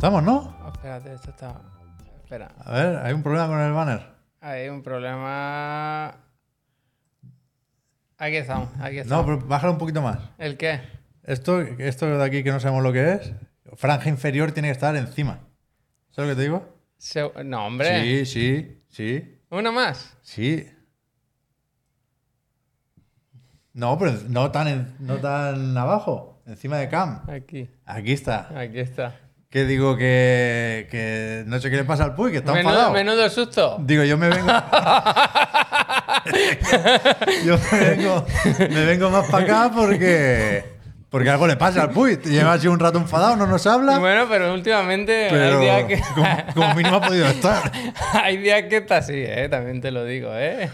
Estamos, ¿no? Oh, espérate, esto está. Espera. A ver, hay un problema con el banner. Hay un problema. Aquí estamos, aquí No, pero bájalo un poquito más. ¿El qué? Esto, esto de aquí que no sabemos lo que es, franja inferior tiene que estar encima. ¿Sabes lo que te digo? Se- No, hombre. Sí, sí, sí, Uno más. sí. No, pero no tan, en- no tan abajo, encima de Cam. Aquí. Aquí está. Aquí está. Que digo que, que no sé qué le pasa al Puy, que está Menudo, enfadado. menudo susto. Digo, yo me vengo. yo me vengo, me vengo más para acá porque. Porque algo le pasa al Puy. Lleva así un rato enfadado, no nos habla. Bueno, pero últimamente pero hay días que. como, como mínimo ha podido estar. hay días que está así, ¿eh? También te lo digo, ¿eh?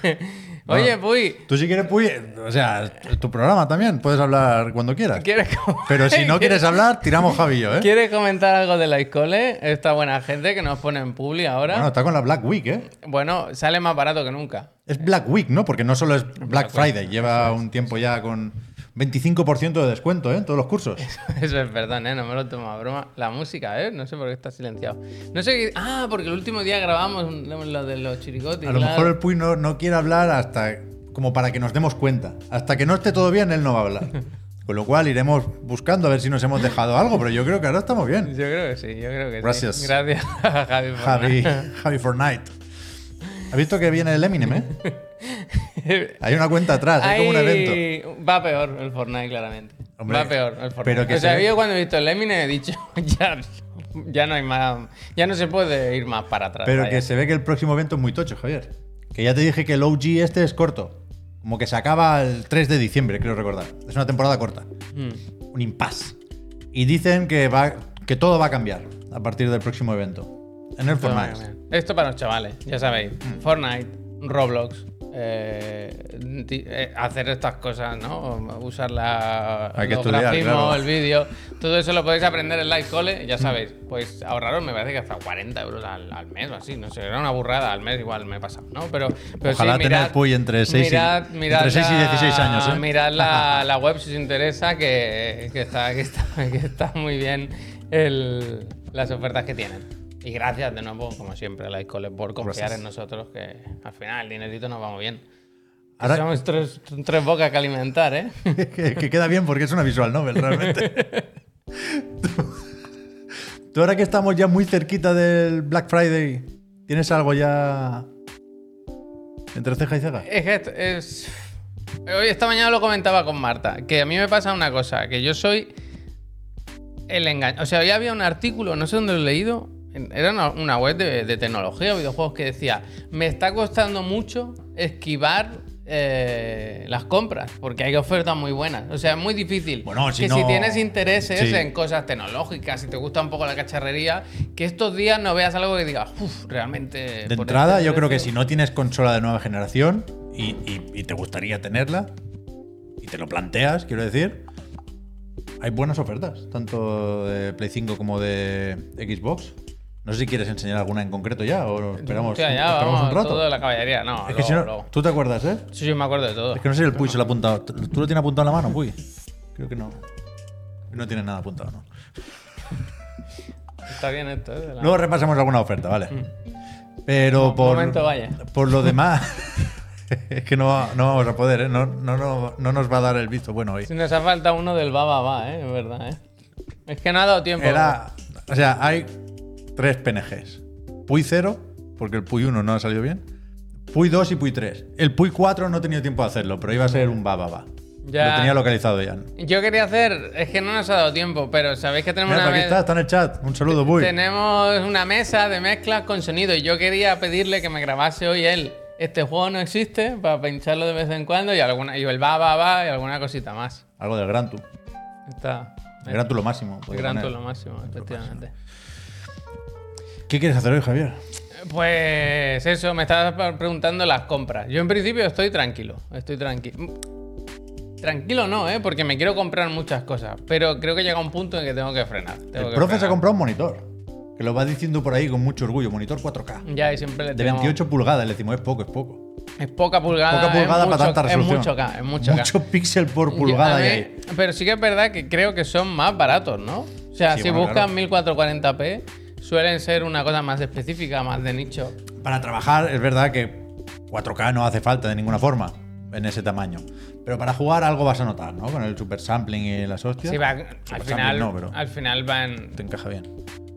Oye, Puy, Tú si quieres, Puy, o sea, tu programa también, puedes hablar cuando quieras. ¿quieres, Pero si no quieres hablar, tiramos Javi y yo, ¿eh? ¿quieres comentar algo de la Iscole? Esta buena gente que nos pone en publi ahora. Bueno, está con la Black Week, ¿eh? Bueno, sale más barato que nunca. Es Black Week, ¿no? Porque no solo es Black Friday, lleva un tiempo ya con 25% de descuento, ¿eh? En todos los cursos. Eso es perdón, ¿eh? No me lo tomo a broma. La música, ¿eh? No sé por qué está silenciado. No sé qué... Ah, porque el último día grabamos lo de los chiricotis. A lo claro. mejor el Puy no, no quiere hablar hasta como para que nos demos cuenta. Hasta que no esté todo bien, él no va a hablar. Con lo cual iremos buscando a ver si nos hemos dejado algo, pero yo creo que ahora estamos bien. Yo creo que sí, yo creo que Gracias. sí. Gracias a Javi. por Javi. Javi Fortnite. ¿Has visto que viene el Eminem, eh? Hay una cuenta atrás, hay como un evento. Va peor el Fortnite, claramente. Hombre, Va peor el Fortnite. pero que o sea, se ve- yo cuando he visto el Eminem he dicho, ya, ya no hay más... Ya no se puede ir más para atrás. Pero vaya. que se ve que el próximo evento es muy tocho, Javier. Que ya te dije que el OG este es corto. Como que se acaba el 3 de diciembre, creo recordar. Es una temporada corta. Mm. Un impasse. Y dicen que, va, que todo va a cambiar a partir del próximo evento. En el Fortnite. Esto para los chavales, ya sabéis. Mm. Fortnite, Roblox, eh, eh, hacer estas cosas, ¿no? Usar la, Hay que los estudiar, grafismos, claro. el vídeo. Todo eso lo podéis aprender en Live Cole, ya sabéis. Pues ahorraros, me parece que hasta 40 euros al, al mes o así. No sé, era una burrada al mes, igual me pasa, ¿no? Pero, pero Ojalá sí, tener mirad, Puy entre seis y- mirad, mirad entre seis y la- 16 años, ¿eh? Mirad la, la web si os interesa, que, que está, que, está, que está muy bien el- las ofertas que tienen. Y gracias de nuevo, como siempre, a la Iscole por confiar Gracias. en nosotros, que al final el dinerito nos va muy bien. Ahora- Somos tres, tres bocas que alimentar, ¿eh? que, que queda bien porque es una visual novel, realmente. tú, tú ahora que estamos ya muy cerquita del Black Friday, ¿tienes algo ya entre ceja y ceja? Es que es... Hoy, esta mañana lo comentaba con Marta, que a mí me pasa una cosa, que yo soy el engaño. O sea, hoy había un artículo, no sé dónde lo he leído, era una, una web de, de tecnología o videojuegos que decía, me está costando mucho esquivar eh, las compras, porque hay ofertas muy buenas. O sea, es muy difícil. Bueno, si que no- si tienes intereses Sí. en cosas tecnológicas, si te gusta un poco la cacharrería, que estos días no veas algo que digas, uff, realmente... De por entrada, este yo creo que precio". si no tienes consola de nueva generación y, y- y te gustaría tenerla y te lo planteas, quiero decir, hay buenas ofertas, tanto de Play 5 como de Xbox. No sé si quieres enseñar alguna en concreto ya o esperamos, Hostia, ya, esperamos vamos, un rato. todo de la caballería. No, es que si no, luego. tú te acuerdas, ¿eh? Sí, sí, me acuerdo de todo. Es que no sé si el Puy se lo ha apuntado. ¿Tú lo tienes apuntado en la mano, Puy? Creo que no. No tienes nada apuntado, ¿no? Está bien esto, ¿eh? La- Luego repasamos alguna oferta, vale. Pero Un por, momento, vaya. por lo demás, es que no, no vamos a poder, ¿eh? No, no, no, no nos va a dar el visto bueno hoy. Si nos ha faltado uno del va, va, va, ¿eh? Es verdad, ¿eh? Es que no ha dado tiempo. Era, o sea, hay tres PNGs. Puy 0, porque el Puy 1 no ha salido bien. Puy 2 y Puy 3. El Puy 4 no he tenido tiempo de hacerlo, pero iba a ser un va. Ya. Lo tenía localizado ya. Yo quería hacer, es que no nos ha dado tiempo, pero sabéis que tenemos Mira, una aquí está, está en el chat. Un saludo, Puy. Tenemos una mesa de mezclas con sonido y yo quería pedirle que me grabase hoy él. Este juego no existe para pincharlo de vez en cuando y alguna y el va va va y alguna cosita más. Algo del Gran Tour. Está. El Gran Tour lo máximo. El gran todo lo máximo, efectivamente. ¿Qué quieres hacer hoy, Javier? Pues eso, me estabas pre- preguntando las compras. Yo en principio estoy tranquilo, estoy tranquilo. Tranquilo no, ¿eh? Porque me quiero comprar muchas cosas, pero creo que llega un punto en que tengo que frenar. tengo El que profe se ha comprado un monitor. Que lo va diciendo por ahí con mucho orgullo. Monitor 4K. Ya, y siempre le De tenemos- 28 pulgadas. Le decimos, es poco, es poco. Es poca pulgada. Poca pulgada es para mucho, tanta resolución. Es mucho K, es mucho K. Mucho píxel por pulgada y ahí. Pero sí que es verdad que creo que son más baratos, ¿no? O sea, Sí, si bueno, buscan claro. 1440p, suelen ser una cosa más específica, más de nicho. Para trabajar es verdad que 4K no hace falta de ninguna forma en ese tamaño. Pero para jugar algo vas a notar, ¿no? Con el super sampling y las hostias. Sí, va- al final, no, pero al final van. te encaja bien.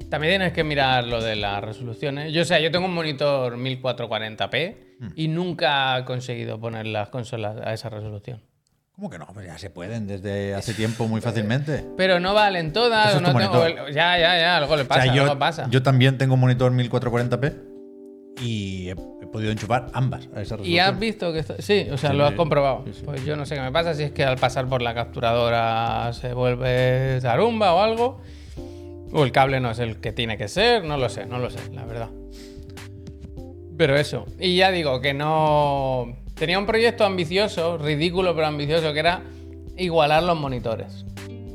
También tienes que mirar lo de las resoluciones. Yo, o sea, yo tengo un monitor 1440p Hmm. y nunca he conseguido poner las consolas a esa resolución. ¿Cómo que no? Pues ya se pueden desde hace tiempo muy fácilmente. Pero no valen todas. O es no tengo ya, ya, ya, algo le O pasa, sea, yo, algo pasa. yo también tengo un monitor 1440p y he, he podido enchufar ambas a esa resolución. ¿Y has visto que esto- Sí, o sea, Sí, lo has comprobado. Sí, sí. Pues yo no sé qué me pasa, si es que al pasar por la capturadora se vuelve zarumba o algo. O el cable no es el que tiene que ser, no lo sé, no lo sé, la verdad. Pero eso. Y ya digo que no. Tenía un proyecto ambicioso, ridículo pero ambicioso, que era igualar los monitores.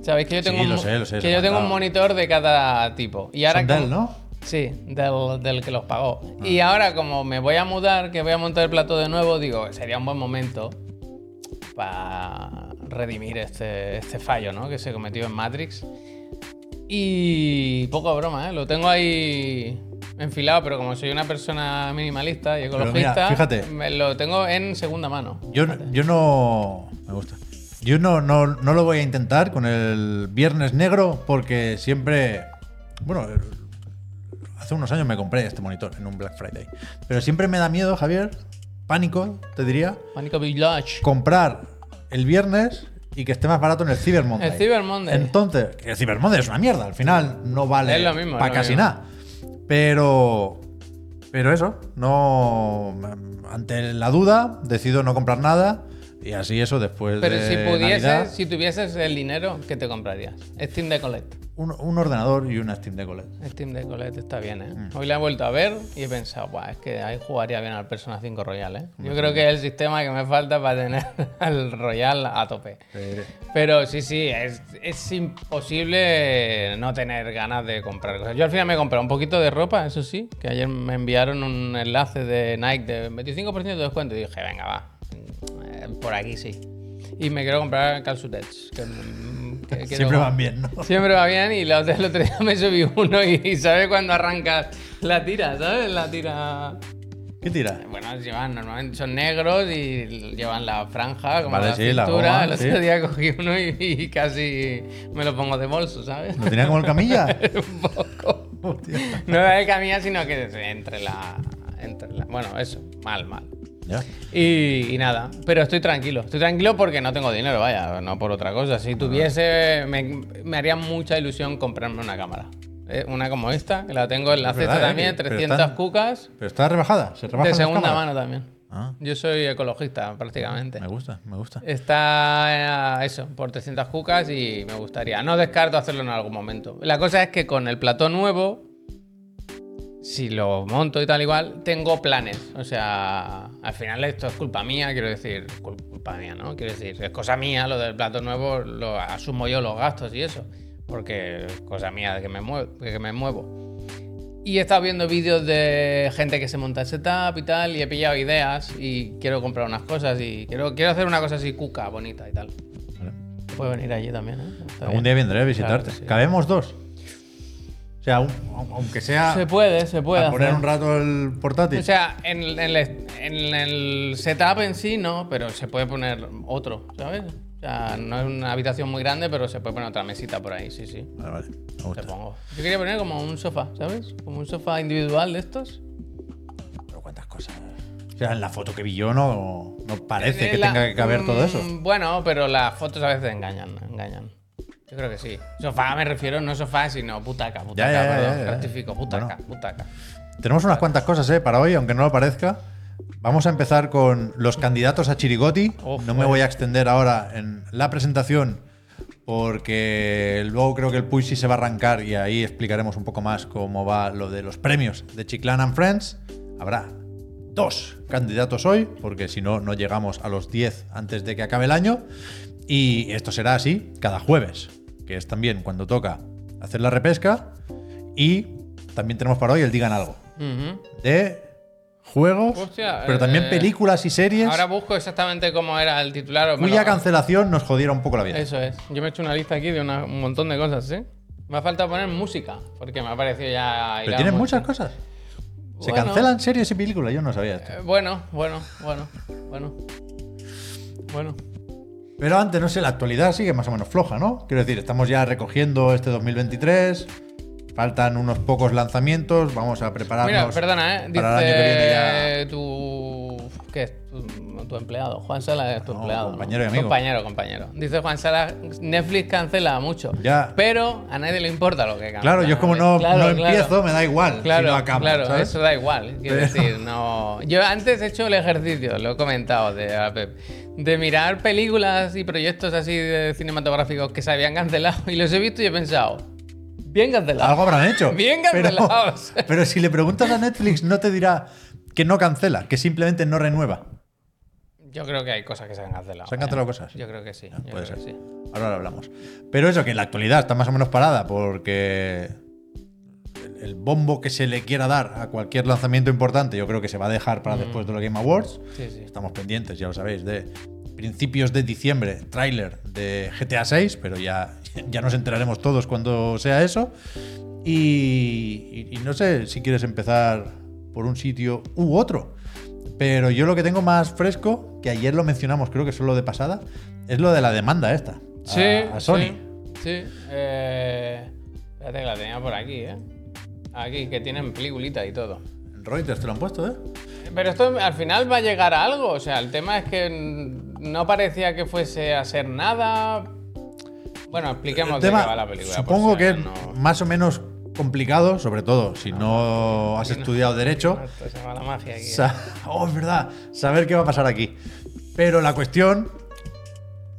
Sabéis que yo Sí, tengo, un, lo mo- sé, lo sé, que yo tengo un monitor de cada tipo. Y ahora Son como- Dell, ¿no? Sí, del, del que los pagó. Y ahora, como me voy a mudar, que voy a montar el plato de nuevo, digo, sería un buen momento para redimir este, este fallo, ¿no? Que se cometió en Matrix. Y poco broma, ¿eh? Lo tengo ahí enfilado, pero como soy una persona minimalista y mira, ecologista, fíjate. me lo tengo en segunda mano. Yo, yo no. Me gusta. Yo no, no, no lo voy a intentar con el Viernes Negro porque siempre. Bueno, hace unos años me compré este monitor en un Black Friday. Pero siempre me da miedo, Javier, pánico, te diría, Pánico Village. comprar el viernes y que esté más barato en el Cyber Monday. El Cyber Monday. Entonces, que el Cyber Monday es una mierda, al final no vale para casi mismo. nada. Pero. Pero eso, no. Ante la duda, decido no comprar nada. Y así eso después Pero de si pudieses, Navidad, si tuvieses el dinero, ¿qué te comprarías? Steam Deck OLED. un, un ordenador y una Steam Deck OLED. Steam Deck OLED está bien, ¿eh? Mm. Hoy la he vuelto a ver y he pensado, Buah, es que ahí jugaría bien al Persona 5 Royal, ¿eh? Yo creo que es el sistema que me falta para tener al Royal a tope. Pero sí, sí, es, es imposible no tener ganas de comprar cosas. Yo al final me he comprado un poquito de ropa, eso sí, que ayer me enviaron un enlace de Nike de 25% de descuento y dije, venga, va, por aquí sí. Y me quiero comprar calzutets. Que, que quiero- Siempre van bien, ¿no? Siempre va bien y la otra- el otro día me subí uno y, y ¿sabes cuando arrancas la tira? ¿Sabes? La tira... ¿Qué tira? Bueno, llevan, normalmente son negros y llevan la franja como Vale, la sí, la cintura. goma, el otro sí. día cogí uno y, y casi me lo pongo de bolso, ¿sabes? ¿Lo tenía como el camilla? Un poco. Hostia. No era de camilla, sino que entre la, entre la... Bueno, eso, mal, mal. Ya. Y, y nada, pero estoy tranquilo. Estoy tranquilo porque no tengo dinero, vaya, no por otra cosa. Si tuviese, me, me haría mucha ilusión comprarme una cámara. Eh, Una como esta, que la tengo en la Es cesta verdad, ¿eh? también, pero 300 están- cucas. Pero está rebajada. ¿Se rebaja De segunda mano también. Ah, Yo soy ecologista prácticamente. me gusta, me gusta. Está eh, eso, por 300 cucas y me gustaría. No descarto hacerlo en algún momento. La cosa es que con el plató nuevo, si lo monto y tal igual, tengo planes. O sea, al final esto es culpa mía, quiero decir, cul- culpa mía, ¿no? Quiero decir, es cosa mía, lo del plato nuevo lo asumo yo los gastos y eso, porque es cosa mía de que me muevo. Que me muevo. Y he estado viendo vídeos de gente que se monta el setup y tal, y he pillado ideas y quiero comprar unas cosas y quiero, quiero hacer una cosa así cuca, bonita y tal. Vale. Puede venir allí también, ¿eh? Algún día vendré a visitarte. Claro sí. ¿Cabemos dos? O sea, un- aunque sea Se puede, se puede. a poner hacer. un rato el portátil. O sea, en, en el, en el setup en sí no, pero se puede poner otro, ¿sabes? O sea, no es una habitación muy grande, pero se puede poner otra mesita por ahí, sí, sí. Vale, vale. Me Te gusta. pongo. Yo quería poner como un sofá, ¿sabes? Como un sofá individual de estos. Pero cuántas cosas. O sea, en la foto que vi yo no, no parece Eh, que la- tenga que caber todo eso. Mm, Bueno, pero las fotos a veces engañan, engañan. Yo creo que sí. Sofá me refiero, no sofá, sino butaca, butaca, ya, ya, perdón, ya, rectifico, butaca, Bueno. butaca. Tenemos unas cuantas cosas ¿eh? para hoy, aunque no lo parezca. Vamos a empezar con los candidatos a Chirigoti. No me eh. voy a extender ahora en la presentación porque luego creo que el Puy sí se va a arrancar y ahí explicaremos un poco más cómo va lo de los premios de Chiclan and Friends. Habrá dos candidatos hoy, porque si no, no llegamos a los 10 antes de que acabe el año. Y esto será así cada jueves, que es también cuando toca hacer la repesca. Y también tenemos para hoy el Digan Algo de juegos, Hostia, pero también eh, películas y series Ahora busco exactamente cómo era el titular. cuya lo- cancelación nos jodiera un poco la vida. Eso es. Yo me he hecho una lista aquí de una- un montón de cosas, ¿sí? Me ha faltado poner música, porque me ha parecido ya. Pero mucho. muchas cosas. Se Bueno. cancelan series y películas, yo no sabía esto. Eh, bueno, bueno, bueno, bueno. Bueno. Pero antes, no sé, la actualidad sigue más o menos floja, ¿no? Quiero decir, estamos ya recogiendo este 2023. Faltan unos pocos lanzamientos. Vamos a prepararnos. Mira, perdona, ¿eh? para el año que viene ya. Tu. ¿Qué es? Tu, tu empleado. Juan Sala es tu No, empleado. ¿no? compañero y amigo. Compañero, compañero. Dice Juan Sala, Netflix cancela mucho. Ya. Pero a nadie le importa lo que cancela. Claro, yo como no, Claro, no claro. empiezo, me da igual. Claro, si no acabo, claro, ¿sabes? eso da igual. Quiero Pero- decir, no. Yo antes he hecho el ejercicio, lo he comentado de de mirar películas y proyectos así de cinematográficos que se habían cancelado y los he visto y he pensado, bien cancelados. Algo habrán hecho. Bien Pero- cancelados. Pero, si le preguntas a Netflix, no te dirá que no cancela, que simplemente no renueva. Yo creo que hay cosas que se han cancelado. ¿Se han cancelado cosas? Yo creo que sí. yo puede creo que ser. sí. Ahora lo hablamos. Pero eso, que en la actualidad está más o menos parada porque el- el bombo que se le quiera dar a cualquier lanzamiento importante, yo creo que se va a dejar para después de los Game Awards. Sí, sí. Estamos pendientes, ya lo sabéis, de principios de diciembre, tráiler de GTA 6, pero ya, ya nos enteraremos todos cuando sea eso. Y, y- y no sé si quieres empezar por un sitio u otro. Pero yo lo que tengo más fresco, que ayer lo mencionamos, creo que solo de pasada, es lo de la demanda esta. a- Sí, a, Sony. Sí. sí. Eh, espérate que la tenía por aquí, ¿eh? Aquí, que tienen peliculita y todo. En Reuters te lo han puesto, ¿eh? Pero esto al final va a llegar a algo. O sea, el tema es que no parecía que fuese a ser nada. Bueno, expliquemos de tema, qué va la película. supongo si que es más o menos complicado, sobre todo si no has estudiado Derecho. Esto se va la magia aquí. ¿eh? Oh, es verdad. Saber qué va a pasar aquí. Pero la cuestión,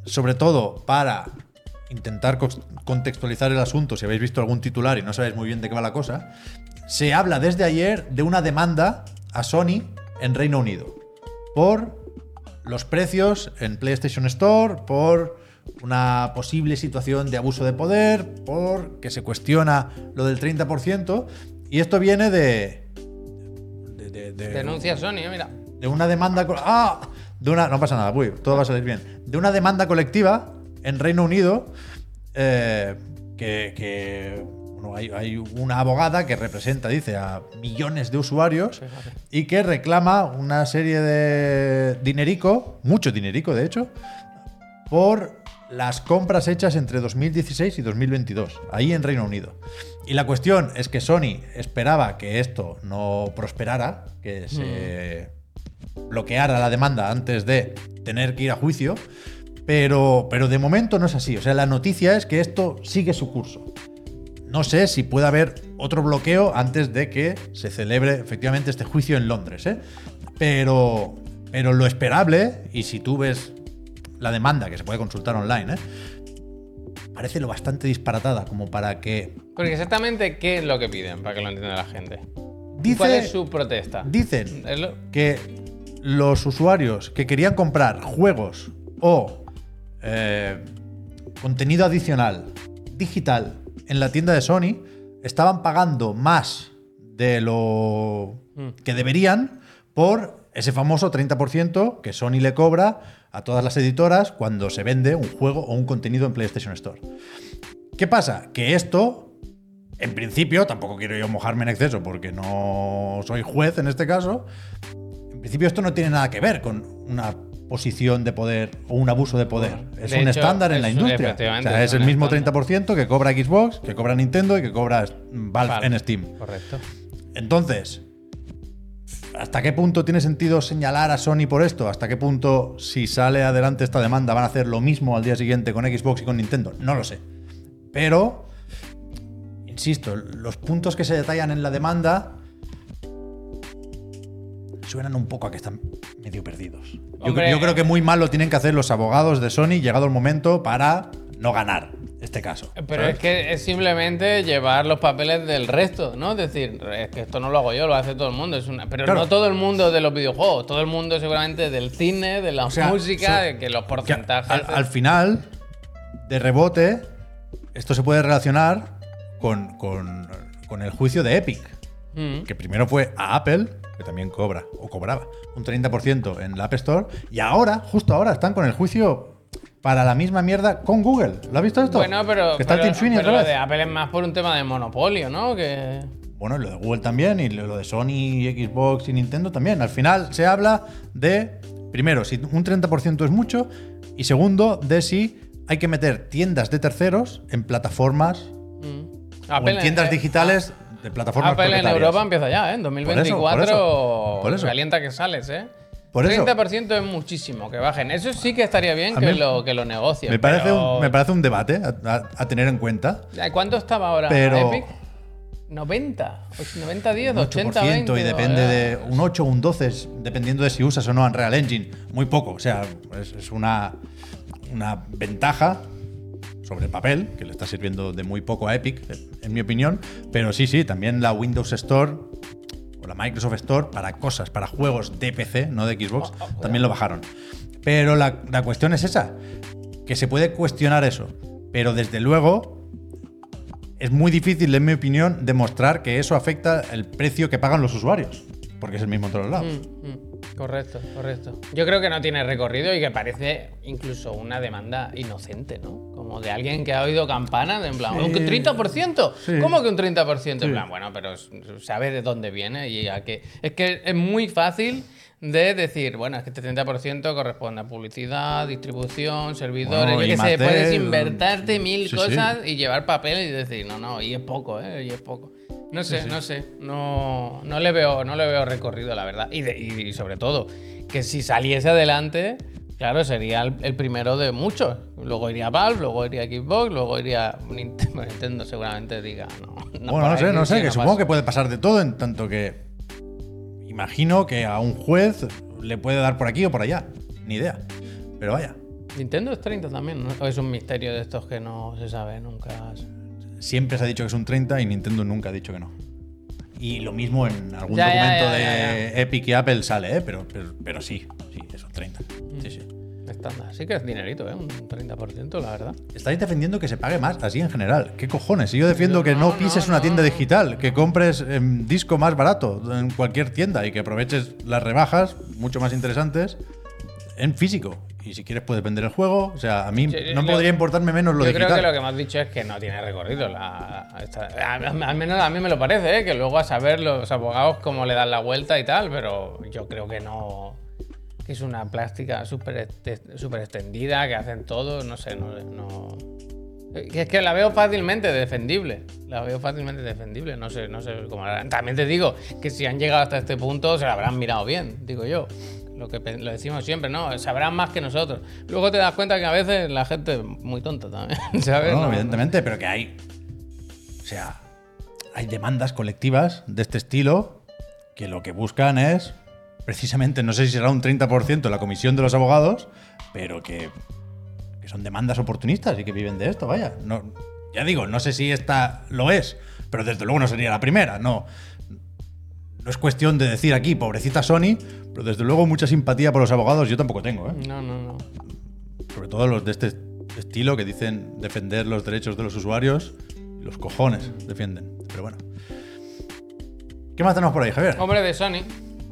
sobre todo para intentar contextualizar el asunto, si habéis visto algún titular y no sabéis muy bien de qué va la cosa, se habla desde ayer de una demanda a Sony en Reino Unido por los precios en PlayStation Store, por una posible situación de abuso de poder, por que se cuestiona lo del 30%, y esto viene de... de- de- de- Denuncia Sony, mira. de una demanda. ¡Ah! De una, no pasa nada, uy, todo va a salir bien. De una demanda colectiva en Reino Unido eh, que, que, bueno, hay, hay una abogada que representa, dice, a millones de usuarios y que reclama una serie de dinerico, mucho dinerico de hecho, por las compras hechas entre 2016 y 2022, ahí en Reino Unido. Y la cuestión es que Sony esperaba que esto no prosperara, que se bloqueara la demanda antes de tener que ir a juicio, pero, pero de momento no es así. O sea, la noticia es que esto sigue su curso. No sé si puede haber otro bloqueo antes de que se celebre efectivamente este juicio en Londres, ¿eh? Pero, pero lo esperable, y si tú ves la demanda, que se puede consultar online, ¿eh? parece lo bastante disparatada como para que... Porque exactamente qué es lo que piden, para que lo entienda la gente. Dice, ¿Cuál es su protesta? Dicen que los usuarios que querían comprar juegos o eh, contenido adicional digital en la tienda de Sony estaban pagando más de lo que deberían por ese famoso 30% que Sony le cobra a todas las editoras cuando se vende un juego o un contenido en PlayStation Store. ¿Qué pasa? Que esto, en principio, tampoco quiero yo mojarme en exceso porque no soy juez en este caso, en principio esto no tiene nada que ver con una posición de poder o un abuso de poder. Es de un hecho, estándar en la industria. O sea, es es el mismo estándar. 30% que cobra Xbox, que cobra Nintendo y que cobra Valve, Valve. en Steam. Correcto. Entonces, ¿hasta qué punto tiene sentido señalar a Sony por esto? ¿Hasta qué punto, si sale adelante esta demanda, van a hacer lo mismo al día siguiente con Xbox y con Nintendo? No lo sé. Pero, insisto, los puntos que se detallan en la demanda suenan un poco a que están medio perdidos. Yo, yo creo que muy mal lo tienen que hacer los abogados de Sony llegado el momento para no ganar este caso. Pero ¿sabes? es que es simplemente llevar los papeles del resto, ¿no? Es decir, es que esto no lo hago yo, lo hace todo el mundo. Es una... Pero Claro. no todo el mundo de los videojuegos, todo el mundo seguramente del cine, de la O sea, música, de que los Que porcentajes. al, al final, de rebote, esto se puede relacionar con, con- con el juicio de Epic, Mm. que primero fue a Apple, que también cobra, o cobraba, un 30% en la App Store, y ahora, justo ahora, están con el juicio para la misma mierda con Google. ¿Lo has visto esto? Bueno, pero, Que está el pero, Team Sweeney pero otra lo de Apple es más por un tema de monopolio, ¿no? Que Bueno, y lo de Google también, y lo de Sony, Xbox y Nintendo también. Al final se habla de, primero, si un 30% es mucho, y segundo, de si hay que meter tiendas de terceros en plataformas mm. o en tiendas eh, digitales de plataformas Apple en. Europa empieza ya, ¿eh? En 2024 por eso, por eso. calienta que sales, ¿eh? Por eso. 30% es muchísimo que bajen. Eso sí que estaría bien que mí lo, que lo negocien. Me parece, pero- un, me parece un debate a, a- tener en cuenta. ¿Cuánto estaba ahora Pero- Epic? 90. Pues 90 10, Un 80 8% 20. y depende de un 8 o un 12, es- dependiendo de si usas o no Unreal Engine. Muy poco, o sea, es, es una, una ventaja sobre el papel, que le está sirviendo de muy poco a Epic, en mi opinión. Pero sí, sí, también la Windows Store la Microsoft Store para cosas, para juegos de PC, no de Xbox, también lo bajaron. Pero la, la cuestión es esa, que se puede cuestionar eso. Pero desde luego es muy difícil, en mi opinión, demostrar que eso afecta el precio que pagan los usuarios. Porque es el mismo en todos lados. Mm, mm. Correcto, correcto. Yo creo que no tiene recorrido y que parece incluso una demanda inocente, ¿no? Como de alguien que ha oído campanas, en plan, Sí. ¿un 30%? Sí. ¿Cómo que un 30%? Sí. En plan, bueno, pero sabe de dónde viene y a qué. Es que es muy fácil de decir, bueno, es que este 30% corresponde a publicidad, distribución, servidores, Bueno, y de- puedes invertarte mil Sí, sí. cosas y llevar papel y decir, no, no, y es poco, ¿eh? Y es poco. No sé, no sé. No, no, le veo, no le veo recorrido, la verdad. Y, de- y sobre todo, que si saliese adelante, claro, sería el, el primero de muchos. Luego iría Valve, luego iría Xbox, luego iría Nintendo. Nintendo seguramente diga, no. no bueno, no sé, no sé, que supongo pasa. que puede pasar de todo, en tanto que imagino que a un juez le puede dar por aquí o por allá. Ni idea. Pero vaya, Nintendo es 30 también, ¿no? ¿O es un misterio de estos que no se sabe nunca? Siempre se ha dicho que es un 30 y Nintendo nunca ha dicho que no. Y lo mismo en algún Ya, documento ya, de Epic y Apple sale, ¿eh? pero, pero, pero sí, sí, es un 30. Mm. Sí, sí. Estándar. Sí que es dinerito, ¿eh? Un 30%, la verdad. Estáis defendiendo que se pague más, así en general. ¿Qué cojones? Si yo defiendo que no, pises no, una tienda digital, que compres em, disco más barato en cualquier tienda y que aproveches las rebajas mucho más interesantes en físico. Y si quieres puedes vender el juego. O sea, a mí no lo- podría importarme menos lo Yo digital. creo que lo que hemos dicho es que no tiene recorrido. La, esta- a- al menos a mí me lo parece, ¿eh? que luego a saber los abogados cómo le dan la vuelta y tal, pero yo creo que no. Que es una plástica súper este- súper extendida, que hacen todo, no sé, no. no- que es que la veo fácilmente defendible. La veo fácilmente defendible. No sé, no sé cómo. También te digo que si han llegado hasta este punto, se la habrán mirado bien, digo yo. Lo que lo decimos siempre, ¿no? Sabrán más que nosotros. Luego te das cuenta que a veces la gente es muy tonta también, ¿sabes? No, No, evidentemente, pero que hay. O sea, hay demandas colectivas de este estilo que lo que buscan es precisamente, no sé si será un 30% la comisión de los abogados, pero que, que son demandas oportunistas y que viven de esto, vaya. No, ya digo, no sé si esta lo es, pero desde luego no sería la primera, no. No es cuestión de decir aquí, pobrecita Sony, pero desde luego mucha simpatía por los abogados yo tampoco tengo, ¿eh? No, no, no. Sobre todo los de este estilo que dicen defender los derechos de los usuarios los cojones defienden. Pero bueno. ¿Qué más tenemos por ahí, Javier? Hombre, de Sony.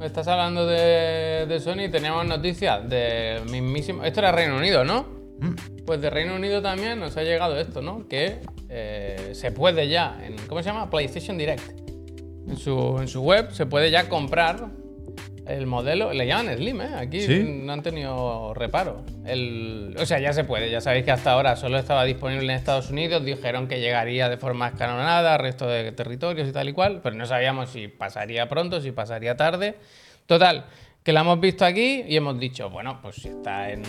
Estás hablando de, de Sony. Teníamos noticias de mismísimo. Esto era Reino Unido, ¿no? Mm. Pues de Reino Unido también nos ha llegado esto, ¿no? Que eh, se puede ya, en, ¿cómo se llama? PlayStation Direct. En su, en su web se puede ya comprar el modelo, le llaman Slim, ¿eh? Aquí ¿Sí? no han tenido reparo. El, o sea, ya se puede, ya sabéis que hasta ahora solo estaba disponible en Estados Unidos, dijeron que llegaría de forma escalonada al resto de territorios y tal y cual, pero no sabíamos si pasaría pronto, si pasaría tarde. Total, que la hemos visto aquí y hemos dicho, bueno, pues si está en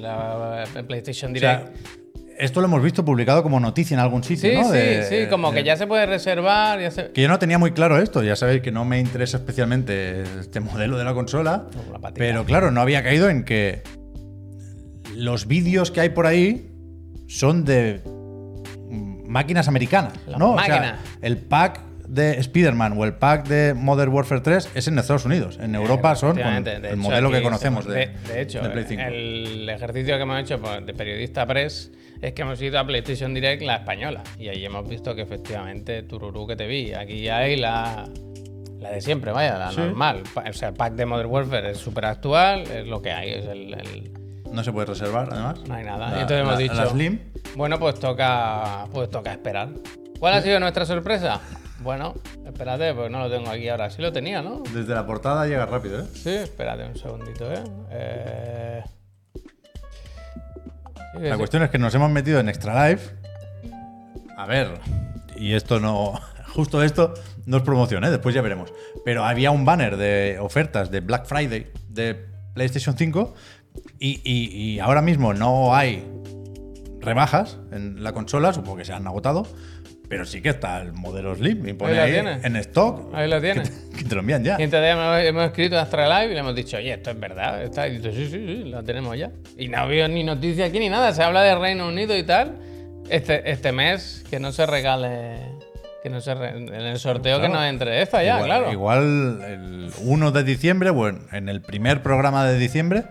la en PlayStation O Direct. sea, esto lo hemos visto publicado como noticia en algún sitio, sí, ¿no? sí, De- sí, como que ya se puede reservar, ya se... Que yo no tenía muy claro esto, ya sabéis que no me interesa especialmente este modelo de la consola, la pero claro, no había caído en que los vídeos que hay por ahí son de máquinas americanas, ¿no? O sea, el pack de Spider-Man o el pack de Modern Warfare 3 es en Estados Unidos. En Europa son con el hecho, modelo que conocemos de, de, de hecho, de Play 5. el ejercicio que hemos hecho de periodista press es que hemos ido a PlayStation Direct la española y ahí hemos visto que efectivamente tururú que te vi. Aquí hay la, la de siempre, vaya, la Sí. normal. O sea, el pack de Modern Warfare es súper actual, es lo que hay, es el, el- No se puede reservar, además. No hay nada. La- entonces hemos la- dicho. La Slim. Bueno, pues toca, pues toca esperar. ¿Cuál ha sido nuestra sorpresa? Bueno, espérate, pues no lo tengo aquí ahora. Sí lo tenía, ¿no? Desde la portada llega rápido, ¿eh? Sí, espérate un segundito, ¿eh? eh... sí, La sí. cuestión es que nos hemos metido en Extra Life. A ver, y esto no. Justo esto no es promoción, ¿eh? después ya veremos. Pero había un banner de ofertas de Black Friday de PlayStation 5 y, y- y ahora mismo no hay rebajas en la consola, supongo que se han agotado. Pero sí que está el modelo Slim y pone Ahí ahí, en stock. Ahí lo tienes. Que te lo envían ya. Y entonces hemos, hemos escrito a Astra Live y le hemos dicho, oye, esto es verdad. Está, y dice, sí, sí, sí, lo tenemos ya. Y no ha habido ni noticia aquí ni nada. Se habla de Reino Unido y tal. Este, este mes, que no se regale. Que no se en el sorteo que Claro. no entre esta ya, igual, claro. Igual el 1 de diciembre, bueno, en el primer programa de diciembre,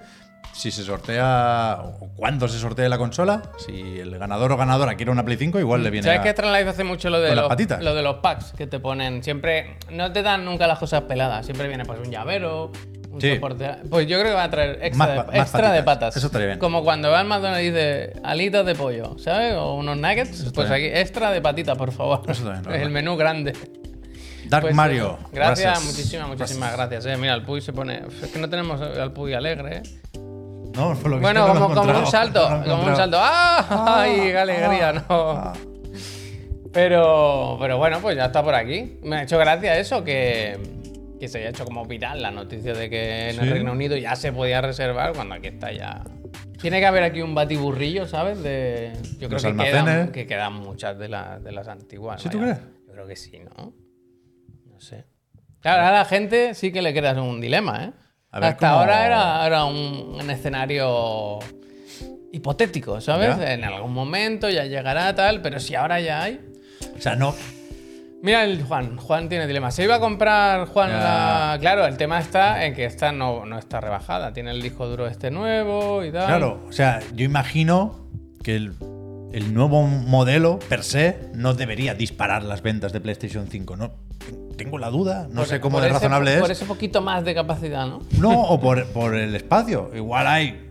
si se sortea, o cuando se sortee la consola, si el ganador o ganadora quiere una Play 5, igual le viene ¿Sabes a- que Astra Life hace mucho lo de, los, patitas. lo de los packs que te ponen? Siempre. No te dan nunca las cosas peladas. Siempre viene pues un llavero, un Sí. soporte. Pues yo creo que va a traer extra, Más de, más extra de patas. Eso estaría bien. Como cuando va al McDonald's y dice alitas de pollo, ¿sabes? O unos nuggets. Pues aquí, bien. extra de patitas, por favor. Eso también, el menú grande. Dark Pues Mario. Gracias, gracias. muchísimas, muchísimas gracias. eh. Mira, el Puy se pone. Es que no tenemos al Puy alegre, ¿eh? No, por lo que Bueno, no como, como un salto, No como un salto. ¡Ah! ¡Ay, qué alegría! No. Ah. Pero, pero bueno, pues ya está por aquí. Me ha hecho gracia eso, que, que se haya hecho como viral la noticia de que en el. Reino Unido ya se podía reservar cuando aquí está ya. Tiene que haber aquí un batiburrillo, ¿sabes? De, yo creo Los que quedan, que quedan muchas de, las de las antiguas. ¿Sí, tú crees? Yo creo que sí, ¿no? No sé. Claro, a la gente sí que le creas un dilema, ¿eh? Hasta cómo- ahora era, era un, un escenario hipotético, ¿sabes? Ya. En algún momento ya llegará tal, pero si ahora ya hay. O sea, no. Mira el Juan, Juan tiene dilema. Se iba a comprar Juan Ya. la. Claro, el tema está en que esta no, no está rebajada. Tiene el disco duro este nuevo y tal. Claro, o sea, yo imagino que el, el nuevo modelo per se no debería disparar las ventas de PlayStation 5. No, tengo la duda, no Por- sé cómo por de ese- razonable Por es. ese poquito más de capacidad, ¿no? No, o por, por el espacio. Igual hay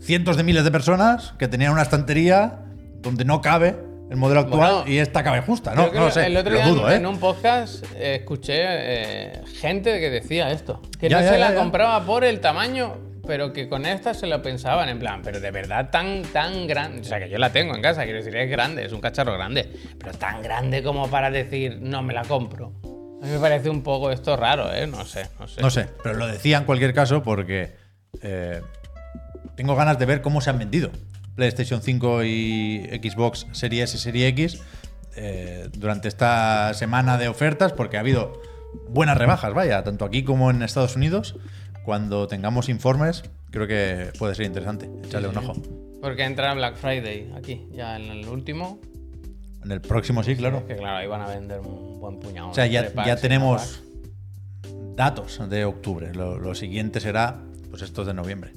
cientos de miles de personas que tenían una estantería donde no cabe el modelo actual Bueno, y esta cabe justa. No, no lo sé. El otro lo día dudo, en, ¿eh? en un podcast eh, escuché eh, gente que decía esto. Que Ya, no ya, se la ya, compraba por el tamaño, pero que con esta se lo pensaban en plan, pero de verdad tan, tan grande. O sea, que yo la tengo en casa, quiero decir, es grande, es un cacharro grande. Pero tan grande como para decir, no me la compro. A mí me parece un poco esto raro, ¿eh? No sé, no sé. No sé, pero lo decía en cualquier caso porque eh, tengo ganas de ver cómo se han vendido PlayStation 5 y Xbox Series S, Serie X eh, durante esta semana de ofertas, porque ha habido buenas rebajas, vaya, tanto aquí como en Estados Unidos. Cuando tengamos informes, creo que puede ser interesante. Echarle un ojo. Porque entra Black Friday aquí, ya en el último. En el próximo sí, claro. Que claro, ahí van a vender un buen puñado. O sea, ya, ya tenemos datos de octubre. Lo, lo siguiente será pues estos de noviembre.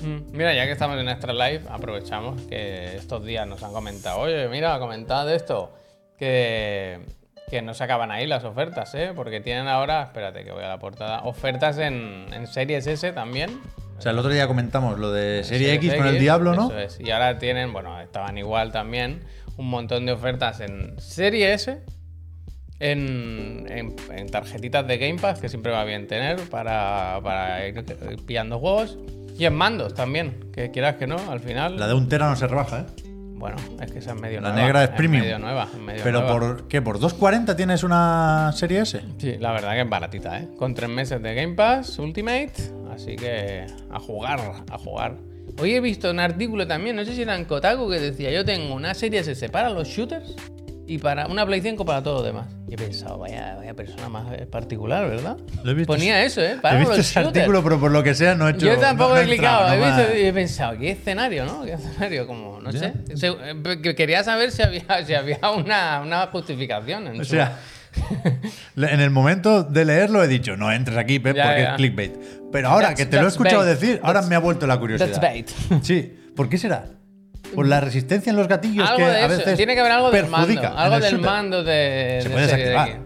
Mm, Mira, ya que estamos en Extra Live, aprovechamos que estos días nos han comentado, oye, mira, comentad esto, que, que no se acaban ahí las ofertas, ¿eh? Porque tienen ahora, espérate que voy a la portada, ofertas en, en Series S también. O sea, el otro día comentamos lo de Serie Series X con el Diablo, ¿no? Eso es. Y ahora tienen, bueno, estaban igual también, un montón de ofertas en Serie S, en, en- en tarjetitas de Game Pass, que siempre va bien tener para, para ir pillando juegos. Y en mandos también, que quieras que no, al final. La de un tera no se rebaja, ¿eh? Bueno, es que esa es medio La nueva. negra es premium. medio nueva. es medio Pero nueva. por qué? ¿Por 2.40 tienes una Serie S? Sí, la verdad que es baratita, ¿eh? Con tres meses de Game Pass Ultimate, así que a jugar, a jugar. Hoy he visto un artículo también, no sé si era en Kotaku, que decía, yo tengo una serie S para los shooters y para una Play 5 para todo lo demás. Y he pensado, vaya, vaya persona más eh, particular, ¿verdad? Lo he visto. Ponía eso, ¿eh? He Para visto los ese shooters. artículo, pero por lo que sea no he hecho. Yo tampoco no- he clicado, entrado, he visto he pensado, ¿qué escenario, no? ¿Qué escenario? Como, no Ya. sé. Eh, que quería saber si había, si había una, una justificación. En O su- sea, en el momento de leerlo he dicho, no entres aquí, Pep, Ya, porque ya. es clickbait. Pero ahora That's- que te lo he escuchado bait. decir, ahora That's- me ha vuelto la curiosidad. That's bait. Sí, ¿por qué será? Por la resistencia en los gatillos algo que de a eso. veces Tiene que haber algo del mando. Algo el del mando de. Se de puede desactivar.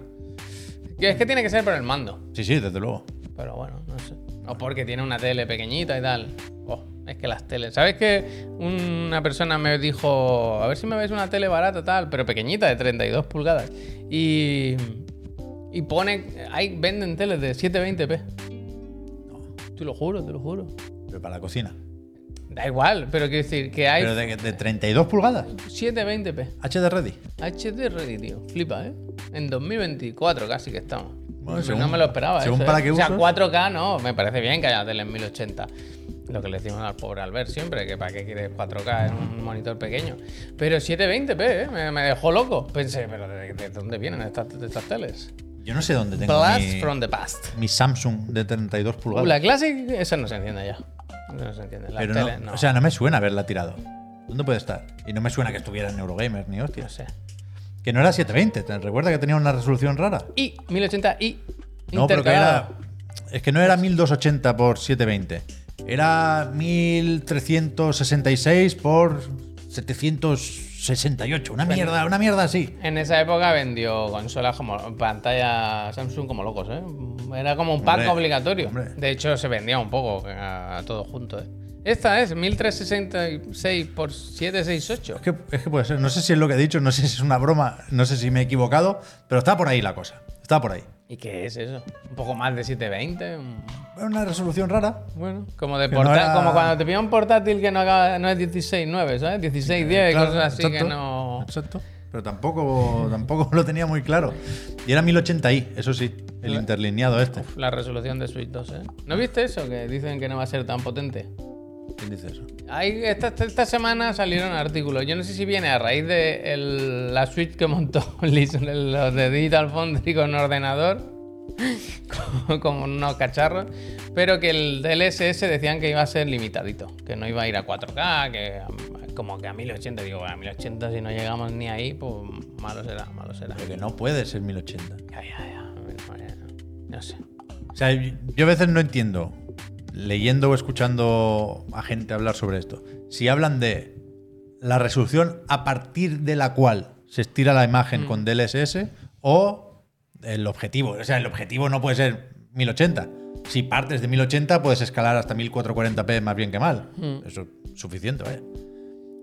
Es que tiene que ser por el mando. Sí, sí, desde luego. Pero bueno, no sé. O porque tiene una tele pequeñita y tal. Oh, es que las teles. ¿Sabes que una persona me dijo, a ver si me ves una tele barata tal, pero pequeñita, de 32 pulgadas? Y. Y pone. Hay, venden teles de 720p. Te lo juro, te lo juro. Pero para la cocina. Da igual, pero quiero decir que hay Pero de, de 32 pulgadas. 720p. HD Ready. HD Ready, tío. Flipa, ¿eh? En 2024 casi que estamos. Bueno, No, según- no me lo esperaba. según eso, para ¿eh? qué O sea, usos. 4K no, me parece bien que haya tele en 1080. Lo que le decimos al pobre Albert siempre, que para qué quieres 4K en un monitor pequeño. Pero 720p, ¿eh? Me, me dejó loco. Pensé, ¿pero de, de dónde vienen estas, de estas teles? Yo no sé dónde tengo Blast mi, from the past. mi Samsung de 32 Uh, pulgadas. la Classic, esa no se entiende ya. No se entiende. La pero tele, no, no. O sea, no me suena haberla tirado. ¿Dónde puede estar? Y no me suena que estuviera en Eurogamer ni no hostias. sé. Que no era 720. ¿Te recuerda que tenía una resolución rara? Y 1080 y No, pero que era. Es que no era 1280 por 720. Era 1366 por 768. Una mierda, una mierda así. En esa época vendió consolas como pantalla Samsung como locos, ¿eh? Era como un pack Hombre, obligatorio. hombre. De hecho, se vendía un poco a, a todo junto, ¿eh? Esta es 1366 por 768. Es que, es que puede ser. No sé si es lo que he dicho, no sé si es una broma, no sé si me he equivocado, pero está por ahí la cosa. Está por ahí. ¿Y qué es eso? ¿Un poco más de 720? Un- Una resolución rara. Bueno, como de no era- como cuando te pilla un portátil que no, acaba- no es 16.9, ¿sabes? 16.10 y Claro, cosas así que no. Exacto. Pero tampoco, tampoco lo tenía muy claro. Y era 1080i, eso sí, el interlineado este. La resolución de Switch 2, ¿eh? ¿No viste eso? Que dicen que no va a ser tan potente. ¿Quién dice eso? Hay, esta, semana salieron artículos. Yo no sé si viene a raíz de el- la suite que montó los de Digital Foundry con ordenador, como, como unos cacharros, pero que el DLSS decían que iba a ser limitadito, que no iba a ir a 4K, que um, como que a 1080. Digo, bueno, a 1080 si no llegamos ni ahí, pues malo será, malo será. Pero que no puede ser 1080. Ya, ya, ya, No sé. O sea, yo a veces no entiendo, leyendo o escuchando a gente hablar sobre esto, si hablan de la resolución a partir de la cual se estira la imagen con DLSS o el objetivo. O sea, el objetivo no puede ser 1080. Si partes de 1080 puedes escalar hasta 1440p más bien que mal. Eso es suficiente, vaya.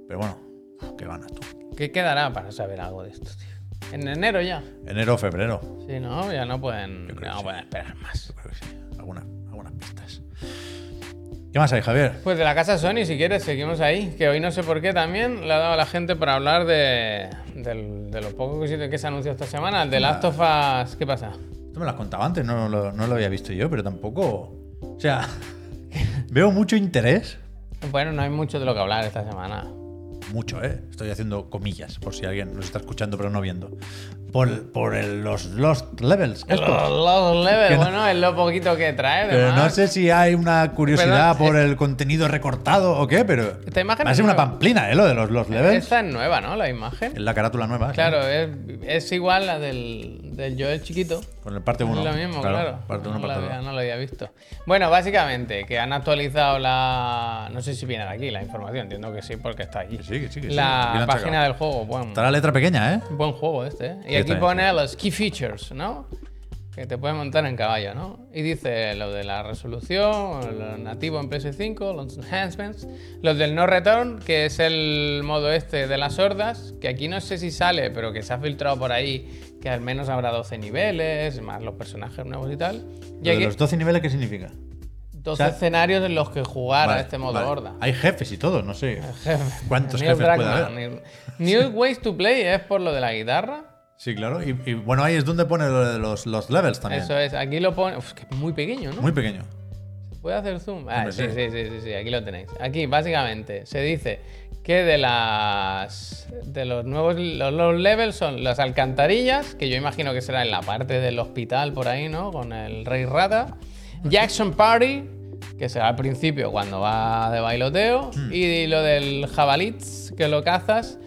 Pero bueno, qué ganas tú. ¿Qué quedará para saber algo de esto, tío? En enero ya. Enero o febrero. Sí, no, ya no pueden, no sí. pueden esperar más. Yo creo que sí. Algunas, algunas pistas. ¿Qué más hay, Javier? Pues de la casa Sony, si quieres, seguimos ahí. Que hoy no sé por qué también le ha dado a la gente para hablar de, del- de lo poco que se, anunció esta semana. El de Last of Us. ¿Qué pasa? Esto me lo has contado antes, no lo, no lo había visto yo, pero tampoco. O sea, veo mucho interés. Bueno, no hay mucho de lo que hablar esta semana. Mucho, ¿eh? Estoy haciendo comillas, por si alguien nos está escuchando pero no viendo. Por, por el- los Lost Levels. Los, estos. los levels, Que no- bueno, es lo poquito que trae. Pero no sé si hay una curiosidad Perdón, por el contenido recortado o qué, pero. Esta imagen ser una pamplina, ¿eh? Lo de los Lost Levels. Esta es nueva, ¿no? La imagen. Es la carátula nueva. ¿sí? Claro, es, es igual la del, del Joel chiquito. Con el parte 1. Es lo mismo, claro. Parte 1, no, lo parte había, 2. no lo había visto. Bueno, básicamente, que han actualizado la. No sé si viene de aquí la información, entiendo que sí, porque está. Que sí, sí. Aquí La han página del juego, buen, Está la letra pequeña, ¿eh? buen juego este. ¿eh? Y Sí, aquí pone los key features, ¿no? Que te puedes montar en caballo, ¿no? Y dice lo de la resolución, lo nativo en PS5, los enhancements, los del no return, que es el modo este de las hordas, que aquí no sé si sale, pero que se ha filtrado por ahí, que al menos habrá 12 niveles, más los personajes nuevos y tal. Y Lo de aquí los 12 niveles, ¿qué significa? 12 o sea- escenarios en los que jugar Vale, a este modo vale. horda. Hay jefes y todo, no sé. ¿Cuántos Neil jefes puede haber? New Ways to Play es por lo de la guitarra. Sí, claro. Y, y, bueno, ahí es donde pone los, los levels también. Eso es, aquí lo pone. Uf, que es muy pequeño, ¿no? Muy pequeño. ¿Puede hacer zoom? Ah, Hombre, sí, sí. sí, sí, sí, sí, aquí lo tenéis. Aquí, básicamente, se dice que de las. de los nuevos. Los, los levels son las alcantarillas, que yo imagino que será en la parte del hospital por ahí, ¿no? Con el Rey Rata. Jackson Party, que será al principio cuando va de bailoteo. Hmm. Y lo del jabalits, que lo cazas.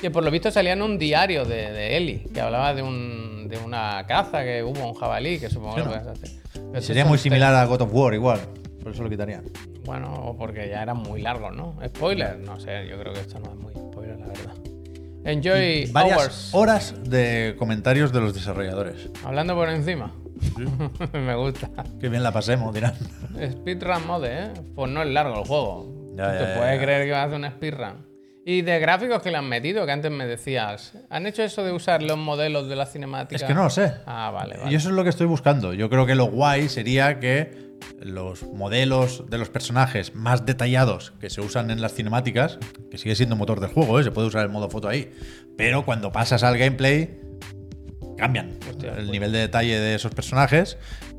Que por lo visto salía en un diario de, de Eli, que hablaba de, un, de una caza que hubo un jabalí, que supongo Sí, que puedes hacer. Pero Sería muy similar a God of War, igual. Por eso lo quitarían. bueno, porque ya eran muy largos, ¿no? Spoiler, no sé, yo creo que esto no es muy spoiler, la verdad. Enjoy Varias Hours. horas de comentarios de los desarrolladores. Hablando por encima. Me gusta. Qué bien la pasemos, dirán. Speedrun mode, ¿eh? Pues no es largo el juego. Ya, ¿Te ya, puedes ya. creer que va a hacer un speedrun? Y de gráficos que le han metido, que antes me decías. ¿Han hecho eso de usar los modelos de la cinemática? Es que no lo sé. Ah, vale, vale. Y eso es lo que estoy buscando. Yo creo que lo guay sería que los modelos de los personajes más detallados que se usan en las cinemáticas, que sigue siendo motor del juego, ¿eh? se puede usar el modo foto ahí, pero cuando pasas al gameplay cambian el nivel de detalle de esos personajes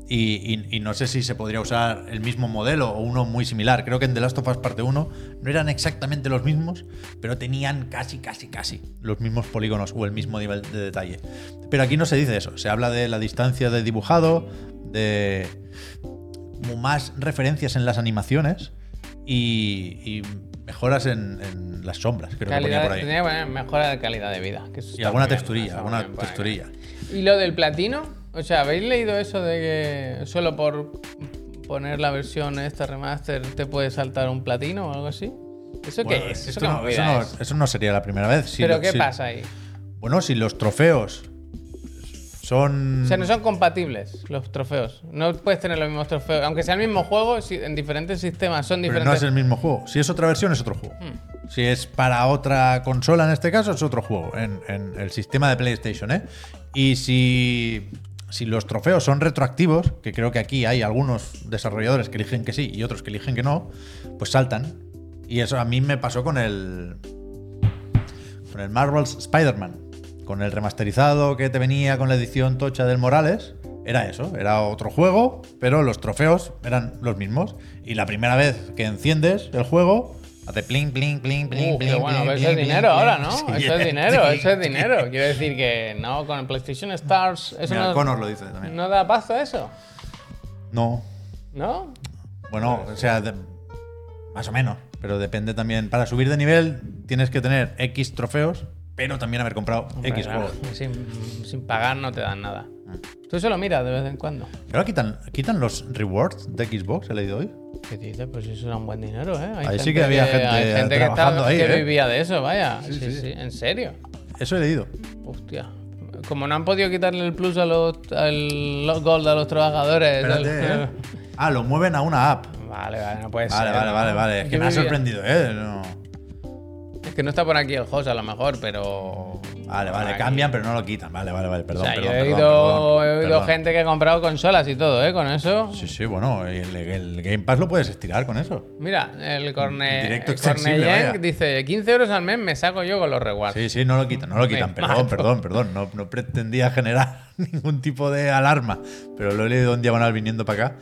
y, y- y no sé si se podría usar el mismo modelo o uno muy similar. Creo que en The Last of Us Parte 1 no eran exactamente los mismos, pero tenían casi, casi, casi los mismos polígonos o el mismo nivel de detalle. Pero aquí no se dice eso, se habla de la distancia de dibujado, de más referencias en las animaciones y, y mejoras en, en las sombras, creo que ponía Calidad, por ahí. tendría que poner mejora de calidad de vida. que Y alguna bien, texturilla, alguna bien texturilla. ¿Y lo del platino? O sea, ¿habéis leído eso de que solo por poner la versión esta remaster te puede saltar un platino o algo así? ¿Eso Bueno, qué es? ¿Eso no, movida eso no- es? eso no sería la primera vez. Si ¿Pero lo- qué si- pasa ahí? Bueno, si los trofeos son. O sea, no son compatibles los trofeos. No puedes tener los mismos trofeos. Aunque sea el mismo juego, en diferentes sistemas son pero diferentes. no es el mismo juego. Si es otra versión, es otro juego. Hmm. Si es para otra consola, en este caso, es otro juego. En, el sistema de PlayStation, ¿eh? Y si. Si los trofeos son retroactivos, que creo que aquí hay algunos desarrolladores que eligen que sí y otros que eligen que no, pues saltan. Y eso a mí me pasó con el. Con el Marvel's Spider-Man. Con el remasterizado que te venía con la edición tocha del Morales. Era eso, era otro juego, pero los trofeos eran los mismos. Y la primera vez que enciendes el juego, hace pling, pling, pling, pling, Uh, qué pling. bueno, pero eso es dinero ahora. ¿no? Sí, eso es dinero, sí. eso es dinero. Quiero decir que no, con el PlayStation Stars, eso Mira, no, Connor lo dice también. no da pasta eso, No, ¿no? bueno, o sea, de- más o menos. Pero depende también. Para subir de nivel tienes que tener X trofeos, pero también haber comprado Hombre, X claro, juegos. sin, sin pagar no te dan nada. Tú eso lo miras de vez en cuando. Pero ahora quitan, quitan los rewards de Xbox, he leído hoy. ¿Qué dices? Pues eso era un buen dinero, ¿eh? Hay Ahí sí que había gente hay gente que, estaba- ahí, que ¿eh? vivía de eso, vaya. Sí sí, sí. ¿En serio? Eso he leído. Hostia. Como no han podido quitarle el plus a los, al los gold a los trabajadores. Espérate, al- ¿eh? Ah, lo mueven a una app. Vale, vale, no puede Vale, ser. vale, vale, vale. Es que me ha sorprendido, ¿eh? No. Es que no está por aquí el host a lo mejor, pero. Vale, vale, aquí. cambian, pero no lo quitan. Vale, vale, vale, O perdón, sea, perdón, yo he oído, perdón, he oído gente que ha comprado consolas y todo, ¿eh? Con eso. Sí, sí, bueno, el, el Game Pass lo puedes estirar con eso. Mira, el Corne, el dice 15 euros al mes me saco yo con los rewards. Sí, sí, no lo quitan, no lo quitan. Me Perdón, mato. perdón, perdón. No, no pretendía generar ningún tipo de alarma, pero lo he leído en diagonal viniendo para acá.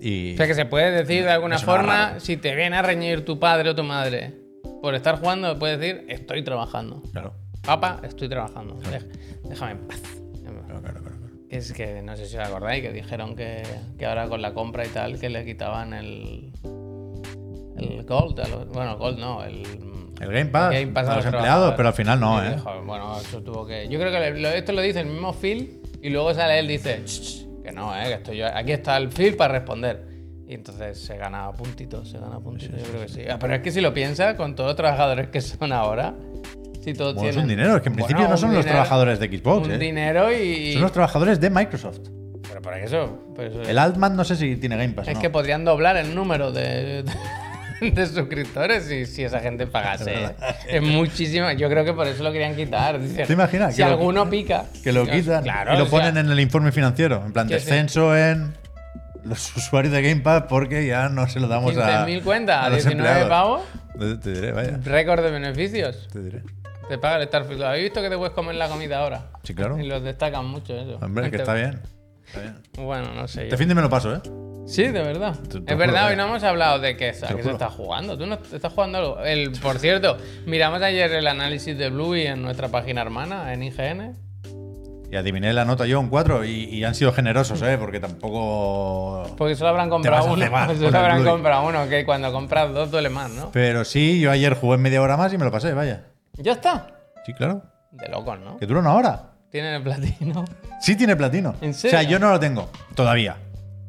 Y O sea que se puede decir de alguna forma, si te viene a reñir tu padre o tu madre por estar jugando, puedes decir estoy trabajando. Claro, Papá, estoy trabajando. Dej- Déjame en paz. claro, claro, claro. claro. Es que no sé si os acordáis que dijeron que, que ahora con la compra y tal que le quitaban el el gold, los- bueno, gold no, el El Game Pass, Game Pass a los los empleados, pero al final no, ¿eh? bueno, eso tuvo que. Yo creo que esto lo dice el mismo Phil y luego sale él dice "Ch, ch, que no, eh, que estoy yo. Aquí está el Phil para responder. Y entonces se gana puntitos, se gana puntitos. yo creo que sí. Ah, pero es que si lo piensas, con todos los trabajadores que son ahora, si todos Bueno, es un dinero, es que en principio no son los trabajadores de Xbox, Un ¿eh? dinero y. Son los trabajadores de Microsoft. Pero por eso. El Altman no sé si tiene Game Pass es no. que podrían doblar el número de, de suscriptores si, si esa gente pagase. Es. Es muchísimo. Yo creo que por eso lo querían quitar. Dicen, ¿Te imaginas? Si Que lo- alguno pica. Que lo quitan claro, y lo sea, ponen en el informe financiero. En plan, sí. descenso en los usuarios de Game Pass porque ya no se lo damos a. 15.000 cuentas, a los 19 empleados. pavos. Te, diré, vaya. Récord de beneficios. Te diré. Te paga el Starfield. ¿Habéis visto que te puedes comer la comida ahora? Sí, claro. Y los destacan mucho eso. Hombre, que Te- está bien. Está bien. Bueno, no sé. yo. Este fin de me lo paso, ¿eh? Sí, de verdad. Te- te es verdad, hoy no hemos hablado de que, a qué se está jugando. ¿Tú no estás jugando algo? El, por cierto, miramos ayer el análisis de Bluey en nuestra página hermana, en IGN. Y adiviné la nota yo un 4 y, y han sido generosos, ¿eh? Porque tampoco. Porque solo habrán comprado uno. Solo habrán comprado uno, que cuando compras dos duele más, ¿no? Pero sí, yo ayer jugué media hora más y me lo pasé, vaya. Ya está. Sí, claro. De locos, ¿no? Que dura una hora. Tienen el platino. Sí tiene platino. ¿En O sea, serio? yo no lo tengo todavía.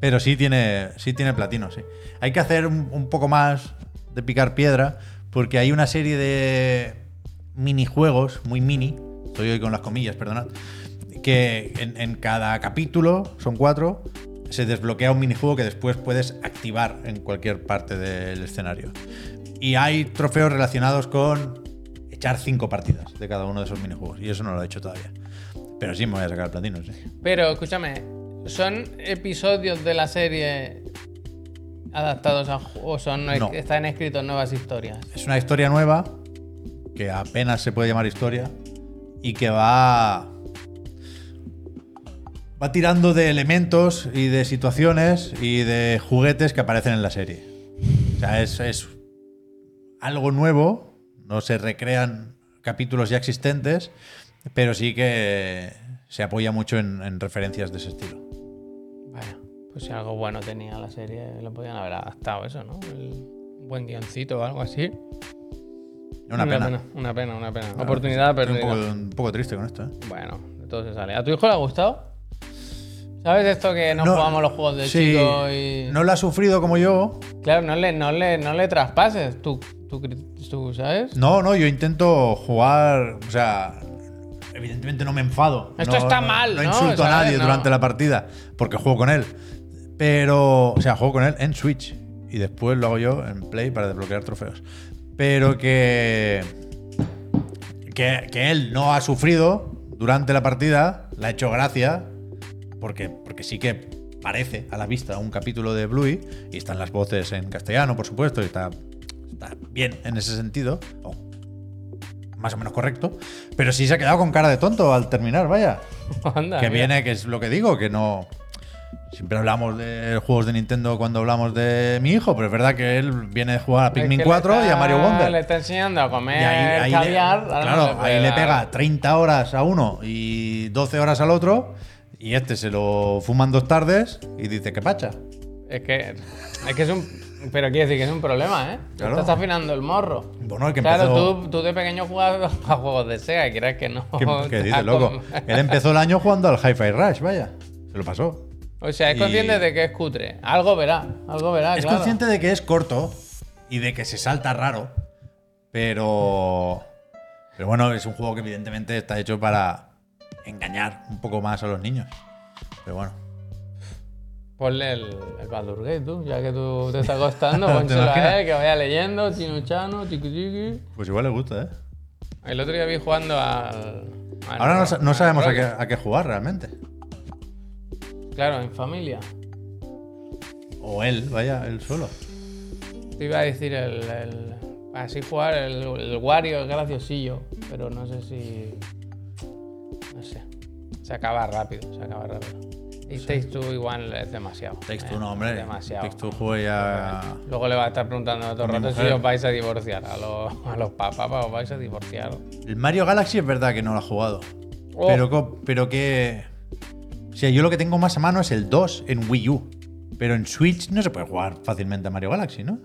Pero sí tiene, sí tiene platino, sí. Hay que hacer un, un poco más de picar piedra porque hay una serie de minijuegos, muy mini, estoy hoy con las comillas, perdonad, que en, en cada capítulo, son cuatro, se desbloquea un minijuego que después puedes activar en cualquier parte del escenario. Y hay trofeos relacionados con echar cinco partidas de cada uno de esos minijuegos. Y eso no lo he hecho todavía. Pero sí me voy a sacar el platino, sí. Pero escúchame, ¿son episodios de la serie adaptados a o son No. están escritos nuevas historias? Es una historia nueva que apenas se puede llamar historia y que va va tirando de elementos y de situaciones y de juguetes que aparecen en la serie. O sea, es, es algo nuevo, no se recrean capítulos ya existentes, pero sí que se apoya mucho en, en referencias de ese estilo. Vaya, pues si algo bueno tenía la serie, lo podían haber adaptado eso, ¿no? El- un buen guioncito o algo así. Una pena. Una pena, una pena. Oportunidad Estoy perdida. un poco, un poco triste con esto, ¿eh? Bueno, de todo se sale. ¿A tu hijo le ha gustado? ¿Sabes esto que no, No, jugamos los juegos de sí, chico y. No lo ha sufrido como yo, Claro, no le, no le, no le traspases. Tú, tú, tú, ¿sabes? No, no, yo intento jugar, o sea, evidentemente no me enfado. Esto No- está mal, No ¿no? insulto a nadie durante la partida porque juego con él. Pero, o sea, juego con él en Switch y después lo hago yo en Play para desbloquear trofeos. Pero que, que, que él no ha sufrido durante la partida, le ha hecho gracia, porque, porque sí que parece a la vista un capítulo de Bluey y están las voces en castellano, por supuesto, y está, está bien en ese sentido, o más o menos correcto, pero sí se ha quedado con cara de tonto al terminar, vaya. Anda, Que mira. viene, que es lo que digo, que no. Siempre hablamos de juegos de Nintendo cuando hablamos de mi hijo, pero es verdad que él viene de jugar a Es que Pikmin le 4 y a está- Mario Wonder. Le está enseñando a comer Y ahí, ahí le, caviar. no claro, puede ahí le pega 30 horas a uno y 12 horas al otro, y este se lo fuman dos tardes y dice que pacha. Es que, es que es un. Pero quiere decir que es un problema, ¿eh? Claro. Te estás afinando el morro. Bueno, el que claro, empezó. tú, tú de pequeño jugabas a juegos de Sega y crees que no. ¿Qué, qué dices, loco? Él empezó el año jugando al Hi-Fi Rush, vaya. Se lo pasó. O sea, es Y- consciente de que es cutre. Algo verá, algo verá. es claro. consciente de que es corto y de que se salta raro, pero. Pero bueno, es un juego que evidentemente está hecho para engañar un poco más a los niños. Pero bueno. Ponle el, el Baldur's Gate, tú, ya que tú te estás costando, ¿Te pónselo a él, que vaya leyendo, chinuchano, chiqui chiqui. Pues igual le gusta, ¿eh? El otro día vi jugando al. al Ahora no, sabemos a qué, a qué jugar realmente. Claro, en familia. O él, vaya, él solo. Te iba a decir el. el- así jugar el, el Wario es graciosillo, pero no sé si. Se acaba rápido, se acaba rápido. Y Takes Two igual es demasiado. Takes eh, Two, no, hombre. Demasiado. Takes Two juego ya. Luego le va a estar preguntando todo el rato si os vais a divorciar. A los, a los papás, os vais a divorciar. El Mario Galaxy es verdad que no lo ha jugado. Oh. Pero, pero que. O sea, yo lo que tengo más a mano es el 2 en Wii U. Pero en Switch no se puede jugar fácilmente a Mario Galaxy, ¿no?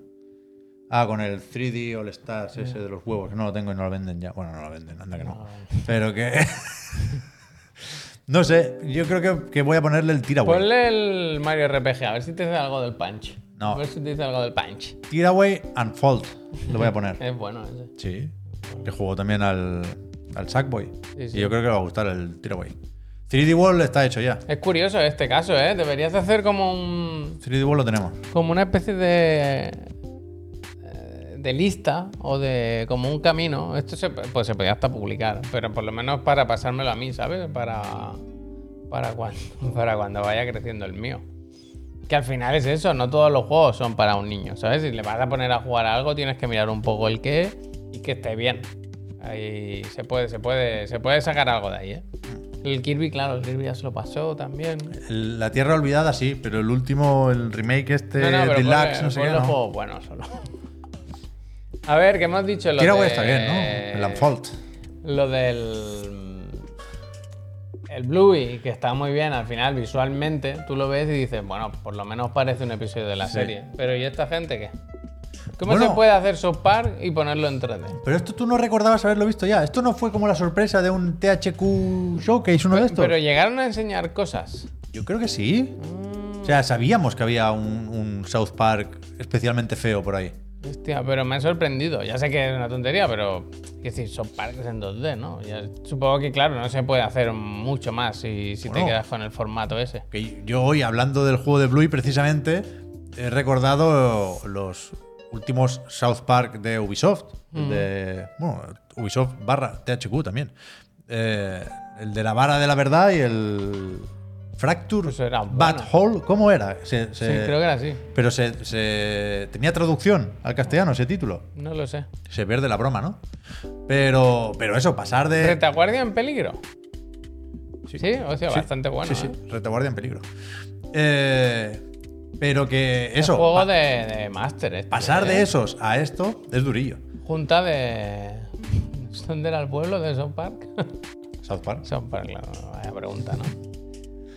Ah, con el 3D All Stars ese de los huevos, que no lo tengo y no lo venden ya. Bueno, no lo venden, anda que no. Pero que. no sé, yo creo que, que voy a ponerle el Tiraway. Ponle el Mario RPG, a ver si te dice algo del punch. No. A ver si te dice algo del punch. Tiraway and Fault. Lo voy a poner. Es bueno ese. Sí. Que jugó también al, al Sackboy. Sí, sí. Y yo creo que le va a gustar el Tiraway. 3D World está hecho ya. Es curioso este caso, ¿eh? Deberías hacer como un. 3D World lo tenemos. como una especie de. De lista o de como un camino. Esto se, pues se podía hasta publicar, pero por lo menos para pasármelo a mí, ¿sabes? Para. Para cuando, para cuando vaya creciendo el mío. Que al final es eso, no todos los juegos son para un niño, ¿sabes? Si le vas a poner a jugar a algo, tienes que mirar un poco el qué y que esté bien. Ahí se puede, se puede, se puede sacar algo de ahí, ¿eh? El Kirby, claro, el Kirby ya se lo pasó también. La Tierra Olvidada sí, pero el último, el remake este, No, no, pero Deluxe, ponle- no sé qué, no. juegos buenos solo. A ver, ¿qué hemos dicho? Lo Tiraway de- está bien, ¿no? El Unfold. Lo del. El Bluey, que está muy bien al final visualmente, tú lo ves y dices, bueno, por lo menos parece un episodio de la Sí. serie. Pero ¿y esta gente qué? ¿Cómo Bueno. se puede hacer South Park y ponerlo en 3D? Pero esto tú no recordabas haberlo visto ya. Esto no fue como la sorpresa de un THQ Showcase, uno de estos. Pero llegaron a enseñar cosas. Yo creo que sí. O sea, sabíamos que había un, un South Park especialmente feo por ahí. Hostia, pero me ha sorprendido. Ya sé que es una tontería, pero. Es decir, son parques en 2D, ¿no? Ya- supongo que, claro, no se puede hacer mucho más si, si te quedas con el formato ese. Que yo hoy, hablando del juego de Bluey, precisamente, he recordado los últimos South Park de Ubisoft. De, bueno, Ubisoft barra THQ también. Eh, el de la vara de la verdad y el Fracture Pues Bad. Hole. ¿Cómo era? Se- Sí, creo que era así. Pero se, se- tenía traducción al castellano ese título. No lo sé. Se pierde la broma, ¿no? Pero, pero eso, pasar de. ¿Retaguardia en peligro? Sí. Sí, o sea, Sí. bastante bueno. Sí, sí, ¿eh? retaguardia en peligro. Eh, pero que eso. Juego de, de Master. este, pasar ¿eh? de esos a esto es durillo. Junta de. ¿Dónde era el pueblo de South Park? South Park. South Park, claro. Vaya pregunta, ¿no?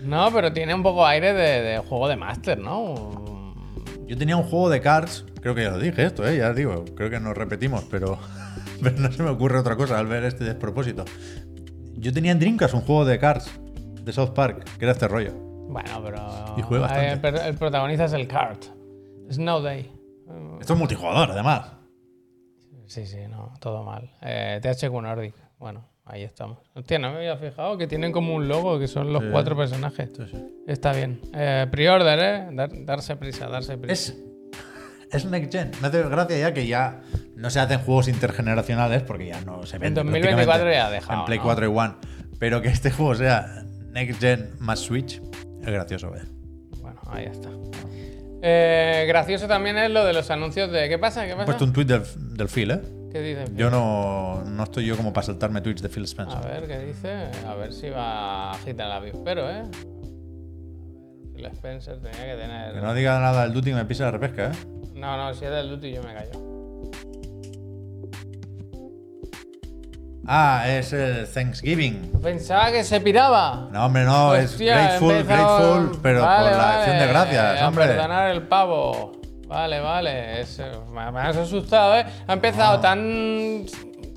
No, pero tiene un poco aire de, de juego de Master, ¿no? Yo tenía un juego de cards, creo que ya lo dije esto, ¿eh? ya digo, creo que nos repetimos, pero, pero no se me ocurre otra cosa al ver este despropósito. Yo tenía en Dreamcast un juego de cards de South Park, que era este rollo. Bueno, pero. Y bastante. El, el protagonista es el Cart. Snow Day. Esto es multijugador, además. Sí, sí, no, todo mal. Eh, THQ Nordic. Bueno, ahí estamos. Hostia, no me había fijado que tienen como un logo que son los Sí. cuatro personajes. Sí. Está bien. Eh, Pre-order, ¿eh? Dar- darse prisa, darse prisa. Es, es Next Gen. Me hace gracia ya que ya no se hacen juegos intergeneracionales porque ya no se venden. 2024 prácticamente ya ha dejado, En Play ¿no? 4 y One. Pero que este juego sea Next Gen más Switch es gracioso ver. Bueno, ahí está. Eh, gracioso también es lo de los anuncios de. ¿Qué pasa? ¿Qué He pasa? puesto un tweet del, del Phil, ¿eh? ¿Qué dice? Yo no, no estoy yo como para saltarme tweets de Phil Spencer. A ver, ¿qué dice? A ver si va a agitar la avispero, ¿eh? Phil Spencer tenía que tener. Que no diga nada del Duty y me pisa la repesca, ¿eh? No, no, si es del Duty yo me callo. Ah, es el Thanksgiving. Pensaba que se piraba. No, hombre, no, es grateful, empezado- grateful, pero Vale, por la vale, acción de gracias, A hombre. perdonar el pavo. Vale, vale. es- me, me has asustado, ¿eh? Ha empezado tan.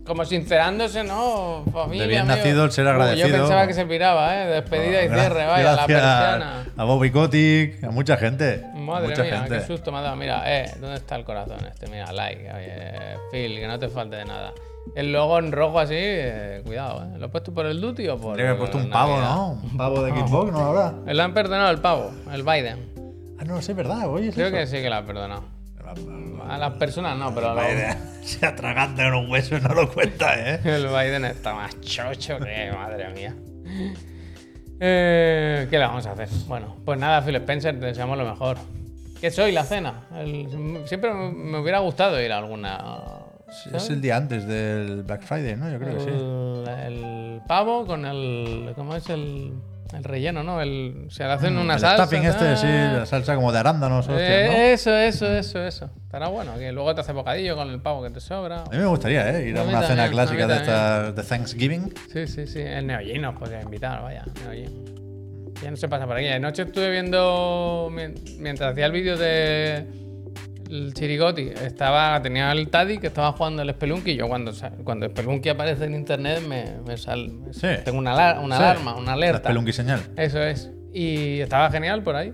Como sincerándose, ¿no? Familia, De bien amigo. nacido el ser agradecido. yo pensaba que se piraba, ¿eh? Despedida y Gra- cierre, vaya, la persiana. A Bobby Kotick, a mucha gente. Madre mucha mía, gente. qué susto me ha dado. Mira, eh, ¿dónde está el corazón este? Mira, like, oye, Phil, que no te falte de nada. El logo en rojo así, eh, cuidado, ¿eh? ¿Lo he puesto por el Duty o por.? Que haber puesto un pavo, Navidad? ¿no? Un pavo de Xbox, ¿no habrá? Le han perdonado el pavo, el Biden. Ah, no, sí, es verdad, oye. es Creo eso. que sí que lo ha perdonado. A las personas no, pero a los- Vaya, Se atraganta en un hueso y no lo cuenta, ¿eh? el Biden está más chocho que madre mía. Eh, ¿Qué le vamos a hacer? Bueno, pues nada, Phil Spencer, te deseamos lo mejor. ¿Qué soy? La cena. El- siempre me hubiera gustado ir a alguna. Es el día antes del Black Friday, ¿no? Yo creo que sí. el pavo con el. ¿Cómo es el, el relleno, no? El, se le hacen una Mm, el salsa. stuffing este, sí, la salsa como de arándanos, Eh, ¿no? Eso, eso, eso, eso. Estará bueno, que luego te hace bocadillo con el pavo que te sobra. A mí me gustaría, ¿eh? Ir a una cena también, clásica de esta de Thanksgiving. Sí, sí, sí. El Neogin nos podría invitar, vaya. Neogin. Ya no se pasa por aquí. Anoche estuve viendo, mien- mientras hacía el vídeo de el Chirigoti, estaba, tenía el Taddy que estaba jugando el Spelunky y yo cuando, cuando Spelunky aparece en internet me, me sal, me- Sí. tengo una, una Sí, alarma, una La alerta. Spelunky señal. Eso es. Y estaba genial por ahí.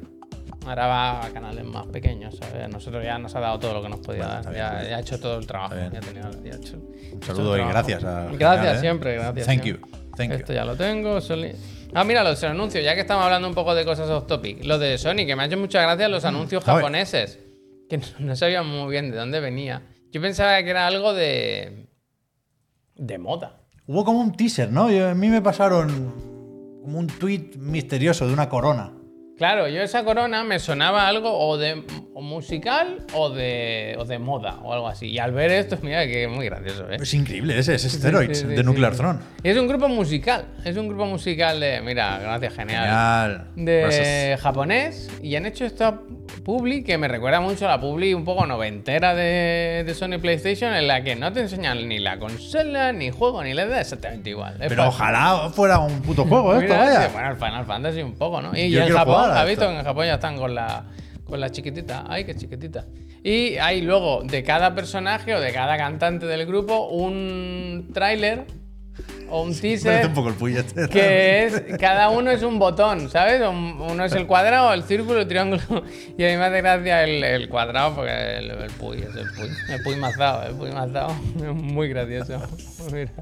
Ahora va a canales más pequeños, ¿sabes? Nosotros ya nos ha dado todo lo que nos podía Bueno, dar. Ya, bien. ya ha hecho todo el trabajo. Ya tenía- ya hecho- Un saludo y gracias a. Gracias genial, ¿eh? siempre, gracias. Thank siempre. you. Thank Esto you. ya lo tengo. Sony- Ah, mira, los anuncios, ya que estamos hablando un poco de cosas off topic. Lo de Sony, que me ha hecho muchas gracias los anuncios a ver. japoneses. Que no, sabía muy bien de dónde venía. Yo pensaba que era algo de. de moda. Hubo como un teaser, ¿no? A mí me pasaron como un tweet misterioso de una corona. Claro, yo esa corona me sonaba algo o de o musical o de, o de moda o algo así. Y al ver esto, mira que es muy gracioso, ¿eh? Es increíble ese, es Steroids sí, sí, de Nuclear. Throne. Y es un grupo musical. Es un grupo musical de. Mira, gracias, genial. Genial. de Gracias. japonés y han hecho esta publi que me recuerda mucho a la publi un poco noventera de, de Sony PlayStation en la que no te enseñan ni la consola, ni juego, ni le da exactamente igual. Es Pero ojalá fuera un puto juego esto, Mira, vaya. bueno, el Final Fantasy un poco, ¿no? Y, y Yo en quiero Japón, jugar a ¿has visto? En Japón ya están con la, con la chiquitita. Ay, qué chiquitita. Y hay luego de cada personaje o de cada cantante del grupo un tráiler o un teaser un poco el Puy este. que es cada uno es un botón, ¿sabes? Un- Uno es el cuadrado, el círculo, el triángulo. Y a mí me hace gracia el, el cuadrado porque el, el puy es el puy. El puy mazado, el puy mazado. Es muy gracioso. Mira.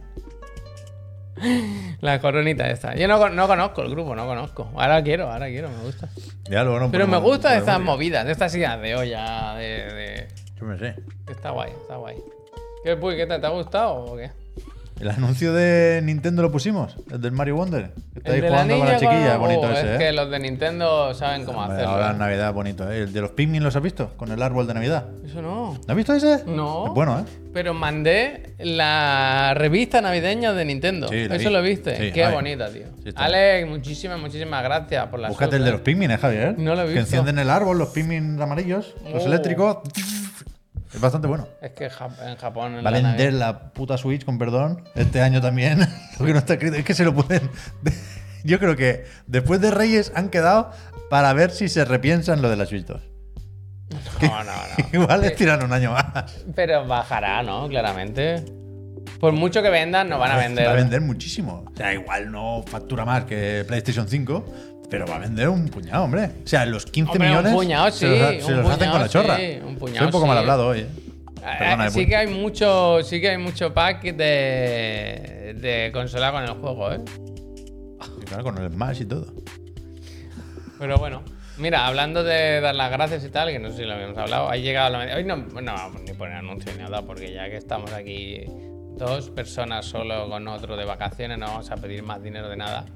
La coronita esta. Yo no, no conozco el grupo, no conozco. Ahora quiero, ahora quiero, me gusta. Ya, luego no Pero me gustan estas movidas, de estas ideas de olla, de, de- Yo me sé. Está guay, está guay. ¿Qué, puy, qué tal? ¿Te ha gustado o qué? El anuncio de Nintendo lo pusimos, el del Mario Wonder. Que está ahí El de la jugando con la chiquilla, con- bonito Oh, ese, Es ¿eh? que los de Nintendo saben cómo Hombre, hacerlo. Ahora ¿eh? en Navidad bonito, ¿eh? El de los Pikmin los has visto, con el árbol de Navidad. Eso no. ¿No has visto ese? No. Es bueno, ¿eh? Pero mandé la revista navideña de Nintendo. Sí, Eso vi. lo viste. Sí, Qué ay. bonita, tío. Sí, Alex, muchísimas, muchísimas gracias por la Búscate el de los Pikmin, ¿eh, Javier? No lo he Que visto. encienden el árbol, los Pikmin amarillos, los Oh. eléctricos. Es bastante bueno. Es que en Japón. en Va a vender la puta Switch, con perdón, este año también. Lo que no está escrito es que se lo pueden. Yo creo que después de Reyes han quedado para ver si se repiensan lo de la Switch 2. No, no, no. Igual les tiran un año más. Pero bajará, ¿no? Claramente. Por mucho que vendan, no van a vender. Va a vender muchísimo. O sea, igual no factura más que PlayStation 5, pero va a vender un puñado, hombre. O sea, los 15 Hombre, un millones puñado, se los, sí, se los hacen con la chorra. sí, un puñado, Soy un poco sí. mal hablado hoy. ¿eh? Perdona, sí que hay mucho, sí que hay mucho pack de, de consola con el juego, ¿eh? Y claro, con el Smash y todo. Pero bueno, mira, hablando de dar las gracias y tal, que no sé si lo habíamos hablado, ha llegado la. Hoy no, no vamos ni poner anuncio ni nada, porque ya que estamos aquí dos personas solo con otro de vacaciones, no vamos a pedir más dinero de nada.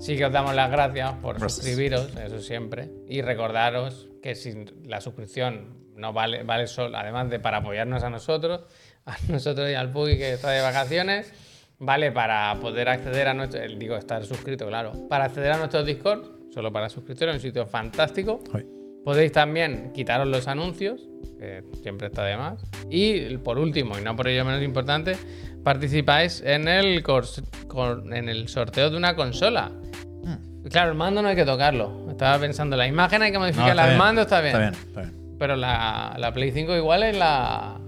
Sí que os damos las gracias por Gracias. suscribiros, eso siempre. Y recordaros que sin la suscripción no vale, vale solo, además de para apoyarnos a nosotros, a nosotros y al Puy que está de vacaciones, vale para poder acceder a nuestro, digo, estar suscrito, claro, para acceder a nuestro Discord, solo para suscriptores, un sitio fantástico. Joder. Podéis también quitaros los anuncios, que siempre está de más. Y por último, y no por ello menos importante, participáis en el, en el sorteo de una consola. Claro, el mando no hay que tocarlo. Estaba pensando, la imagen hay que No, modificarla, está el mando está bien. Está bien, está bien. Pero la, la Play 5 igual es la,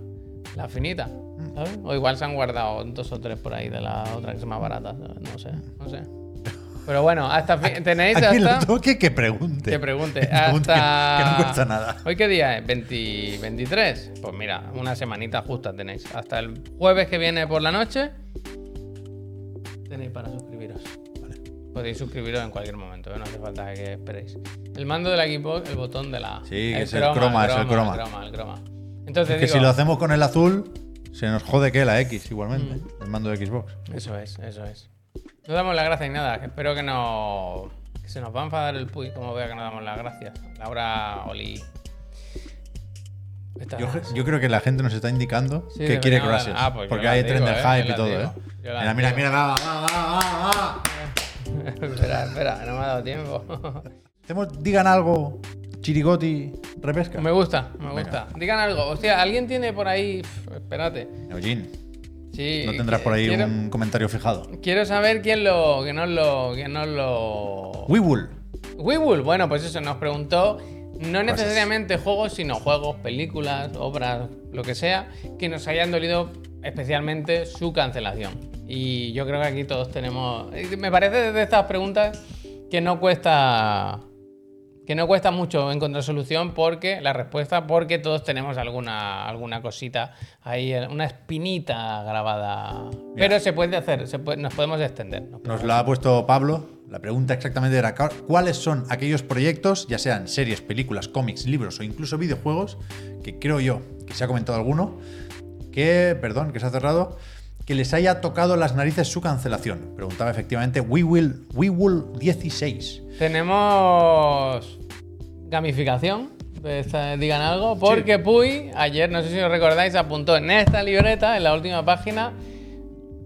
la finita. ¿sabes? O igual se han guardado dos o tres por ahí de la otra que es más barata. No sé, no sé. Pero bueno, hasta fi- tenéis A quien hasta. lo toque, que pregunte. Que pregunte. Que pregunte, Hasta... que, que no cuesta nada. ¿Hoy qué día es? ¿20 ¿23? Pues mira, una semanita justa tenéis. Hasta el jueves que viene por la noche tenéis para suscribiros. Podéis suscribiros en cualquier momento, ¿eh? no hace falta que esperéis. El mando del equipo, el botón de la. Sí, que es el croma, es el croma. El croma, el croma. Entonces Es que digo, si lo hacemos con el azul, se nos jode que la X igualmente. Mm. El mando de Xbox. Eso es, eso es. No damos las gracias ni nada. Espero que no. Que se nos va a enfadar el Puy como vea que no damos las gracias. Laura Oli. Yo, yo creo que la gente nos está indicando Sí, que quiere gracias. ah, pues porque hay digo, tren del eh, hype y todo, digo, ¿eh? Mira, mira, mira, va, va, va, va, va. espera, espera, no me ha dado tiempo. Digan algo, Chirigoti, repesca. me gusta, me gusta. Digan algo. Hostia, ¿alguien tiene por ahí. Pf, espérate. Eugene, Sí. no tendrás que- por ahí quiero, un comentario fijado. quiero saber quién lo. quién nos lo. quién nos lo. Weewool. Weewool, bueno, pues eso nos preguntó no necesariamente juegos, sino juegos, películas, obras, lo que sea, que nos hayan dolido especialmente su cancelación. Y yo creo que aquí todos tenemos. eh, Me parece de estas preguntas que no cuesta. Que no cuesta mucho encontrar solución porque la respuesta, porque todos tenemos alguna, alguna cosita ahí, una espinita grabada. Pero se puede hacer, se puede- nos podemos extender. nos Nos la ha puesto Pablo. La pregunta exactamente era "¿Cu- cuáles son aquellos proyectos, ya sean series, películas, cómics, libros o incluso videojuegos, que creo yo que se ha comentado alguno, que, perdón, que se ha cerrado, que les haya tocado las narices su cancelación. Preguntaba efectivamente We Will, We Will 16. Tenemos gamificación. digan algo. Porque Puy, ayer, no sé si os recordáis, apuntó en esta libreta, en la última página,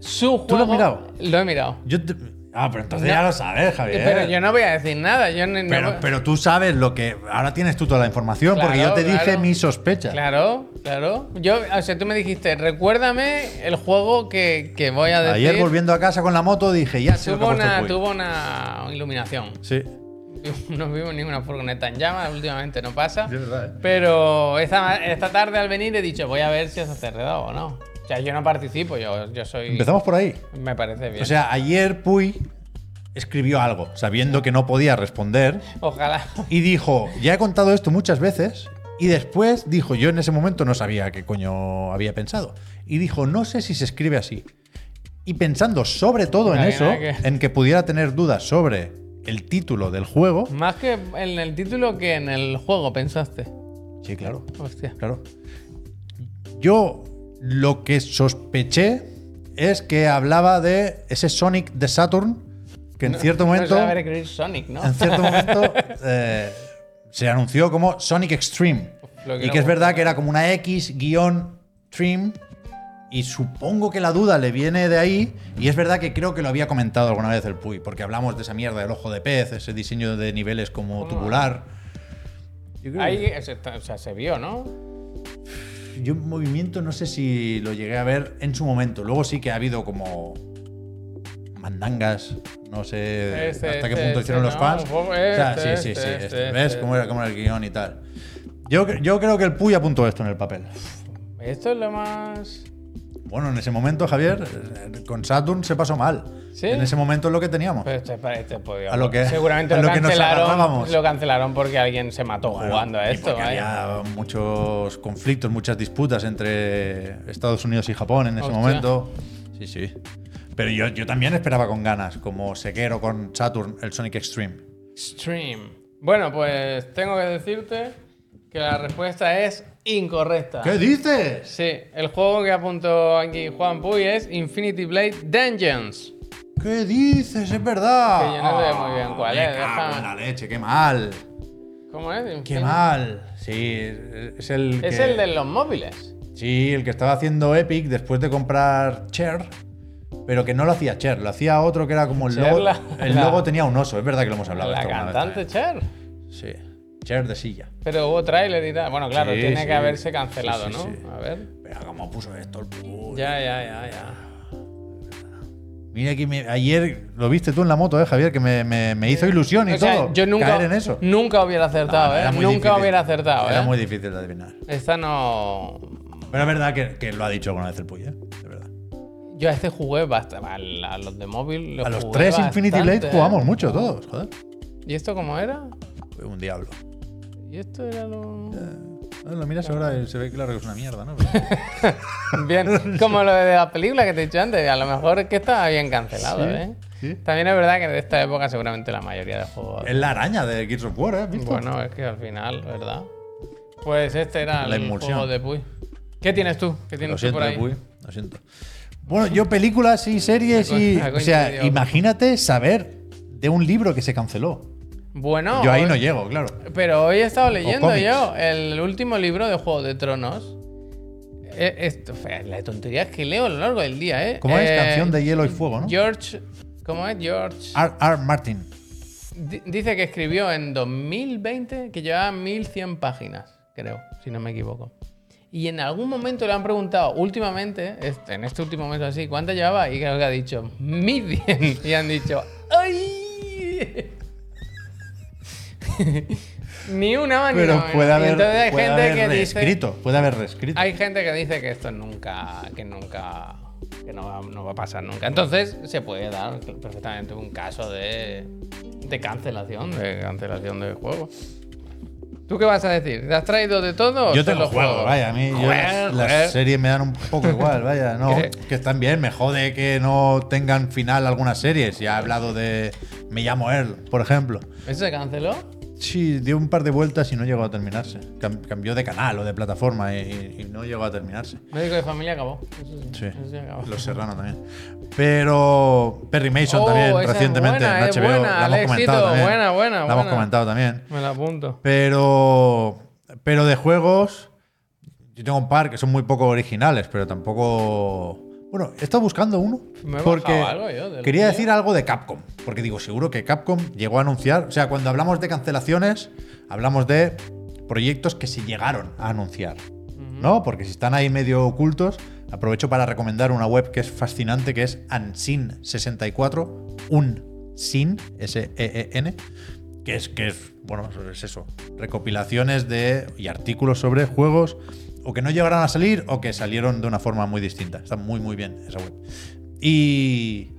su juego. ¿Tú lo has mirado? Lo he mirado. Yo te- Ah, pero entonces No. ya lo sabes, Javier. Pero yo no voy a decir nada. Yo ni- no Pero, tú sabes lo que. Ahora tienes tú toda la información, porque yo Claro, te dije claro. mi sospecha. Claro, claro. Yo, o sea, tú me dijiste, recuérdame el juego que, que voy a decir. Ayer volviendo a casa con la moto dije, ya sé lo que tuvo puesto el una, tuvo una iluminación. Sí. No vimos ninguna furgoneta en llamas, últimamente no pasa. Sí, es verdad, ¿eh? Pero esta, esta tarde al venir he dicho, voy a ver si os ha cerrado o no. O sea, yo no participo, yo, yo soy. Empezamos por ahí. Me parece bien. O sea, ayer Puy escribió algo, sabiendo que no podía responder, Ojalá. y dijo, ya he contado esto muchas veces, y después dijo, yo en ese momento no sabía qué coño había pensado, y dijo, no sé si se escribe así. Y pensando sobre todo en eso, que- en que pudiera tener dudas sobre el título del juego, Más que en el título que en el juego pensaste. sí, claro, Hostia. claro. Yo lo que sospeché es que hablaba de ese Sonic de Saturn, que en cierto momento... saber escribir Sonic, ¿no? en cierto momento eh, se anunció como Sonic Extreme. Y que es verdad que era como una X guion Trim. Y supongo que la duda le viene de ahí. Y es verdad que creo que lo había comentado alguna vez el Puy, porque hablamos de esa mierda del ojo de pez, ese diseño de niveles como tubular. Yo creo Ahí, se- o sea, se vio, ¿no? Yo en movimiento no sé si lo llegué a ver en su momento. Luego sí que ha habido como mandangas, no sé Este, hasta qué este, punto hicieron este, los fans. o sea, sí, sí, sí. ¿Ves cómo era, cómo era el guion y tal? Yo, yo creo que el Puy apuntó esto en el papel. Esto es lo más. Bueno, en ese momento, Javier, con Saturn se pasó mal. ¿Sí? En ese momento es lo que teníamos. Pero este, para este podía- A lo que- Seguramente a lo, lo que nos cancelaron. Lo cancelaron porque alguien se mató Bueno, jugando a esto. había muchos conflictos, muchas disputas entre Estados Unidos y Japón en ese Hostia. momento. Sí, sí. Pero yo, yo también esperaba con ganas, como Sekiro con Saturn, el Sonic Extreme. Stream. Bueno, pues tengo que decirte que la respuesta es incorrecta. ¿Qué dices? Sí, el juego que apuntó aquí Juan Puy es Infinity Blade Dungeons. ¿Qué dices? Es verdad. Que yo no sé muy bien cuál me es, cago déjame- en la leche, qué mal. ¿Cómo es? Qué Infinity- mal. Sí, es el Es que- el de los móviles. Sí, el que estaba haciendo Epic después de comprar Cher, pero que no lo hacía Cher, lo hacía otro que era como el Cher, logo. la- el la- logo tenía un oso, es verdad que lo hemos hablado. La esto vez cantante Cher. Sí, Cher de silla. Pero hubo tráiler y tal. Bueno, claro, Sí, tiene sí. que haberse cancelado, Sí, ¿no? A ver. Pero cómo puso esto el puto. Ya, ya, ya, ya. Mira aquí, me- ayer lo viste tú en la moto, ¿eh, Javier? Que me, me- me hizo ilusión y O sea, todo. yo nunca, caer en eso. nunca hubiera acertado, No, ¿eh? Nunca difícil. hubiera acertado, Era ¿eh? muy difícil de adivinar. Esta no. Pero es verdad que, que lo ha dicho alguna vez el Puy, ¿eh? De verdad. Yo a este jugué bastante. A los de móvil. los A los tres Infinity Blade jugamos mucho todos, joder. ¿Y esto cómo era? Un diablo. ¿Y esto era lo.? Ah, Lo miras ahora y se ve claro que es una mierda, ¿no? Bien, como lo de la película que te he dicho antes, a lo mejor es que estaba bien cancelado, Sí, ¿eh? sí. También es verdad que de esta época seguramente la mayoría de juegos... Es la araña de Gears of War, ¿eh? Bueno, es que al final, ¿verdad? Pues este era La el juego de Puy. ¿Qué tienes tú? ¿Qué Lo tienes tú siento, por ahí? Puy, lo siento. Bueno, yo películas y series y... O sea, imagínate saber de un libro que se canceló. Bueno, Yo ahí no llego, claro. pero hoy he estado leyendo yo el último libro de Juego de Tronos. Eh, Esto, la tontería que leo a lo largo del día, ¿eh? ¿Cómo es? Eh, Canción de hielo y fuego, ¿no? George... ¿Cómo es? George... R. R. Martin. Di- Dice que escribió en 2020 que llevaba 1100 páginas, creo, si no me equivoco. Y en algún momento le han preguntado, últimamente, este- en este último mes o así, ¿cuánto llevaba? Y creo que ha dicho 1100. Y han dicho, ¡ay! Ni una más ni Pero puede haber, entonces hay puede gente haber que dice. reescrito. Puede haber reescrito. Hay gente que dice que esto nunca, que nunca, que no va, no va a pasar nunca. Entonces se puede dar perfectamente un caso de, de cancelación, de cancelación del juego. ¿Tú qué vas a decir? ¿Te has traído de todo? Yo solo juegos, juegos? vaya, a mí yo Joder, las, las series me dan un poco igual, vaya, no, ¿Qué? que están bien, me jode que no tengan final algunas series, ya he hablado de Me llamo Earl, por ejemplo. ¿Eso se canceló? Sí, dio un par de vueltas y no llegó a terminarse. Cam- cambió de canal o de plataforma y, y no llegó a terminarse. Médico de familia acabó. Eso sí, Sí, eso sí acabó. Los Serrano también. Pero Perry Mason Oh, también, recientemente buena, en es HBO. buena, la hemos Alexito, comentado también. buena, buena, La hemos comentado también. Me la apunto. Pero, pero de juegos, yo tengo un par que son muy poco originales, pero tampoco. Bueno, he estado buscando uno. Me he porque algo yo del quería decir algo de Capcom. Porque digo, seguro que Capcom llegó a anunciar. O sea, cuando hablamos de cancelaciones, hablamos de proyectos que se llegaron a anunciar. ¿No? Porque si están ahí medio ocultos, aprovecho para recomendar una web que es fascinante, que es Ansin64, un sin, S-E-E-N, que es, que es, bueno, es eso, recopilaciones de y artículos sobre juegos o que no llegaron a salir o que salieron de una forma muy distinta. Está muy, muy bien esa web. Y,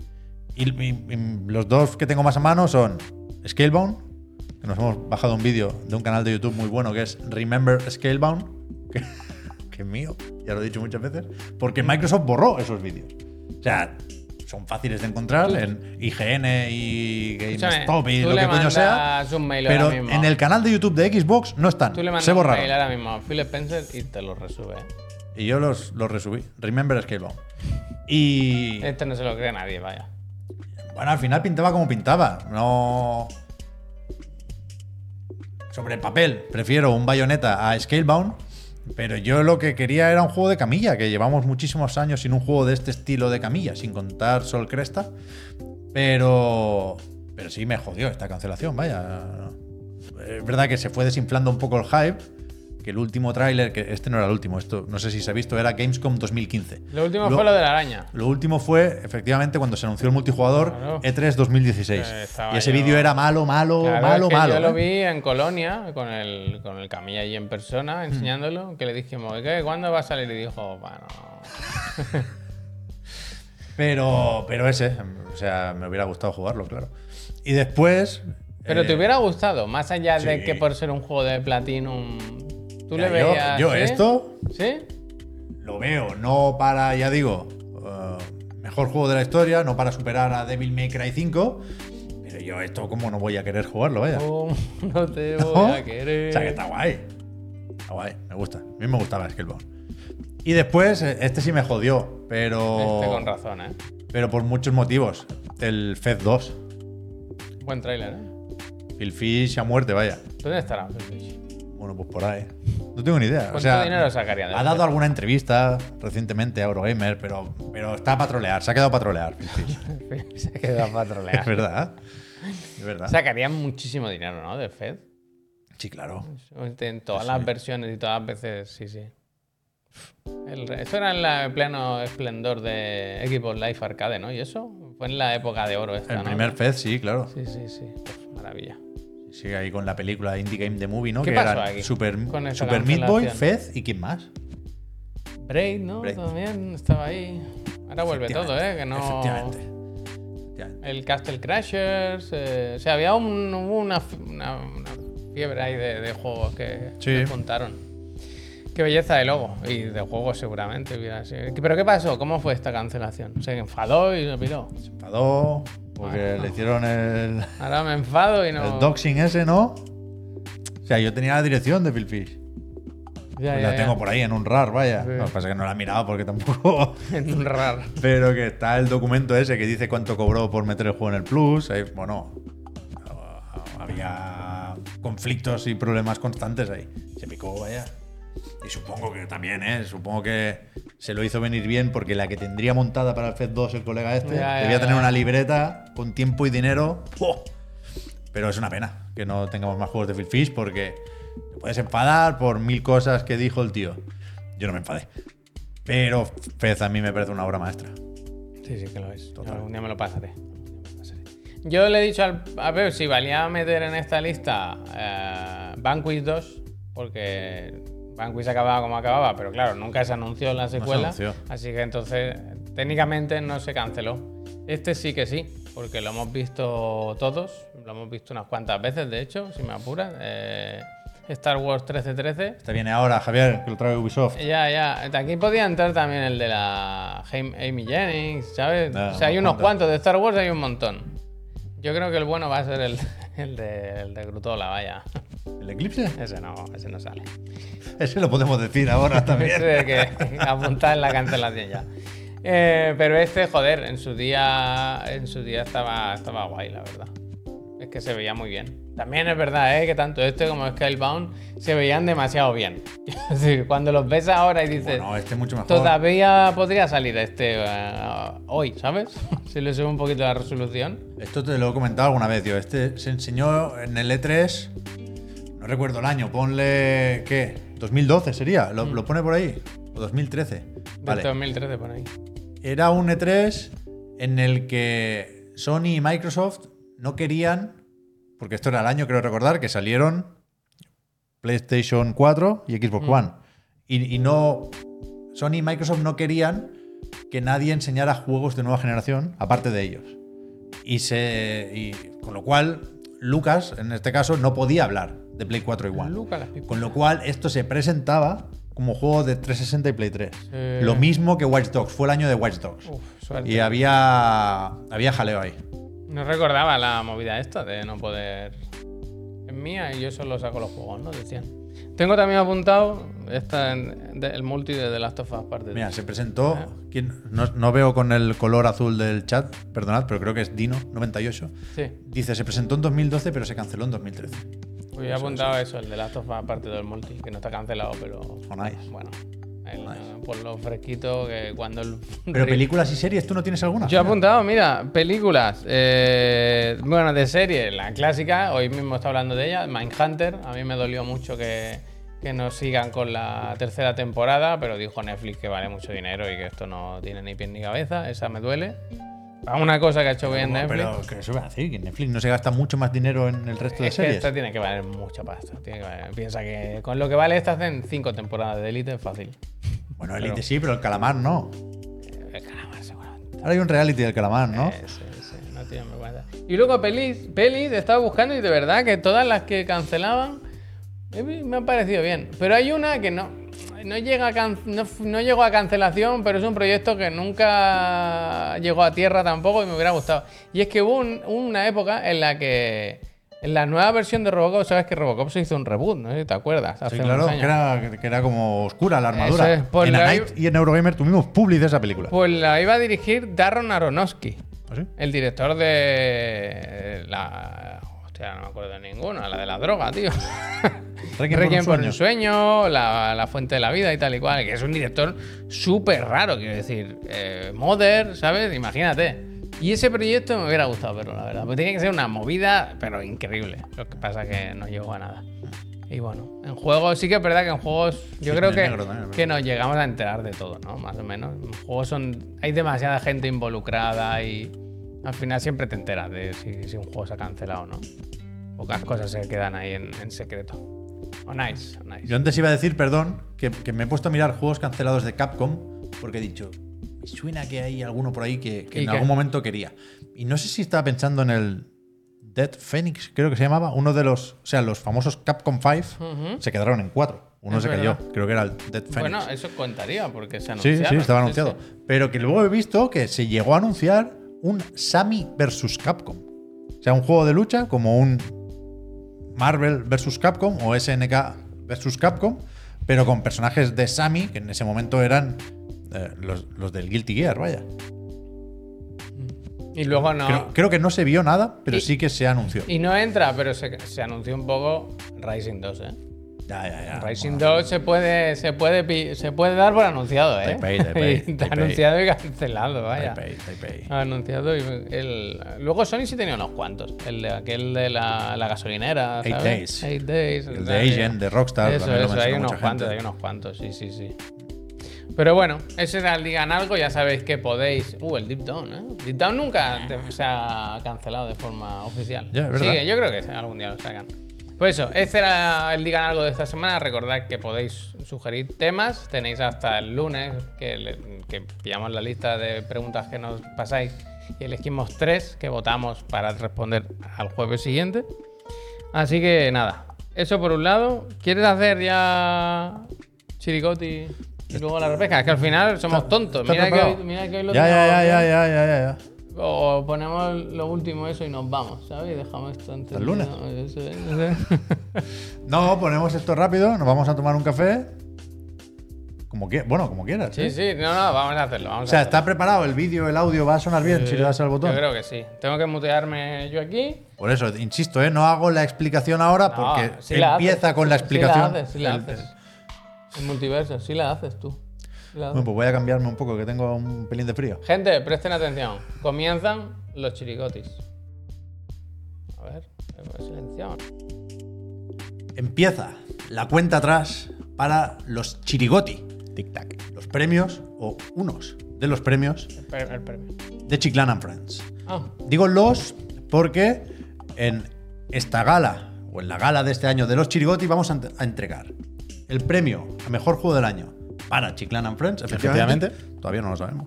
y- los dos que tengo más a mano son Scalebound, que nos hemos bajado un vídeo de un canal de YouTube muy bueno que es Remember Scalebound, que, que es mío, ya lo he dicho muchas veces, porque Microsoft borró esos vídeos. O sea, son fáciles de encontrar en IGN y GameStop y lo que coño sea. un mail Pero ahora mismo. en el canal de YouTube de Xbox no están. Tú le mandas Se un borraron. mail ahora mismo a Phil Spencer y te lo resube. Y yo los, los resubí. Remember Scalebound. Y Este no se lo cree nadie, vaya. bueno, al final pintaba como pintaba. No. Sobre el papel, prefiero un bayoneta a Scalebound. Pero yo lo que quería era un juego de camilla, que llevamos muchísimos años sin un juego de este estilo de camilla, sin contar Sol Cresta. Pero. Pero sí me jodió esta cancelación, vaya. Es verdad que se fue desinflando un poco el hype. Que el último tráiler, que este no era el último, esto no sé si se ha visto, era Gamescom 2015. Lo último Lo- fue lo de la araña. Lo último fue, efectivamente, cuando se anunció el multijugador Claro. E3 2016. Eh, y ese vídeo era malo, malo, Claro, malo, es que malo. Yo lo ¿eh? vi en Colonia con el, con el Camilla allí en Mm. persona enseñándolo. Que le dijimos, ¿qué? ¿cuándo va a salir? Y dijo, bueno. Pero, pero ese, o sea, me hubiera gustado jugarlo, claro. Y después. Pero eh, te hubiera gustado, más allá de que por ser un juego de Platinum. Tú ya, le yo- veías. Yo, ¿sí? esto ¿Sí? lo veo, no para, ya digo, eh, mejor juego de la historia, no para superar a Devil May Cry 5. Pero yo esto, como no voy a querer jugarlo, vaya. ¿Cómo no te ¿No? voy a querer. O sea, que está guay. Está guay, me gusta. A mí me gustaba Scalebound. Y después, eh, este sí me jodió, pero. Este con razón, ¿eh? Pero por muchos motivos. El Fez 2. Buen tráiler, ¿eh? Phil Fish a muerte, vaya. ¿Dónde estará Phil Fish? Bueno, pues por ahí. No tengo ni idea. ¿Cuánto O sea, dinero sacaría de ha dado alguna entrevista recientemente a Eurogamer, pero, pero está a patrolear. Se ha quedado a patrolear. Se quedó a Es patrolear. verdad. Es verdad. Sacarían muchísimo dinero, ¿no? De Fed. Sí, claro. En todas Sí, las versiones y todas las veces, sí, sí. El, esto era en la- el pleno esplendor de Xbox Live Arcade, ¿no? Y eso fue en la época de oro esta, El ¿no? primer Fez, sí, claro. Sí, sí, sí. Uf, maravilla. Sigue ahí con la película Indie Game The Movie, ¿no? ¿Qué que pasó eran aquí Super, Super Meat Boy? Fez y quién más. Braid, ¿no? Braid. También estaba ahí. Ahora vuelve todo, ¿eh? Que no... Efectivamente. El Castle Crashers. eh, o sea, había un- una, una- una fiebre ahí de, de juegos que Sí. se juntaron. Qué belleza de logo. Y de juegos seguramente. ¿Pero qué pasó? ¿Cómo fue esta cancelación? Se enfadó y lo piró. Se enfadó porque le hicieron el, Ahora me enfado y no. el doxing ese, ¿no? O sea, yo tenía la dirección de Phil Fish. Ya, Pues ya, la ya. tengo por ahí en un RAR, vaya. Sí. Lo que pasa es que no la he mirado porque tampoco. En un raro. Pero que está el documento ese que dice cuánto cobró por meter el juego en el Plus. Ahí, bueno, había conflictos y problemas constantes ahí. Se picó, vaya. Y supongo que también, ¿eh? Supongo que se lo hizo venir bien porque la que tendría montada para el FED 2 el colega este Ya, ya, debía tener ya. una libreta con tiempo y dinero. ¡Puah! Pero es una pena que no tengamos más juegos de Phil Fish porque te puedes enfadar por mil cosas que dijo el tío. Yo no me enfadé. Pero Fez a mí me parece una obra maestra. Sí, sí que lo es. Total. algún día me lo pasaré. Yo le he dicho al, a ver si valía meter en esta lista eh, Vanquish 2, porque Vanquish acababa como acababa, pero claro, nunca se anunció la secuela. anunció. Así que entonces, técnicamente no se canceló. Este sí que sí, porque lo hemos visto todos, lo hemos visto unas cuantas veces, de hecho, si me apuras. Eh, Star Wars 1313. Este viene ahora, Javier, que lo trae Ubisoft. Ya, ya. Aquí podía entrar también el de la Amy Jennings, ¿sabes? Ah, o sea, hay unos unos cuantos. De Star Wars hay un montón. Yo creo que el bueno va a ser el, el de, el de Grutola, vaya. ¿El Eclipse? Ese no, ese no sale. Ese lo podemos decir ahora Ese también. hay que apuntar en la cancelación ya. Eh, pero este, joder, en su día, en su día estaba, estaba guay, la verdad. Es que se veía muy bien. También es verdad, ¿eh? que tanto este como Scalebound se veían demasiado bien. Es decir, cuando los ves ahora y dices, Bueno, este mucho mejor. Todavía podría salir este eh, hoy, ¿sabes? Si le sube un poquito la resolución. Esto te lo he comentado alguna vez, tío. Este se enseñó en el E3. No recuerdo el año. Ponle. ¿Qué? ¿2012 sería? ¿Lo, lo pone por ahí? ¿O 2013? Del Vale. 2013 por ahí. Era un E3 en el que Sony y Microsoft no querían. Porque esto era el año, creo recordar, que salieron PlayStation 4 y Xbox One. Y, y no. Sony y Microsoft no querían que nadie enseñara juegos de nueva generación aparte de ellos. Y se. y con lo cual, Lucas, en este caso, no podía hablar de Play 4 igual. Las. Con lo cual, esto se presentaba como juego de 360 y Play 3. Sí. Lo mismo que Watch Dogs, fue el año de Watch Dogs. Uf. Y había, había jaleo ahí. No recordaba la movida esta de no poder. Es mía y yo solo saco los juegos, ¿no? Decían. Tengo también apuntado esta, el multi de The Last of Us parte Mira, se presentó. Ah. ¿quién? No, no veo con el color azul del chat, perdonad, pero creo que es Dino98. Sí, Dice, se presentó en 2012, pero se canceló en 2013. Pues he apuntado eso, el de Last of Us parte del multi, que no está cancelado, pero. Oh, nice. Bueno, el- por lo fresquito que cuando el. Pero películas y series, ¿tú no tienes alguna? Yo he apuntado, mira, películas. eh, bueno, de serie, la clásica, hoy mismo está hablando de ella, Mindhunter. A mí me dolió mucho que, que no sigan con la tercera temporada, pero dijo Netflix que vale mucho dinero y que esto no tiene ni pie ni cabeza. Esa me duele. A una cosa que ha hecho bien Netflix. pero que eso va a decir, que Netflix no se gasta mucho más dinero en el resto de es que series. esta tiene que valer mucha pasta. tiene que valer- Piensa que con lo que vale esta hacen cinco temporadas de Elite fácil. Bueno, Elite sí, pero el calamar no. El calamar seguramente. Ahora hay un reality del calamar, ¿no? Eh, sí, sí, no tiene vergüenza. Y luego pelis, pelis, estaba buscando y de verdad que todas las que cancelaban me han parecido bien. Pero hay una que no, no, llega a can- no, llegó a cancelación, pero es un proyecto que nunca llegó a tierra tampoco y me hubiera gustado. Y es que hubo un- una época en la que en la nueva versión de Robocop, sabes que Robocop se hizo un reboot, no sé si te acuerdas. Hace Sí, claro, que era, que era como oscura la armadura. Eso es, por en la- Night y en Eurogamer tuvimos public de esa película. Pues la iba a dirigir Darren Aronofsky. ¿Ah, sí? El director de la. Hostia, no me acuerdo de ninguna, la de la droga, tío. Requiem por un Requiem por sueño. un sueño, la, la fuente de la vida y tal y cual. Que es un director súper raro, quiero decir. Eh, Mother, ¿sabes? Imagínate. Y ese proyecto me hubiera gustado verlo, la verdad. Porque tiene que ser una movida, pero increíble. Lo que pasa que no llegó a nada. Y bueno, en juegos, sí que es verdad que en juegos, yo Sí, creo que, negro que nos llegamos a enterar de todo, ¿no? Más o menos. En juegos son, hay demasiada gente involucrada y al final siempre te enteras de si, si un juego se ha cancelado o no. Pocas cosas se quedan ahí en, en secreto. O nice, o nice. Yo antes iba a decir, perdón, que, que me he puesto a mirar juegos cancelados de Capcom porque he dicho, me suena que hay alguno por ahí que, que ¿Y en qué? algún momento quería. Y no sé si estaba pensando en el Dead Phoenix, creo que se llamaba, uno de los, o sea, los famosos Capcom 5 Ujú. se quedaron en cuatro. Uno Es se cayó, verdad. creo que era el Dead Phoenix. Bueno, eso contaría porque se sí, anunciaron. sí, estaba Sí, anunciado. sí. Pero que luego he visto que se llegó a anunciar un Sammy versus Capcom. O sea, un juego de lucha como un Marvel versus Capcom o SNK versus Capcom, pero con personajes de Sammy, que en ese momento eran eh, los, los del Guilty Gear, vaya. Y luego no. Creo, creo que no se vio nada, pero Y- sí que se anunció. Y no entra, pero se, se anunció un poco Rising 2, ¿eh? Ya, ya, ya. Rising 2 se puede, se, puede, se puede dar por anunciado, ¿eh? Taipei, Taipei, anunciado y cancelado, vaya. Taipei, Taipei. Anunciado y el... Luego Sony sí tenía unos cuantos. El de aquel de la, la gasolinera. Eight ¿sabes? Days. Eight Days. El de Agent, de Rockstar, Eso, también lo eso, mencionó hay unos mucha cuantos, gente. hay unos cuantos, sí, sí, sí. Pero bueno, ese era el Digan Algo, ya sabéis que podéis. Uh, el Deep Down, ¿eh? Deep Down nunca se ha cancelado de forma oficial. Ya, es verdad. Sí, yo creo que algún día lo sacan. Pues eso, este era el Digan Algo de esta semana. Recordad que podéis sugerir temas. Tenéis hasta el lunes que, pillamos la lista de preguntas que nos pasáis y elegimos tres que votamos para responder al jueves siguiente. Así que nada, eso por un lado. ¿Quieres hacer ya chiricoti y luego la repesca? Es que al final somos tontos. ¿Está Mira que, hoy, mira que hoy lo Ya, ya, ya, ya, ya, ya, ya. O ponemos lo último eso y nos vamos, ¿sabes? Y dejamos esto antes. el lunes? Eso no ponemos esto rápido, nos vamos a tomar un café. Como que, bueno, como quieras. sí, ¿eh? sí, no, no, vamos a hacerlo. Vamos O sea, está preparado el vídeo, el audio, va a sonar bien si le das al botón. Yo creo que sí. Tengo que mutearme yo aquí. Por eso, insisto, ¿eh? no hago la explicación ahora No, porque sí empieza haces, con la sí explicación. la haces, sí la haces. El multiverso, sí la haces tú. Bueno, pues voy a cambiarme un poco, que tengo un pelín de frío. Gente, presten atención. Comienzan los chiricotis. A ver, hemos silenciado. Empieza la cuenta atrás para los Chirigoti. Tic-tac. Los premios, o unos de los premios, El, pre- el premio. de Chiclan and Friends. Ah, Digo los porque en esta gala, o en la gala de este año de los Chirigoti, vamos a, ent- a entregar el premio a mejor juego del año para Chiclan and Friends, efectivamente, Todavía no lo sabemos.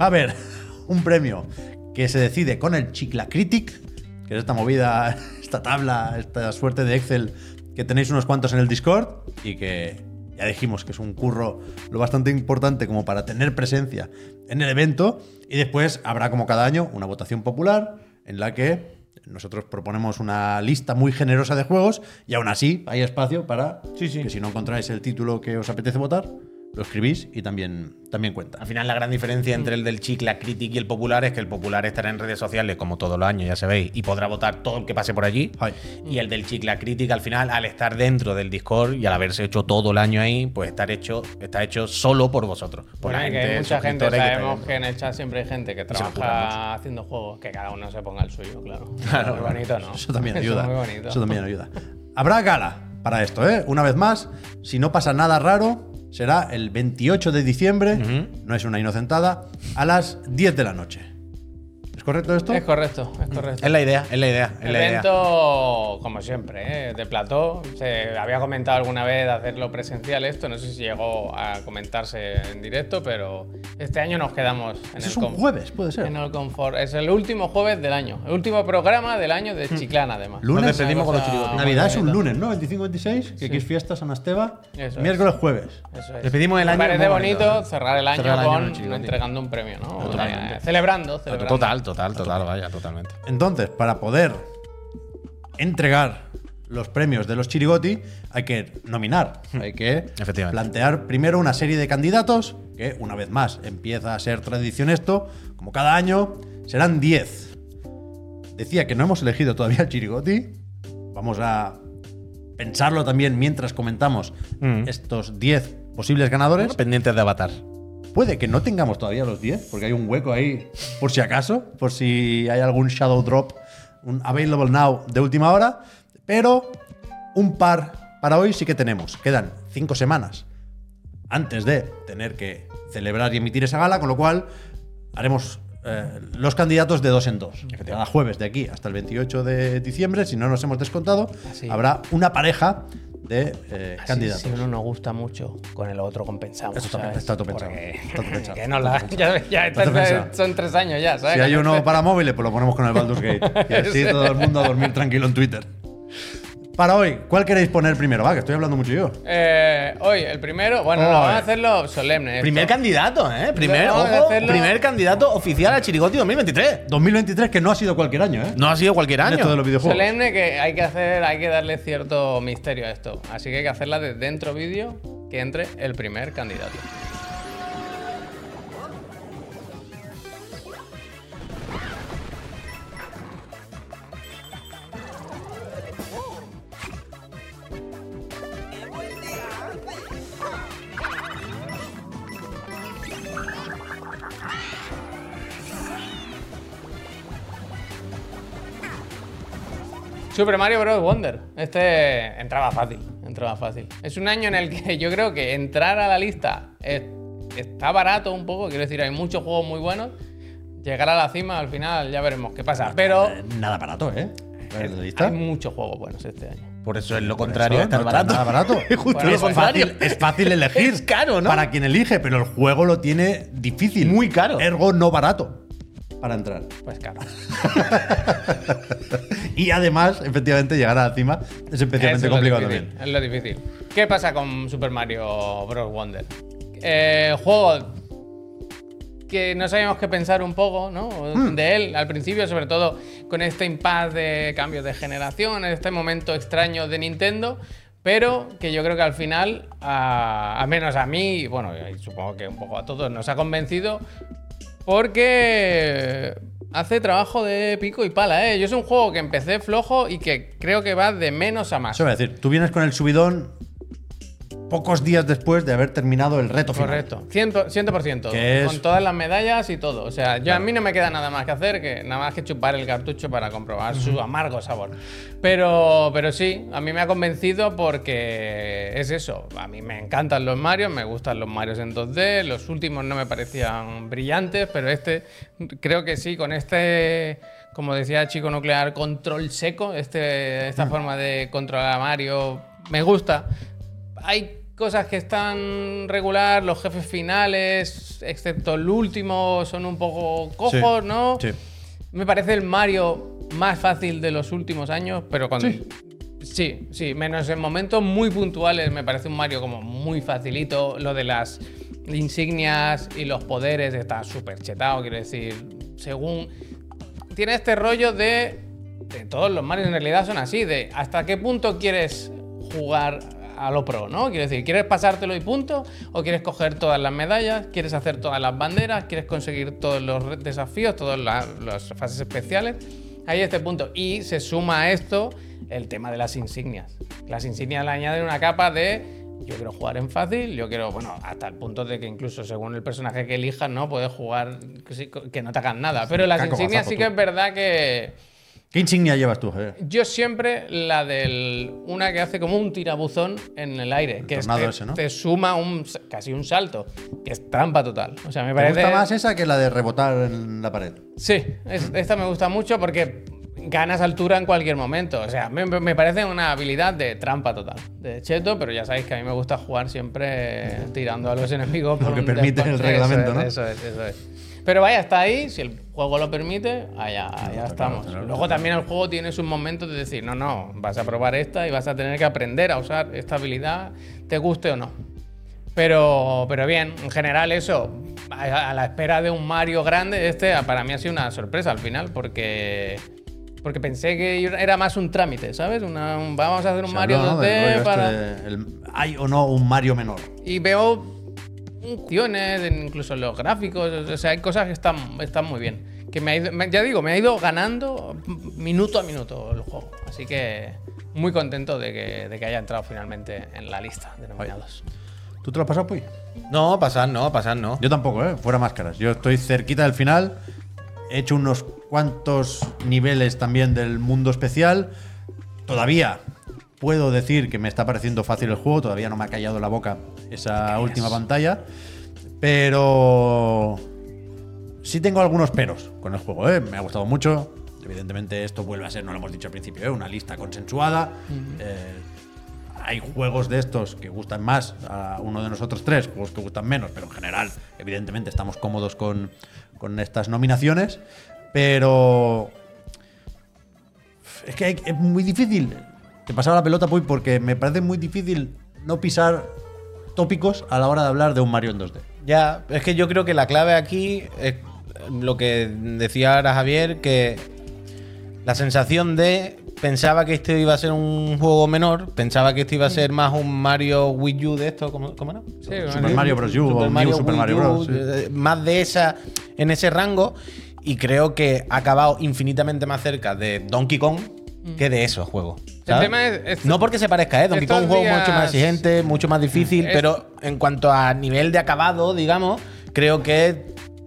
Va a haber un premio que se decide con el Chicla Critic, que es esta movida, esta tabla, esta suerte de Excel que tenéis unos cuantos en el Discord y que ya dijimos que es un curro lo bastante importante como para tener presencia en el evento. Y después habrá, como cada año, una votación popular en la que nosotros proponemos una lista muy generosa de juegos y aún así hay espacio para que si no encontráis el título que os apetece votar, lo escribís y también, también cuenta. Al final, la gran diferencia entre el del Chicla Critic y el Popular es que el Popular estará en redes sociales como todos los años, ya sabéis, y podrá votar todo el que pase por allí. Ay. Y el del Chicla Critic, al final, al estar dentro del Discord y al haberse hecho todo el año ahí, pues estar hecho, está hecho solo por vosotros. Por Bueno, la que hay mucha gente, que sabemos que en el chat siempre hay gente que trabaja haciendo juegos, que cada uno se ponga el suyo, claro. Claro, muy bonito, ¿no? Eso también ayuda. es muy bonito. Eso también ayuda. Habrá gala para esto, ¿eh? Una vez más, si no pasa nada raro, será el 28 de diciembre, no es una inocentada, a las 10 de la noche. ¿Es correcto esto? Es correcto, es correcto. Es la idea, es la idea. Es la idea. Evento, como siempre, ¿eh? de plató. Se había comentado alguna vez hacerlo presencial esto, no sé si llegó a comentarse en directo, pero este año nos quedamos en el es un con- jueves, puede ser. En el confort. Es el último jueves del año, el último programa del año de Chiclana, además. Lunes. Nos despedimos con los chirigotes. Navidad es un lunes, ¿no? 25-26, que aquí es fiesta San Esteba. Eso Miércoles, jueves. Eso es. Despedimos el Me año parece muy bonito, bonito, cerrar el año Cerrar el año con el entregando un premio, ¿no? Totalmente. Eh, celebrando, celebrando. Total, total, total, vaya, totalmente. Entonces, para poder entregar los premios de los Chirigoti, hay que nominar, hay que plantear primero una serie de candidatos, que una vez más empieza a ser tradición esto, como cada año, serán 10. Decía que no hemos elegido todavía el Chirigoti, vamos a pensarlo también mientras comentamos Mm. estos 10 posibles ganadores. Pendientes de Avatar. Puede que no tengamos todavía los 10, porque hay un hueco ahí, por si acaso, por si hay algún Shadow Drop, un Available Now de última hora, pero un par para hoy sí que tenemos. Quedan cinco semanas antes de tener que celebrar y emitir esa gala, con lo cual haremos eh, los candidatos de dos en dos. Cada jueves de aquí hasta el 28 de diciembre, si no nos hemos descontado, Así. habrá una pareja de eh, Así, candidatos. Si uno nos gusta mucho, con el otro compensamos. Eso está- ¿sabes? está todo pensado, Porque- está todo pensado. que no la, ya, ya Está todo está- pensado. son tres años ya, ¿sabes? Si hay uno para móviles, pues lo ponemos con el Baldur's Gate. Y así Sí. todo el mundo a dormir tranquilo en Twitter. Para hoy, ¿cuál queréis poner primero? Va, que estoy hablando mucho yo. Eh, hoy, el primero, bueno, no, Hoy. vamos a hacerlo solemne. esto. Primer candidato, ¿eh? Primer, Vamos a ojo, hacerlo- primer candidato oficial a Chirigoti 2023. 2023, que no ha sido cualquier año, ¿eh? No ha sido cualquier En año. esto de los videojuegos. Solemne que hay que hacer, hay que darle cierto misterio a esto. Así que hay que hacerla de dentro vídeo que entre el primer candidato. Super Mario Bros. Wonder. Este entraba fácil, entraba fácil. Es un año en el que yo creo que entrar a la lista es- está barato un poco, quiero decir, hay muchos juegos muy buenos. Llegar a la cima al final ya veremos qué pasa. Pero Eh, Nada barato, ¿eh? ¿La lista? hay muchos juegos buenos este año. Por eso es lo Por contrario, eso, es tan no está barato. Nada barato. Justo Bueno, lo es, fácil, es fácil elegir. Es caro, ¿no? Para quien elige, pero el juego lo tiene difícil. Muy caro. Ergo no barato para entrar. Pues claro. Y además, efectivamente, llegar a la cima es especialmente complicado difícil, también. es lo difícil. ¿Qué pasa con Super Mario Bros. Wonder? Eh, juego que no sabíamos qué pensar un poco, ¿no? Hmm. De él al principio, sobre todo con este impasse de cambios de generación, en este momento extraño de Nintendo, pero que yo creo que al final, a, al menos a mí, bueno, y supongo que un poco a todos, nos ha convencido porque hace trabajo de pico y pala, ¿eh? Yo es un juego que empecé flojo y que creo que va de menos a más. Eso decir, tú vienes con el subidón pocos días después de haber terminado el reto final. Correcto, 100%, 100% Que es- con todas las medallas y todo. O sea, yo a mí no me queda nada más que hacer que nada más que chupar el cartucho para comprobar su amargo sabor. Pero, pero sí, a mí me ha convencido porque es eso. A mí me encantan los Marios, me gustan los Marios en 2D. Los últimos no me parecían brillantes, pero este creo que sí, con este. Como decía Chico Nuclear, control seco, este, esta forma de controlar a Mario, me gusta. hay cosas que están regular, los jefes finales, excepto el último, son un poco cojos, Sí, ¿no? sí. Me parece el Mario más fácil de los últimos años, pero con. Sí. Sí, sí, menos en momentos muy puntuales me parece un Mario como muy facilito. Lo de las insignias y los poderes está súper chetado, quiero decir. Según. Tiene este rollo de. de todos los Marios en realidad son así, de hasta qué punto quieres jugar a lo pro, ¿no? Quiero decir, ¿quieres pasártelo y punto? ¿O quieres coger todas las medallas? ¿Quieres hacer todas las banderas? ¿Quieres conseguir todos los desafíos, todas la- las fases especiales? Ahí este punto. Y se suma a esto el tema de las insignias. Las insignias le añaden una capa de yo quiero jugar en fácil, yo quiero, bueno, hasta el punto de que incluso según el personaje que elijas, ¿no? Puedes jugar que, no te hagan nada. Pero las Caco insignias sí que es verdad que... ¿Qué insignia llevas tú, Javier? Yo siempre la del. Una que hace como un tirabuzón en el aire. que es- te, ese, ¿no? te suma un, casi un salto. Que es trampa total. O sea, me ¿Te parece. gusta más esa que la de rebotar en la pared? Sí, es- esta me gusta mucho porque ganas altura en cualquier momento. O sea, me, me parece una habilidad de trampa total. De cheto, pero ya sabéis que a mí me gusta jugar siempre tirando a los enemigos por Lo que permite despo- el reglamento, eso ¿no? es, Eso es, eso es. Pero vaya, está ahí, si el juego lo permite, allá, allá estamos. Luego también el juego tiene sus momentos de decir, no, no, vas a probar esta y vas a tener que aprender a usar esta habilidad, te guste o no. Pero, pero bien, en general eso, a, la espera de un Mario grande, este para mí ha sido una sorpresa al final, porque, porque pensé que era más un trámite, ¿sabes? Una- un- vamos a hacer un Se Mario habló, ¿no? 2D del rollo para... este el- ¿Hay o no un Mario menor? Y veo funciones, en- incluso en los gráficos, o sea, hay cosas que están, están muy bien. Que me ha ido- ya digo, me ha ido ganando minuto a minuto el juego. Así que muy contento de que, de que haya entrado finalmente en la lista de nominados. ¿Tú te lo has pasado, Puy? No, pasar no, pasar no. Yo tampoco, ¿eh? Fuera máscaras. Yo estoy cerquita del final. He hecho unos cuantos niveles también del mundo especial. Todavía puedo decir que me está pareciendo fácil el juego. Todavía no me ha callado la boca esa última pantalla. Pero sí tengo algunos peros con el juego, ¿eh? Me ha gustado mucho. Evidentemente esto vuelve a ser, no lo hemos dicho al principio, ¿eh? una lista consensuada. Eh, hay juegos de estos que gustan más a uno de nosotros tres, juegos que gustan menos, pero en general, evidentemente, estamos cómodos con, con estas nominaciones. Pero es que hay- es muy difícil. Te pasaba la pelota, Puy, porque me parece muy difícil no pisar tópicos a la hora de hablar de un Mario en 2D. Ya, es que yo creo que la clave aquí es lo que decía ahora Javier, que la sensación de pensaba que este iba a ser un juego menor, pensaba que este iba a ser más un Mario Wii U de esto, ¿cómo, cómo era? Sí, Super Mario Bros. U o New Super Mario U, Bros. sí. eh, Más de esa, en ese rango. Y creo que ha acabado infinitamente más cerca de Donkey Kong que de esos juegos. ¿sabes? tema es- es- no porque se parezca, ¿eh? Donkey Kong es un juego mucho más exigente, mucho más difícil, Es- pero en cuanto a nivel de acabado, digamos, creo que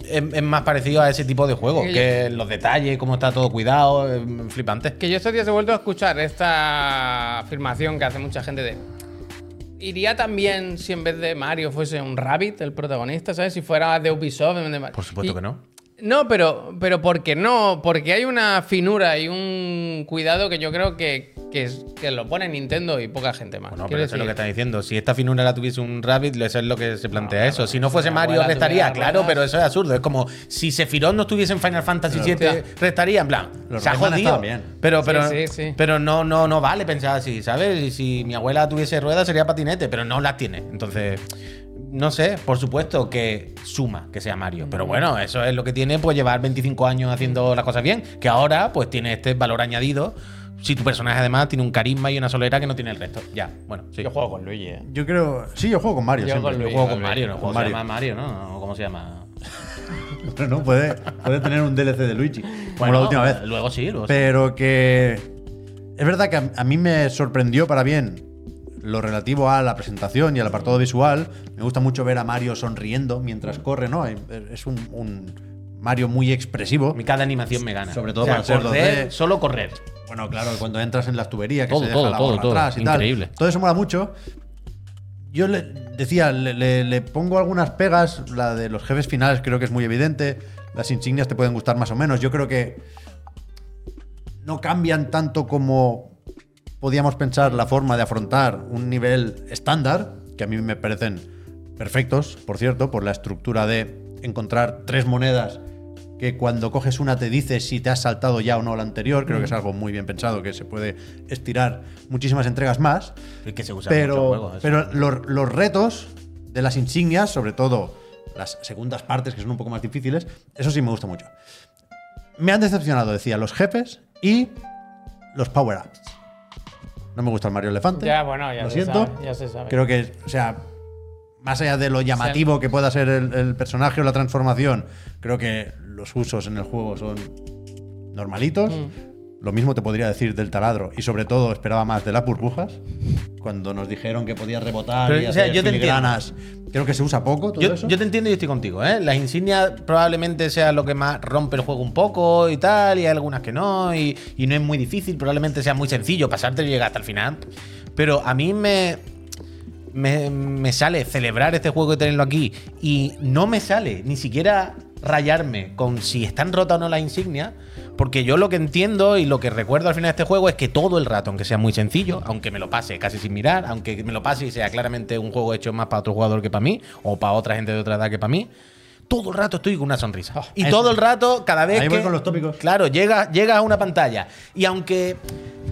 es, más parecido a ese tipo de juegos, Que yo- los detalles, cómo está todo cuidado, es flipante. Que yo estos días he vuelto a escuchar esta afirmación que hace mucha gente de. ¿Iría también si en vez de Mario fuese un Rabbit el protagonista, ¿sabes? Si fuera de Ubisoft en vez de Mario. Por supuesto Y- que no. No, pero, pero porque no, porque hay una finura y un cuidado que yo creo que, que, es- que lo pone Nintendo y poca gente más. Bueno, pero eso es lo que está diciendo. Si esta finura la tuviese un Rabbit, eso es lo que se plantea No, eso. claro, Si no fuese Mario, restaría, claro, pero eso es absurdo. Es como si Sephiroth no estuviese en Final Fantasy VII, restaría, en plan. Los se ha jodido. Pero, Sí, pero, sí, sí. pero no, no, no vale pensar así, ¿sabes? Y si mi abuela tuviese ruedas sería patinete, pero no las tiene. Entonces, no sé, por supuesto que suma que sea Mario. Pero bueno, eso es lo que tiene, pues llevar 25 años haciendo las cosas bien. Que ahora, pues tiene este valor añadido. Si tu personaje además tiene un carisma y una solera que no tiene el resto. Ya, bueno, sí. Yo juego con Luigi, ¿eh? Yo creo. Sí, yo juego con Mario. Yo siempre. con Yo Luigi, juego con. Mario, no juego se Mario. llama Mario, ¿no? ¿Cómo se llama? Pero no, puede, puede tener un DLC de Luigi. como la última vez. Luego sí, luego sí. Pero que. Es verdad que a, a mí me sorprendió para bien lo relativo a la presentación y al apartado visual. Me gusta mucho ver a Mario sonriendo mientras corre, ¿no? Hay- Es un, un Mario muy expresivo. Mi cada animación me gana. Sobre todo O sea, para ser correr, 2D. solo correr. Bueno, claro, cuando entras en las tuberías, que Todo, se deja todo, la todo, atrás y Increíble. tal. Todo eso mola mucho. Yo le decía, le, le- le pongo algunas pegas. La de los jefes finales creo que es muy evidente. Las insignias te pueden gustar más o menos. Yo creo que no cambian tanto como podíamos pensar la forma de afrontar un nivel estándar, que a mí me parecen perfectos, por cierto, por la estructura de encontrar tres monedas que cuando coges una te dice si te has saltado ya o no la anterior. Creo que es algo muy bien pensado, que se puede estirar muchísimas entregas más. Es que se usa Pero, juegos, eso. pero los, los retos de las insignias, sobre todo las segundas partes que son un poco más difíciles, eso sí me gusta mucho. Me han decepcionado, decía, los jefes y los power-ups. No me gusta el Mario Elefante. Ya, bueno, ya lo se siento. sabe, ya se sabe. Creo que, o sea, más allá de lo llamativo que pueda ser el, el personaje o la transformación, creo que los usos en el juego son normalitos. Mm. Lo mismo te podría decir del taladro y sobre todo esperaba más de las burbujas. Cuando nos dijeron que podía rebotar Pero, y o sea, hacer yo te filigranas. Creo que se usa poco todo Yo, eso. yo te entiendo y estoy contigo, ¿eh? Las insignias probablemente sea lo que más rompe el juego un poco y tal, y hay algunas que no, y, y no es muy difícil, probablemente sea muy sencillo pasarte y llegar hasta el final. Pero a mí me, me, me sale celebrar este juego y tenerlo aquí, y no me sale ni siquiera rayarme con si están rotas o no las insignias, porque yo lo que entiendo y lo que recuerdo al final de este juego es que todo el rato, aunque sea muy sencillo, aunque me lo pase casi sin mirar, aunque me lo pase y sea claramente un juego hecho más para otro jugador que para mí, o para otra gente de otra edad que para mí, todo el rato estoy con una sonrisa. y eso. todo el rato, cada vez Ahí que. voy con los tópicos. Claro, llega, llega a una pantalla. Y aunque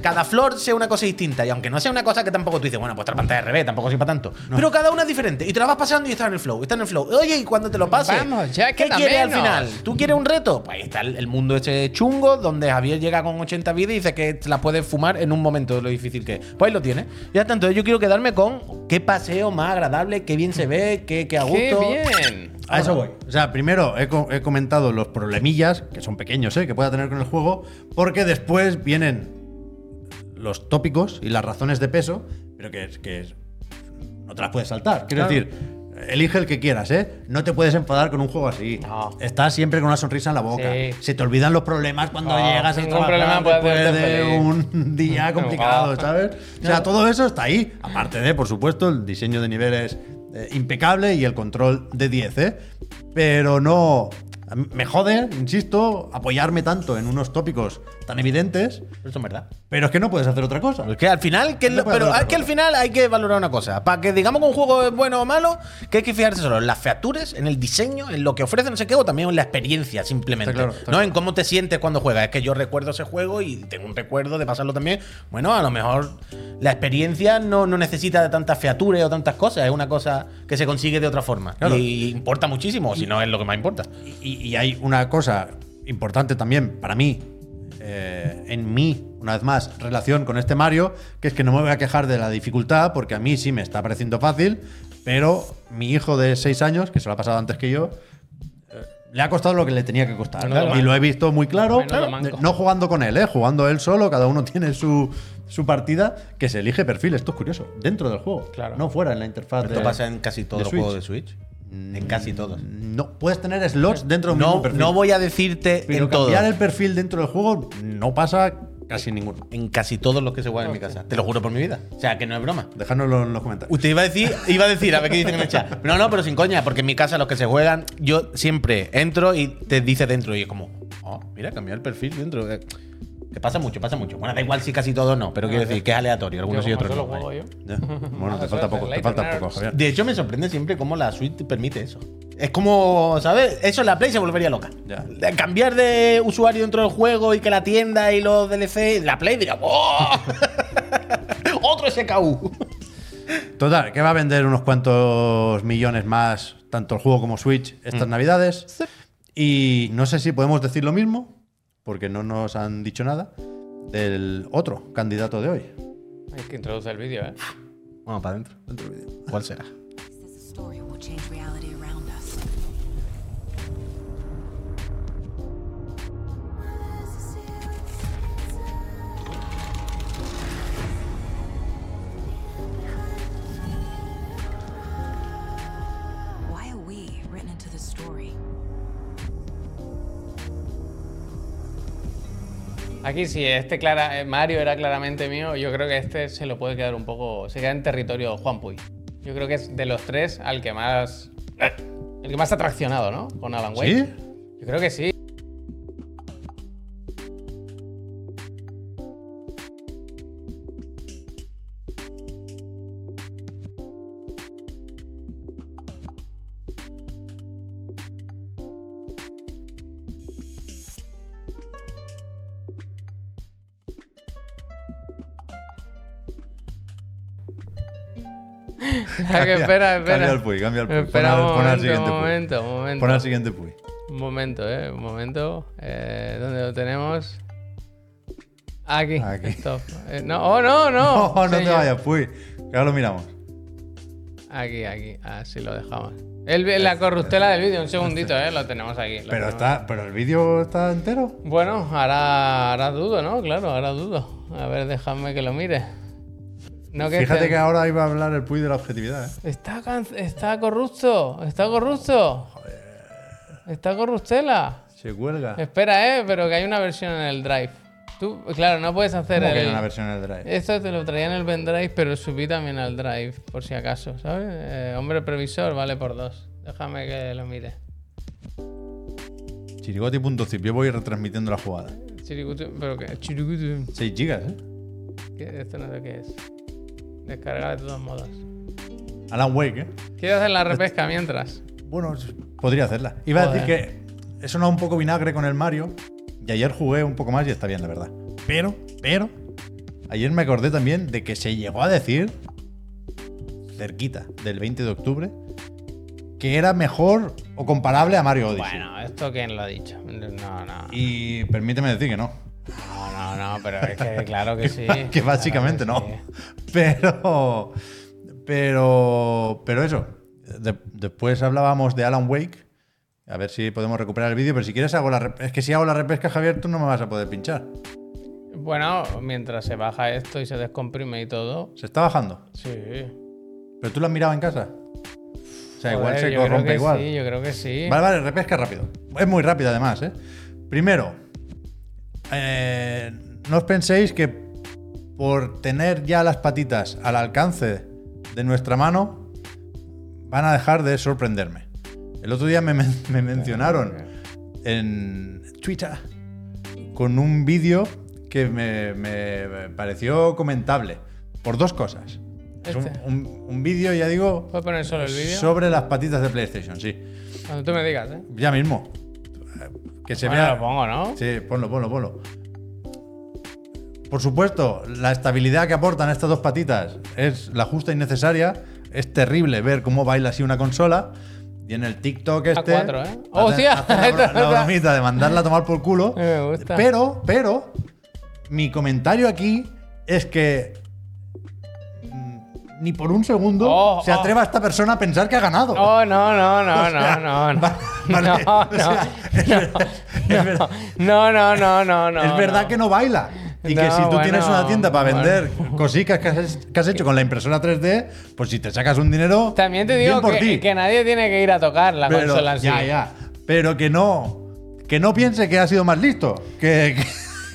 cada flor sea una cosa distinta, y aunque no sea una cosa que tampoco tú dices, bueno, pues otra pantalla al revés, tampoco para tanto. Pero cada una es diferente. Y te la vas pasando y estás en el flow, estás en el flow. Oye, y cuando te lo pases, Vamos, ya ¿qué quieres al menos. final? ¿Tú quieres un reto? Pues ahí está el, mundo ese chungo, donde Javier llega con 80 vidas y dice que la puedes fumar en un momento de lo difícil que es. Pues ahí lo tienes. Ya está, entonces yo quiero quedarme con qué paseo más agradable, qué bien se ve, qué, qué a gusto. ¡Qué bien! A eso voy. O sea, primero he, co- he comentado los problemillas, que son pequeños, ¿eh? que pueda tener con el juego, porque después vienen los tópicos y las razones de peso, pero que, que no te las puedes saltar. Quiero Claro. decir, elige el que quieras, ¿eh? No te puedes enfadar con un juego así. No. Estás siempre con una sonrisa en la boca. Sí. Se te olvidan los problemas cuando llegas a ningún trabajar después de un día complicado. ¿sabes? O sea, todo eso está ahí. Aparte de, por supuesto, el diseño de niveles eh, impecable y el control de 10, ¿eh? Pero no. Me jode, insisto, apoyarme tanto en unos tópicos tan evidentes, eso es verdad. pero es que no puedes hacer otra cosa. Es que al final, que No lo- pero es que al final hay que valorar una cosa. Para que digamos que un juego es bueno o malo, que hay que fijarse solo en las features, en el diseño, en lo que ofrece, no sé qué, o también en la experiencia, simplemente. Está claro, está no claro. en cómo te sientes cuando juegas. Es que yo recuerdo ese juego y tengo un recuerdo de pasarlo también. Bueno, a lo mejor la experiencia no, no necesita de tantas features o tantas cosas. Es una cosa que se consigue de otra forma. Claro. Y importa muchísimo, si no es lo que más importa. Y, y hay una cosa importante también para mí, eh, en mi, una vez más, relación con este Mario, que es que no me voy a quejar de la dificultad, porque a mí sí me está pareciendo fácil, pero mi hijo de 6 años, que se lo ha pasado antes que yo, le ha costado lo que le tenía que costar. Y lo he visto muy claro, no jugando con él, ¿eh? jugando él solo, cada uno tiene su, su partida, que se elige perfil. Esto es curioso, dentro del juego, Claro. no fuera en la interfaz Esto de, pasa en casi todos los juegos de Switch. En casi todos. No, puedes tener slots dentro de un mismo No, perfil. no voy a decirte Pero en cambiar el perfil dentro del juego no pasa casi ninguno. En casi todos los que se juegan en mi casa. Te lo juro por mi vida. O sea, que no es broma. Dejádnoslo en los comentarios. Usted iba a decir, iba a decir, a ver qué dicen en el chat. No, no, pero sin coña, porque en mi casa los que se juegan, yo siempre entro y te dice dentro y es como, oh, mira, cambiar el perfil dentro. eh, Que pasa mucho, pasa mucho. Bueno, da igual si casi todos no, pero quiero decir que es aleatorio, algunos Yo y como otros solo no. juego yo. Bueno, te falta poco, te falta poco, Javier. De hecho, me sorprende siempre cómo la Switch te permite eso. Es como, ¿sabes? Eso en la Play se volvería loca. Ya. Cambiar de usuario dentro del juego y que la tienda y los DLC, la Play diría, ¡oh! ¡Otro SKU! Total, que va a vender unos cuantos millones más, tanto el juego como Switch, estas navidades. Y no sé si podemos decir lo mismo, porque no nos han dicho nada, del otro candidato de hoy. Hay que introducir el vídeo, ¿eh? Vamos para adentro. ¿Cuál será? This story will Aquí sí, este clara, eh, Mario era claramente mío. Yo creo que este se lo puede quedar un poco. Se queda en territorio Juan Puy. Yo creo que es de los tres al que más. El que más ha atraccionado, ¿no? Con Alan Wake. ¿Sí? Yo creo que sí. Que espera, espera. Cambia el Puy, cambia el Puy. Espera Pon un pon al momento, siguiente un Puy. momento, un momento. Pon al siguiente Puy. Un momento, eh, un momento. Eh, ¿Dónde lo tenemos? Aquí. Aquí. Stop. Eh, no, oh, no, no. No, no te vayas, Puy. Que ahora lo miramos. Aquí, aquí. Así lo dejamos. El, la corruptela del vídeo, un segundito, eh. Lo tenemos aquí. lo Pero tenemos. está, pero el vídeo está entero. Bueno, ahora, ahora dudo, ¿no? Claro, ahora dudo. A ver, déjame que lo mire. No que Fíjate que ahora iba a hablar el Puy de la objetividad. ¿eh? Está, can- está corrupto, está corrupto. Está corruptela. Se cuelga. Espera, eh, pero que hay una versión en el Drive. Tú, claro, no puedes hacer ¿Cómo que el. hay una versión en el Drive? Esto te lo traía en el pendrive, pero subí también al Drive, por si acaso, ¿sabes? Eh, hombre previsor vale por dos. Déjame que lo mire. Chirigoti.zip. Yo voy retransmitiendo la jugada. Chirigutu, pero que. Chirigutu. 6 gigas, ¿eh? ¿Qué- Esto no sé qué es. Descargar de todos modos. Alan Wake, ¿eh? ¿Quieres hacer la repesca mientras? Bueno, podría hacerla. Iba a decir Joder. que he sonado un poco vinagre con el Mario. Y ayer jugué un poco más y está bien, la verdad. Pero, pero, ayer me acordé también de que se llegó a decir, cerquita del 20 de octubre, que era mejor o comparable a Mario Odyssey. Bueno, ¿esto quién lo ha dicho? No, no. Y permíteme decir que no. No, pero es que claro que sí. que básicamente Claro no. sí. Pero, pero, pero eso. De- después hablábamos de Alan Wake. A ver si podemos recuperar el vídeo. Pero si quieres hago la Es que si hago la repesca, Javier, tú no me vas a poder pinchar. Bueno, mientras se baja esto y se descomprime y todo. Se está bajando. Sí. Pero tú lo has mirado en casa. O sea, igual se corrompe igual. Sí, yo creo que sí. Vale, vale, repesca rápido. Es muy rápida además, ¿eh? Primero, eh, no os penséis que por tener ya las patitas al alcance de nuestra mano van a dejar de sorprenderme. El otro día me, men- me mencionaron en Twitter con un vídeo que me, me pareció comentable por dos cosas. Es un, Este. un- un vídeo, ya digo, ¿Puedes poner solo el vídeo? sobre las patitas de PlayStation, sí. Cuando tú me digas, ¿eh? Ya mismo. Que se Bueno, vea. lo pongo, ¿no? Sí, ponlo, ponlo, ponlo. Por supuesto, la estabilidad que aportan estas dos patitas es la justa y necesaria. Es terrible ver cómo baila así una consola. Y en el TikTok este. cuatro, ¿eh? hacen- ¡Hostia! hacen la, la bromita de mandarla a tomar por culo. Me gusta. Pero, pero, mi comentario aquí es que. mm, Ni por un segundo Oh, se oh. atreva esta persona a pensar que ha ganado. Oh, no, no, no, O sea, no, no, no. va- vale, no, o sea, no, no, no, no, no, no. es verdad no. que no baila. Y que si tú tienes bueno, una tienda para bueno. vender cositas que has, que has hecho con la impresora 3D, pues si te sacas un dinero. También te digo que, que nadie tiene que ir a tocar la Pero, consola en sí. ya, ya. Pero que no. Que no piense que ha sido más listo que, que,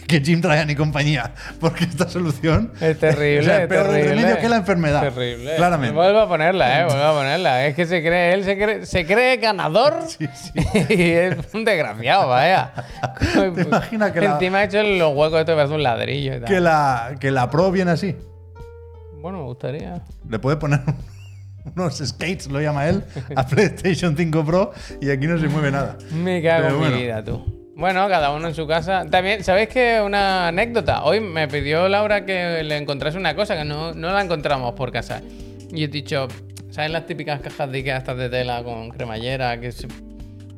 que Jim Ryan y compañía. Porque esta solución. Es terrible, o sea, es peor terrible. remedio que la enfermedad. Terrible. Claramente. Vuelvo a ponerla, eh, vuelvo a ponerla. Es que se cree, él se cree, se cree ganador y es un desgraciado, vaya. ¿Te imaginas que la- Encima ha hecho los huecos estos parece un ladrillo y tal. Que la, que la Pro viene así. Bueno, me gustaría. Le puede poner unos skates, lo llama él, a PlayStation 5 Pro y aquí no se mueve nada. Me cago Pero en bueno. mi vida, tú. Bueno, cada uno en su casa. También, ¿sabéis que una anécdota? Hoy me pidió Laura que le encontrase una cosa que no, no la encontramos por casa. Y he dicho, ¿sabes las típicas cajas de Ikea estas de tela con cremallera que, se-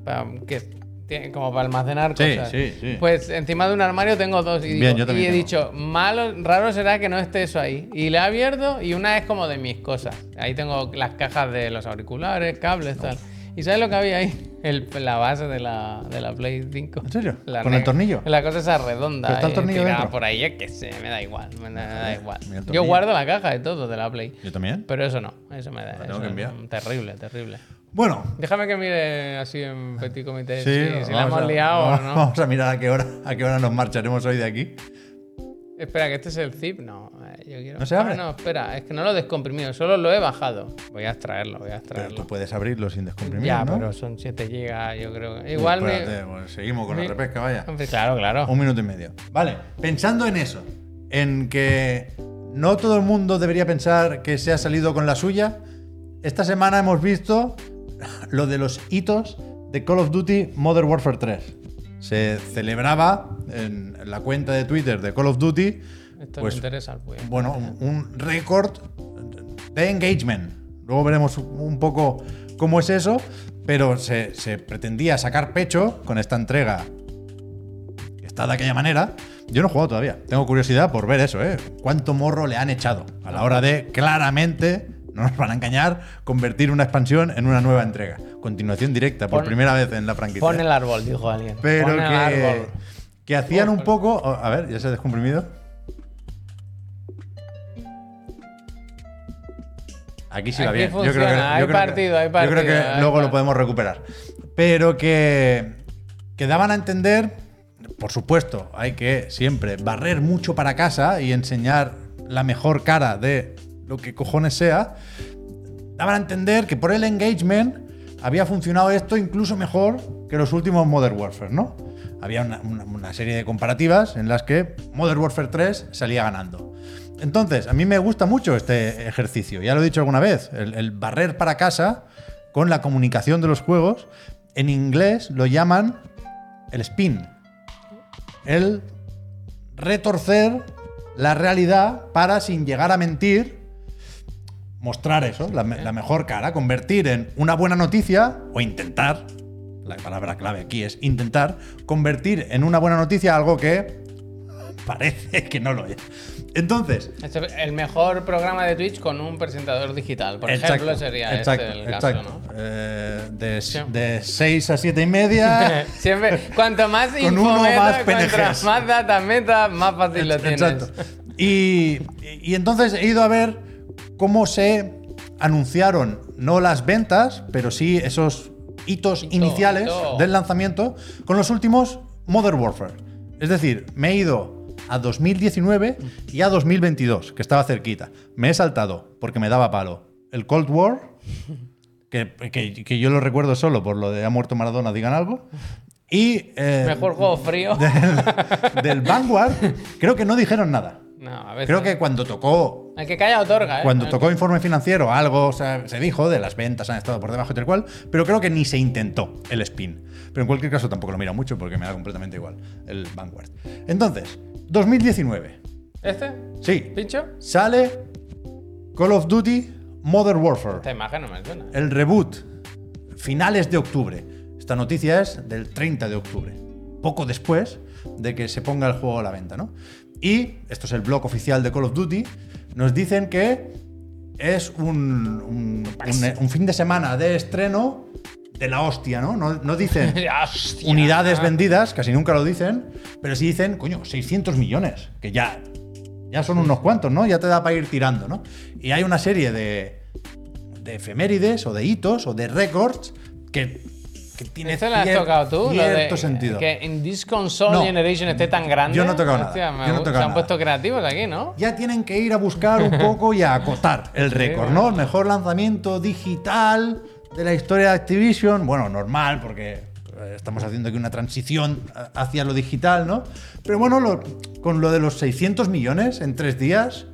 pa- que tiene como para almacenar Sí, cosas? sí, sí. Pues encima de un armario tengo dos. Y, digo- Bien, yo y he tengo. dicho, malo, raro será que no esté eso ahí. Y la he abierto y una es como de mis cosas. Ahí tengo las cajas de los auriculares, cables, tal. ¿Y sabes lo que había ahí? El- la base de la, de la Play 5. ¿En serio? La ¿Con el tornillo? La cosa esa redonda. ¿Pero está el tornillo dentro? por ahí, es que sé, me da igual. Me da, me da igual. Yo guardo la caja y todo de la Play. Yo también. Pero eso no, eso me da. La tengo que enviar. Terrible, terrible. Bueno, Déjame que mire así en petit comité sí, si, si la hemos a- liado vamos, o no. Vamos a mirar a qué hora, a qué hora nos marcharemos hoy de aquí. Espera, que este es el zip. No, eh, yo quiero. ¿No se abre? Ah, no, espera, es que no lo he descomprimido, solo lo he bajado. Voy a extraerlo, voy a Pero extraerlo. tú puedes abrirlo sin descomprimir, ya, ¿no? pero son 7 GB, yo creo. Igual me. Espérate, seguimos con la repesca, vaya. Claro, claro. Un minuto y medio. Vale, pensando en eso, en que no todo el mundo debería pensar que se ha salido con la suya, esta semana hemos visto lo de los hitos de Call of Duty Modern Warfare 3. Se celebraba en la cuenta de Twitter de Call of Duty, Esto pues, me interesa. Pues. bueno, un, un récord de engagement. Luego veremos un poco cómo es eso, pero se, se pretendía sacar pecho con esta entrega está de aquella manera. Yo no he jugado todavía. Tengo curiosidad por ver eso, ¿eh? ¿Cuánto morro le han echado a la hora de claramente, no nos van a engañar, convertir una expansión en una nueva entrega? Continuación directa, por Pon- primera vez en la franquicia. Pon el árbol, dijo alguien. Pero Pon el que, árbol. que hacían un poco. A ver, ya se ha descomprimido. Aquí sí va bien. Yo creo que, hay yo creo que- partido, hay Yo creo partido, que luego lo partido. podemos recuperar. Pero que, que daban a entender, por supuesto, hay que siempre barrer mucho para casa y enseñar la mejor cara de lo que cojones sea. Daban a entender que por el engagement había funcionado esto incluso mejor que los últimos Modern Warfare, ¿no? Había una, serie de comparativas en las que Modern Warfare 3 salía ganando. Entonces, a mí me gusta mucho este ejercicio, ya lo he dicho alguna vez, el barrer para casa con la comunicación de los juegos, en inglés lo llaman el spin, el retorcer la realidad para, sin llegar a mentir, mostrar eso, la, me- la mejor cara, convertir en una buena noticia o intentar, la palabra clave aquí es intentar, convertir en una buena noticia algo que parece que no lo es. Entonces, Este es el mejor programa de Twitch con un presentador digital. Por exacto, ejemplo, sería exacto, este el caso, exacto. ¿no? Eh, de, Sí. de 6 a 7 y media. Siempre, cuanto más Con info uno más PNGs. más data metas, más fácil lo tienes. Exacto. Y, y entonces he ido a ver cómo se anunciaron, no las ventas, pero sí esos hitos Hito, iniciales hito. del lanzamiento con los últimos Modern Warfare. Es decir, me he ido a 2019 y a 2022, que estaba cerquita. Me he saltado porque me daba palo. El Cold War, que, que- que yo lo recuerdo solo por lo de ha muerto Maradona, digan algo. Y eh, Mejor juego frío. del, del Vanguard, creo que no dijeron nada. No, a veces. Creo que cuando tocó El que calla otorga, ¿eh? cuando tocó informe financiero, algo o sea, se dijo de las ventas han estado por debajo y tal cual, pero creo que ni se intentó el spin. Pero en cualquier caso tampoco lo mira mucho porque me da completamente igual el Vanguard. Entonces, 2019. que- ¿Este? Sí, ¿Pincho? sale Call of Duty Modern Warfare. Esta imagen no me suena. El reboot, finales de octubre. Esta noticia es del 30 de octubre, poco después de que se ponga el juego a la venta, ¿no? Y, esto es el blog oficial de Call of Duty, nos dicen que es un, un- un- un fin de semana de estreno de la hostia, ¿no? No, no dicen unidades vendidas, casi nunca lo dicen, pero sí dicen, coño, 600 millones, que ya, ya son unos cuantos, ¿no? Ya te da para ir tirando, ¿no? Y hay una serie de, de efemérides o de hitos o de récords que, que tiene ¿Esto lo has cier- tocado tú? Lo de cierto sentido. Que en this console No. generation esté tan grande. Yo no he tocado nada. Hostia, me Yo no he gusta. tocado Se han nada. puesto creativos aquí, ¿no? Ya tienen que ir a buscar un poco y a acotar el récord, ¿no? El mejor lanzamiento digital de la historia de Activision. Bueno, normal, porque eh, estamos haciendo aquí una transición a- hacia lo digital, ¿no? Pero bueno, lo- con lo de los 600 millones en tres días,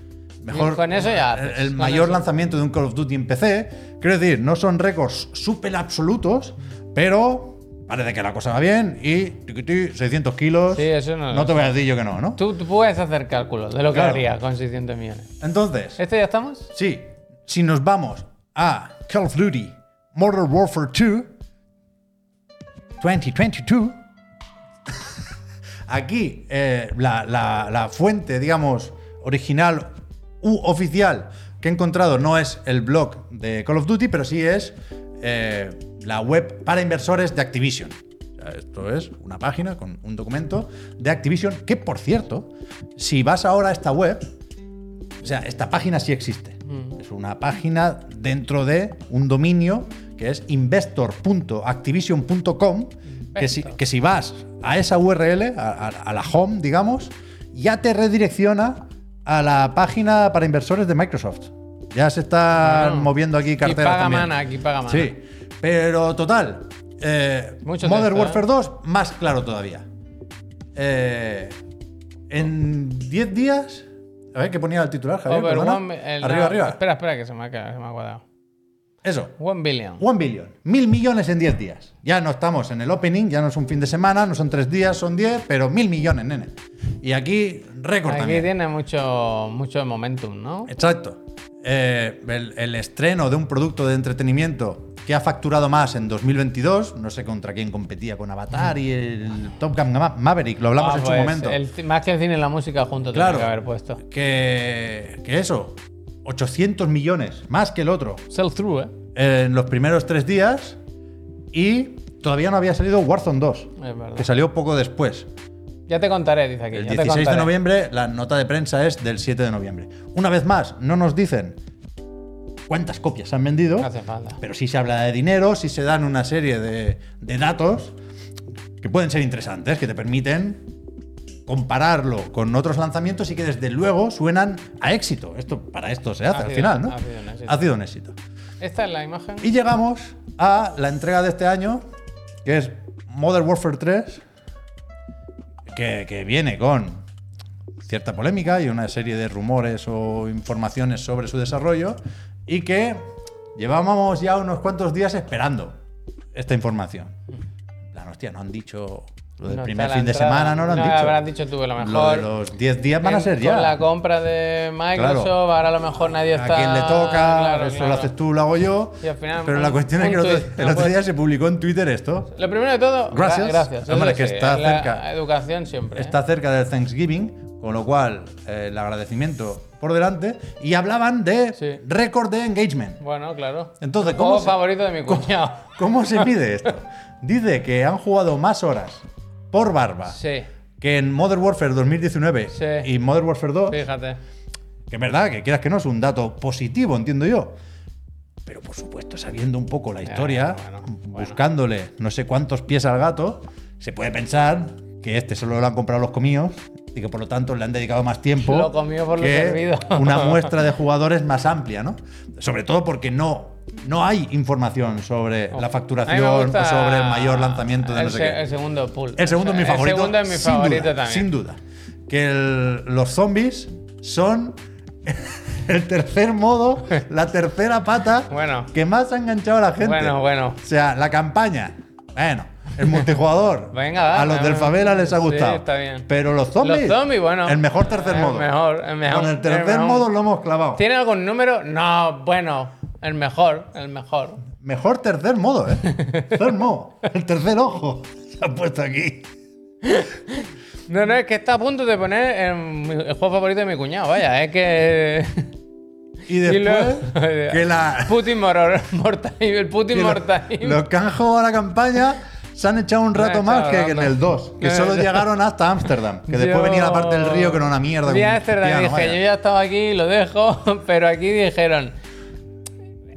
mejor. Con eso ya El, haces, el con mayor eso. lanzamiento de un Call of Duty en PC. Quiero decir, no son récords súper absolutos, pero parece que la cosa va bien y tiquití, 600 kilos. Sí, eso no- No te voy a decir yo que no, ¿no? Tú, tú puedes hacer cálculos de lo que Claro. haría con 600 millones. Entonces. ¿Este ya estamos? Sí, si nos vamos a Call of Duty Modern Warfare 2 2022, aquí eh, la, la- la fuente, digamos, original u oficial que he encontrado no es el blog de Call of Duty, pero sí es eh, la web para inversores de Activision. O sea, Esto es una página con un documento de Activision que, por cierto, si vas ahora a esta web, o sea, esta página sí existe. Es una página dentro de un dominio que es investor.activision.com, que si, que si vas a esa URL, a, a- a la home, digamos, ya te redirecciona a la página para inversores de Microsoft. Ya se están moviendo aquí aquí carteras paga también. mana, aquí paga mana. Sí, pero total. eh, Modern texto, Warfare ¿eh? 2, más claro todavía. Eh, en 10 días. A ver qué ponía el titular, Javier. One- el- arriba, no, arriba. Espera, espera, que se me ha, quedado- se me ha cuadrado. Eso. One billion. One billion. Mil millones en 10 días. Ya no estamos en el opening, ya no es un fin de semana, no son 3 días, son 10, pero mil millones, nene. Y aquí, récord Aquí también. tiene mucho, mucho momentum, ¿no? Exacto. eh, el, el estreno de un producto de entretenimiento que ha facturado más en 2022. No sé contra quién competía con Avatar y el Top Gun Ma- Maverick, lo hablamos Ah, en su pues, momento. el más que el cine y la música juntos Claro. que haber puesto. Que, que eso, 800 millones, más que el otro, Sell through, ¿eh? en los primeros tres días. Y todavía no había salido Warzone 2, Es verdad. que salió poco después. Ya te contaré, dice aquí. El ya te 16 de noviembre, la nota de prensa es del 7 de noviembre. Una vez más, no nos dicen cuántas copias han vendido, No hace falta. pero sí se habla de dinero, sí se dan una serie de, de datos que pueden ser interesantes, que te permiten compararlo con otros lanzamientos y que desde luego suenan a éxito. Esto para esto se hace Ha al sido- final, ¿no? ha sido un éxito. Ha sido un éxito. Esta es la imagen. Y llegamos a la entrega de este año, que es Modern Warfare 3, que, que viene con cierta polémica y una serie de rumores o informaciones sobre su desarrollo, y que llevábamos ya unos cuantos días esperando esta información. Plan, hostia, no han dicho lo del No primer la fin de entrada. semana, no lo han No, dicho. habrán dicho tú que lo Lo de mejor. los 10 días van a En- ser ya. Con la compra de Microsoft, Claro. ahora a lo mejor nadie está. a quien le toca, Claro, eso claro. lo haces tú, lo hago yo. Y al final, pero la cuestión es que el otro, el otro puede- día se publicó en Twitter esto. Lo primero de todo, gra- Gracias. gracias. Hombre, eso que sí, está la cerca. educación siempre. ¿eh? Está cerca del Thanksgiving, con lo cual eh, el agradecimiento por delante. Y hablaban de Sí. récord de engagement. Bueno, claro. Entonces, El ¿cómo se- favorito de mi ¿Cómo, cuñado. cómo se mide esto? Dice que han jugado más horas por barba Sí, que en Modern Warfare 2019 Sí. y Modern Warfare 2. fíjate. Que es verdad, que quieras que no, es un dato positivo, entiendo yo. Pero por supuesto, sabiendo un poco la historia, bueno, bueno. buscándole no sé cuántos pies al gato, se puede pensar que este solo lo han comprado los comíos y que por lo tanto le han dedicado más tiempo Lo comido por lo que servido. una muestra de jugadores más amplia, ¿no? Sobre todo porque no, no hay información sobre la A mí me facturación o sobre el mayor lanzamiento de no sé qué. El segundo pool. El segundo es mi favorito. El segundo es mi sin favorito duda, también. Sin duda. Que el- los zombies son el tercer modo, la tercera pata Bueno. que más ha enganchado a la gente. Bueno, bueno. O sea, la campaña. Bueno, el multijugador. Venga, dale, a los del favela les ha Sí, gustado. está bien. Pero los zombies. Los zombies, bueno. El mejor tercer El modo. mejor, el mejor, Con el tercer modo lo hemos clavado. ¿Tiene algún número? No, bueno. El mejor, el mejor. Mejor tercer modo, ¿eh? Tercer modo. El tercer ojo. Se ha puesto aquí. No, no, es que está a punto de poner el juego favorito de mi cuñado, vaya, es que. Y después, luego- que la. Putin Mortime, el Putin Mortime. los que han jugado a la campaña se han echado un rato más que en el 2, que Eh, solo llegaron hasta Ámsterdam, que después Yo- venía la parte del río que era una mierda. Con a piano, dije, vaya. yo ya estaba aquí, lo dejo, pero aquí dijeron.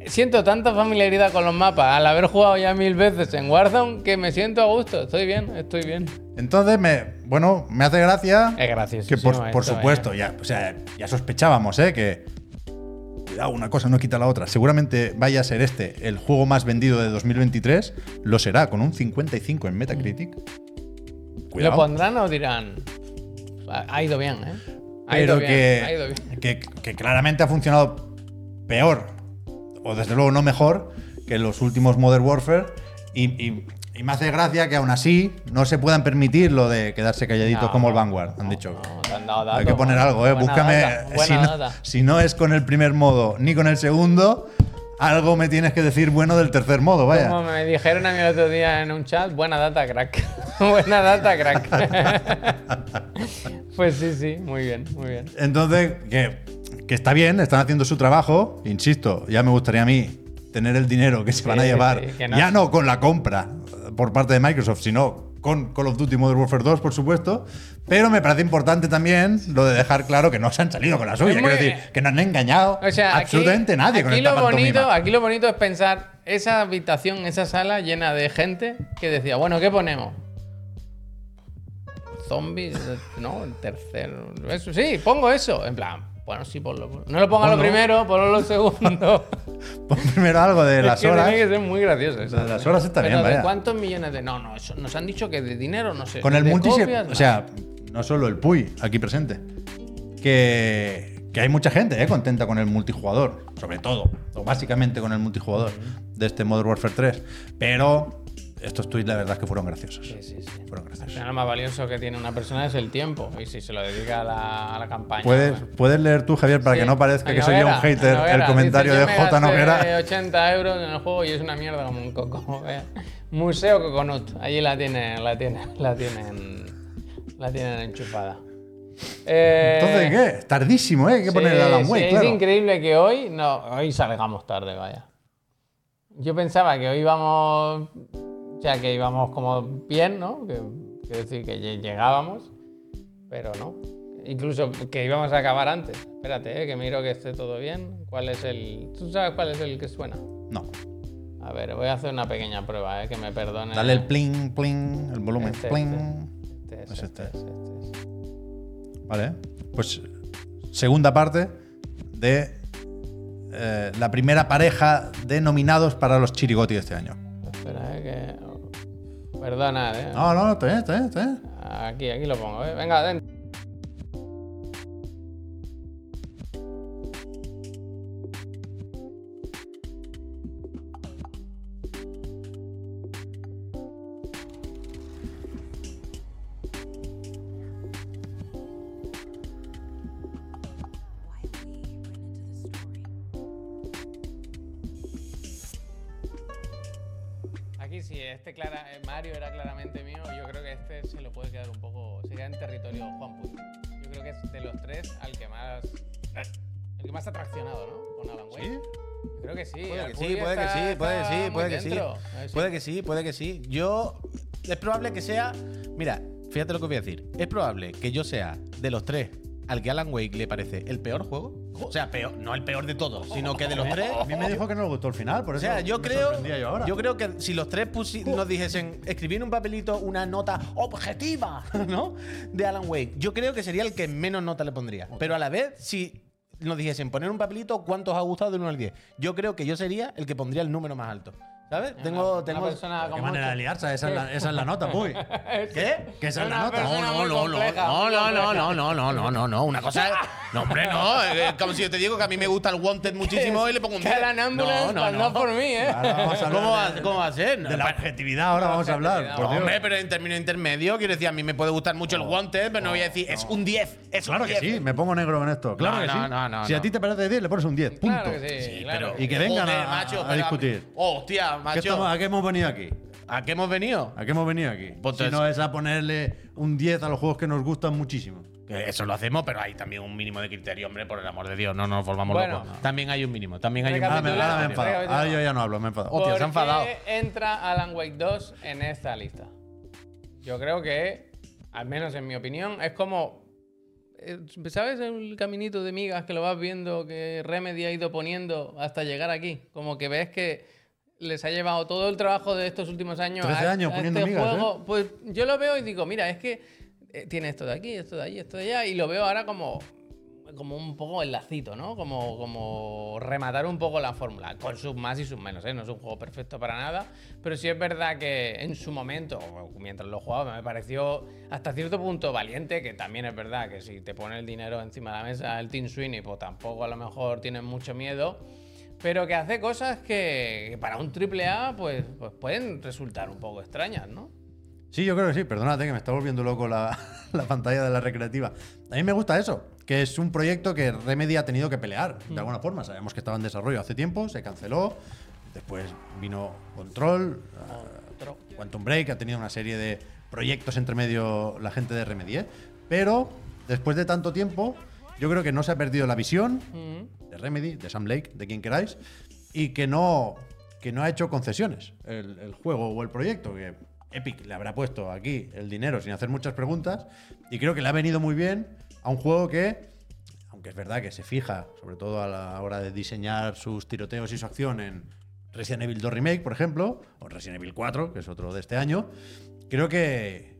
Siento tanta familiaridad con los mapas al haber jugado ya mil veces en Warzone que me siento a gusto. Estoy bien, estoy bien. Entonces, me, bueno, me hace gracia Es gracioso. que por, por supuesto, ya, o sea, ya sospechábamos, ¿eh? Que cuidado, una cosa no quita la otra. Seguramente vaya a ser este el juego más vendido de 2023. Lo será con un 55 en Metacritic. ¿Lo Cuidado. pondrán o dirán? Ha ido bien, ¿eh? Ha pero ido bien, ha ido que, bien. que, que claramente ha funcionado peor, o desde luego no mejor, que los últimos Modern Warfare. Y, y- y me hace gracia que aún así no se puedan permitir lo de quedarse calladitos No, como el Vanguard, han dicho. No, te han dado Hay que poner algo, ¿eh? Búscame. data, si, no, si no es con el primer modo ni con el segundo, algo me tienes que decir bueno del tercer modo, vaya. Como me dijeron a mí el otro día en un chat, buena data, crack. buena data, crack. pues sí, sí, muy bien, muy bien. Entonces, que, que está bien, están haciendo su trabajo. Insisto, ya me gustaría a mí tener el dinero que se van a llevar, sí, no- ya no con la compra por parte de Microsoft, sino con Call of Duty Modern Warfare 2, por supuesto. Pero me parece importante también lo de dejar claro que no se han salido con la suya. Quiero decir, que no han engañado O sea, aquí- absolutamente nadie con aquí esta lo bonito. Aquí lo bonito es pensar esa habitación, esa sala llena de gente que decía, bueno, ¿qué ponemos? Zombies, no, el tercero. Eso, sí, pongo eso. En plan, bueno, sí, ponlo. ponlo. No lo ponga lo primero, ponlo lo segundo. Pon primero algo de Es las que horas. tiene que ser muy gracioso eso. Lo de las horas está Pero bien, ¿de vaya. ¿Cuántos millones de.? No, no, eso nos han dicho que de dinero, no sé. Con el de multi, se- copias, o sea, no solo el Puy aquí presente, que, que hay mucha gente eh, contenta con el multijugador, sobre todo, o básicamente con el multijugador de este Modern Warfare 3. Pero estos tweets la verdad es que fueron graciosos. Sí, sí, sí. Fueron graciosos. lo más valioso que tiene una persona es el tiempo. Y si se lo dedica a la, a la campaña. ¿Puedes, pues- puedes leer tú, Javier, para Sí. que no parezca La que soy yo un hater, la Noguera. el comentario Dice, de "Yo me J. Noguera? 80 euros en el juego y es una mierda como un coco. Museo Coconut. Allí la tienen, la tienen, la tienen, la tienen enchufada. Eh, Entonces, ¿qué? Tardísimo, ¿eh? Hay que poner el sí, Alan sí, Wake, Es increíble que hoy, no, hoy salgamos tarde, vaya. Yo pensaba que hoy íbamos, o sea, que íbamos como bien, ¿no? Que, quiero decir que lle- llegábamos, pero no. Incluso que íbamos a acabar antes. Espérate, ¿eh? que miro que esté todo bien. ¿Cuál es el...? ¿Tú sabes cuál es el que suena? No. A ver, voy a hacer una pequeña prueba, ¿eh? que me perdone. Dale el pling, pling, el volumen. Este, pling. Este es, Es este este. es, este es. Vale. Pues segunda parte de eh, la primera pareja de nominados para los Chirigoti de este año. Perdona, ¿eh? No, no, no, está bien, está bien, está bien. Aquí, aquí lo pongo, ¿eh? Venga, dentro. Sí. Puede que sí, puede que sí, puede que sí, puede que sí. Puede que sí, puede que sí. Yo. Es probable que sea. Mira, fíjate lo que voy a decir. Es probable que yo sea de los tres al que Alan Wake le parece el peor juego. O sea, peor, no el peor de todos, sino que de los tres. A mí me dijo que no le gustó el final, por O eso sea, yo me creo, yo ahora. yo creo que si los tres nos dijesen escribir en un papelito una nota objetiva, ¿no? De Alan Wake, yo creo que sería el que menos nota le pondría. Pero a la vez, si nos dijesen poner un papelito cuántos os ha gustado del 1 al 10, yo creo que yo sería el que pondría el número más alto. ¿Sabes? Tengo, Una tengo. persona Qué como manera de liarse, esa es la, esa es la nota, muy. ¿Qué? Que esa es la Una nota. persona No, muy no, no, compleja, no, muy no, no, no, no, no, no, no, no, una cosa. No, hombre, no. Es como si yo te digo que a mí me gusta el Wanted muchísimo y le pongo un 10. Calan Ambulance, No, no, no, no. por mí, ¿eh? Ahora vamos a hablar ¿Cómo va, de- ¿Cómo va a ser? De la objetividad ahora vamos a hablar. por No, Dios. hombre, pero en términos intermedios, quiero decir, a mí me puede gustar mucho el Wanted, pero no voy a decir, es un 10. Es Claro un que 10. sí, me pongo negro con esto. Claro No, que no, sí. no, no, si a no. ti te parece 10, le pones un 10. Punto. Claro que sí, claro. Y que vengan Joder, a- macho, a pero discutir. Hostia, ¿Qué macho. estamos- ¿A qué hemos venido aquí? ¿A qué hemos venido? ¿A qué hemos venido aquí? Pues si no es a ponerle un 10 a los juegos que nos gustan muchísimo. Eso lo hacemos, pero hay también un mínimo de criterio, hombre, por el amor de Dios, no nos volvamos Bueno. locos. También hay un mínimo, también hay un me, mínimo. enfadado. Ahora recapitulamos. yo ya no hablo, me he enfadado. Hostia, se ha ¿Por enfadado. qué entra Alan Wake 2 en esta lista? Yo creo que, al menos en mi opinión, es como. eh, ¿Sabes el caminito de migas que lo vas viendo que Remedy ha ido poniendo hasta llegar aquí? Como que ves que les ha llevado todo el trabajo de estos últimos años 13 a, años a poniendo este migas, ¿eh? juego. Pues yo lo veo y digo, mira, es que eh, tiene esto de aquí, esto de allí, esto de allá, y lo veo ahora como como un poco el lacito, ¿no? Como, como rematar un poco la fórmula, con sus más y sus menos, ¿eh? No es un juego perfecto para nada, pero sí es verdad que en su momento, mientras lo jugaba, me pareció hasta cierto punto valiente, que también es verdad que si te pone el dinero encima de la mesa el Team Sweeney, pues tampoco a lo mejor tienen mucho miedo, pero que hace cosas que, que para un triple A pues, pues pueden resultar un poco extrañas, ¿no? Sí, yo creo que sí. Perdónate que me está volviendo loco la, la pantalla de la recreativa. A mí me gusta eso, que es un proyecto que Remedy ha tenido que pelear de alguna forma. Sabemos que estaba en desarrollo hace tiempo, se canceló. Después vino Control, Otro. Quantum Break, ha tenido una serie de proyectos entre medio la gente de Remedy. ¿eh? Pero después de tanto tiempo, yo creo que no se ha perdido la visión Mm. de Remedy, de Sam Lake, de quien queráis, y que no, que no ha hecho concesiones el, el juego o el proyecto, que Epic le habrá puesto aquí el dinero sin hacer muchas preguntas, y creo que le ha venido muy bien a un juego que, aunque es verdad que se fija, sobre todo a la hora de diseñar sus tiroteos y su acción en Resident Evil 2 Remake, por ejemplo, o Resident Evil 4, que es otro de este año, creo que,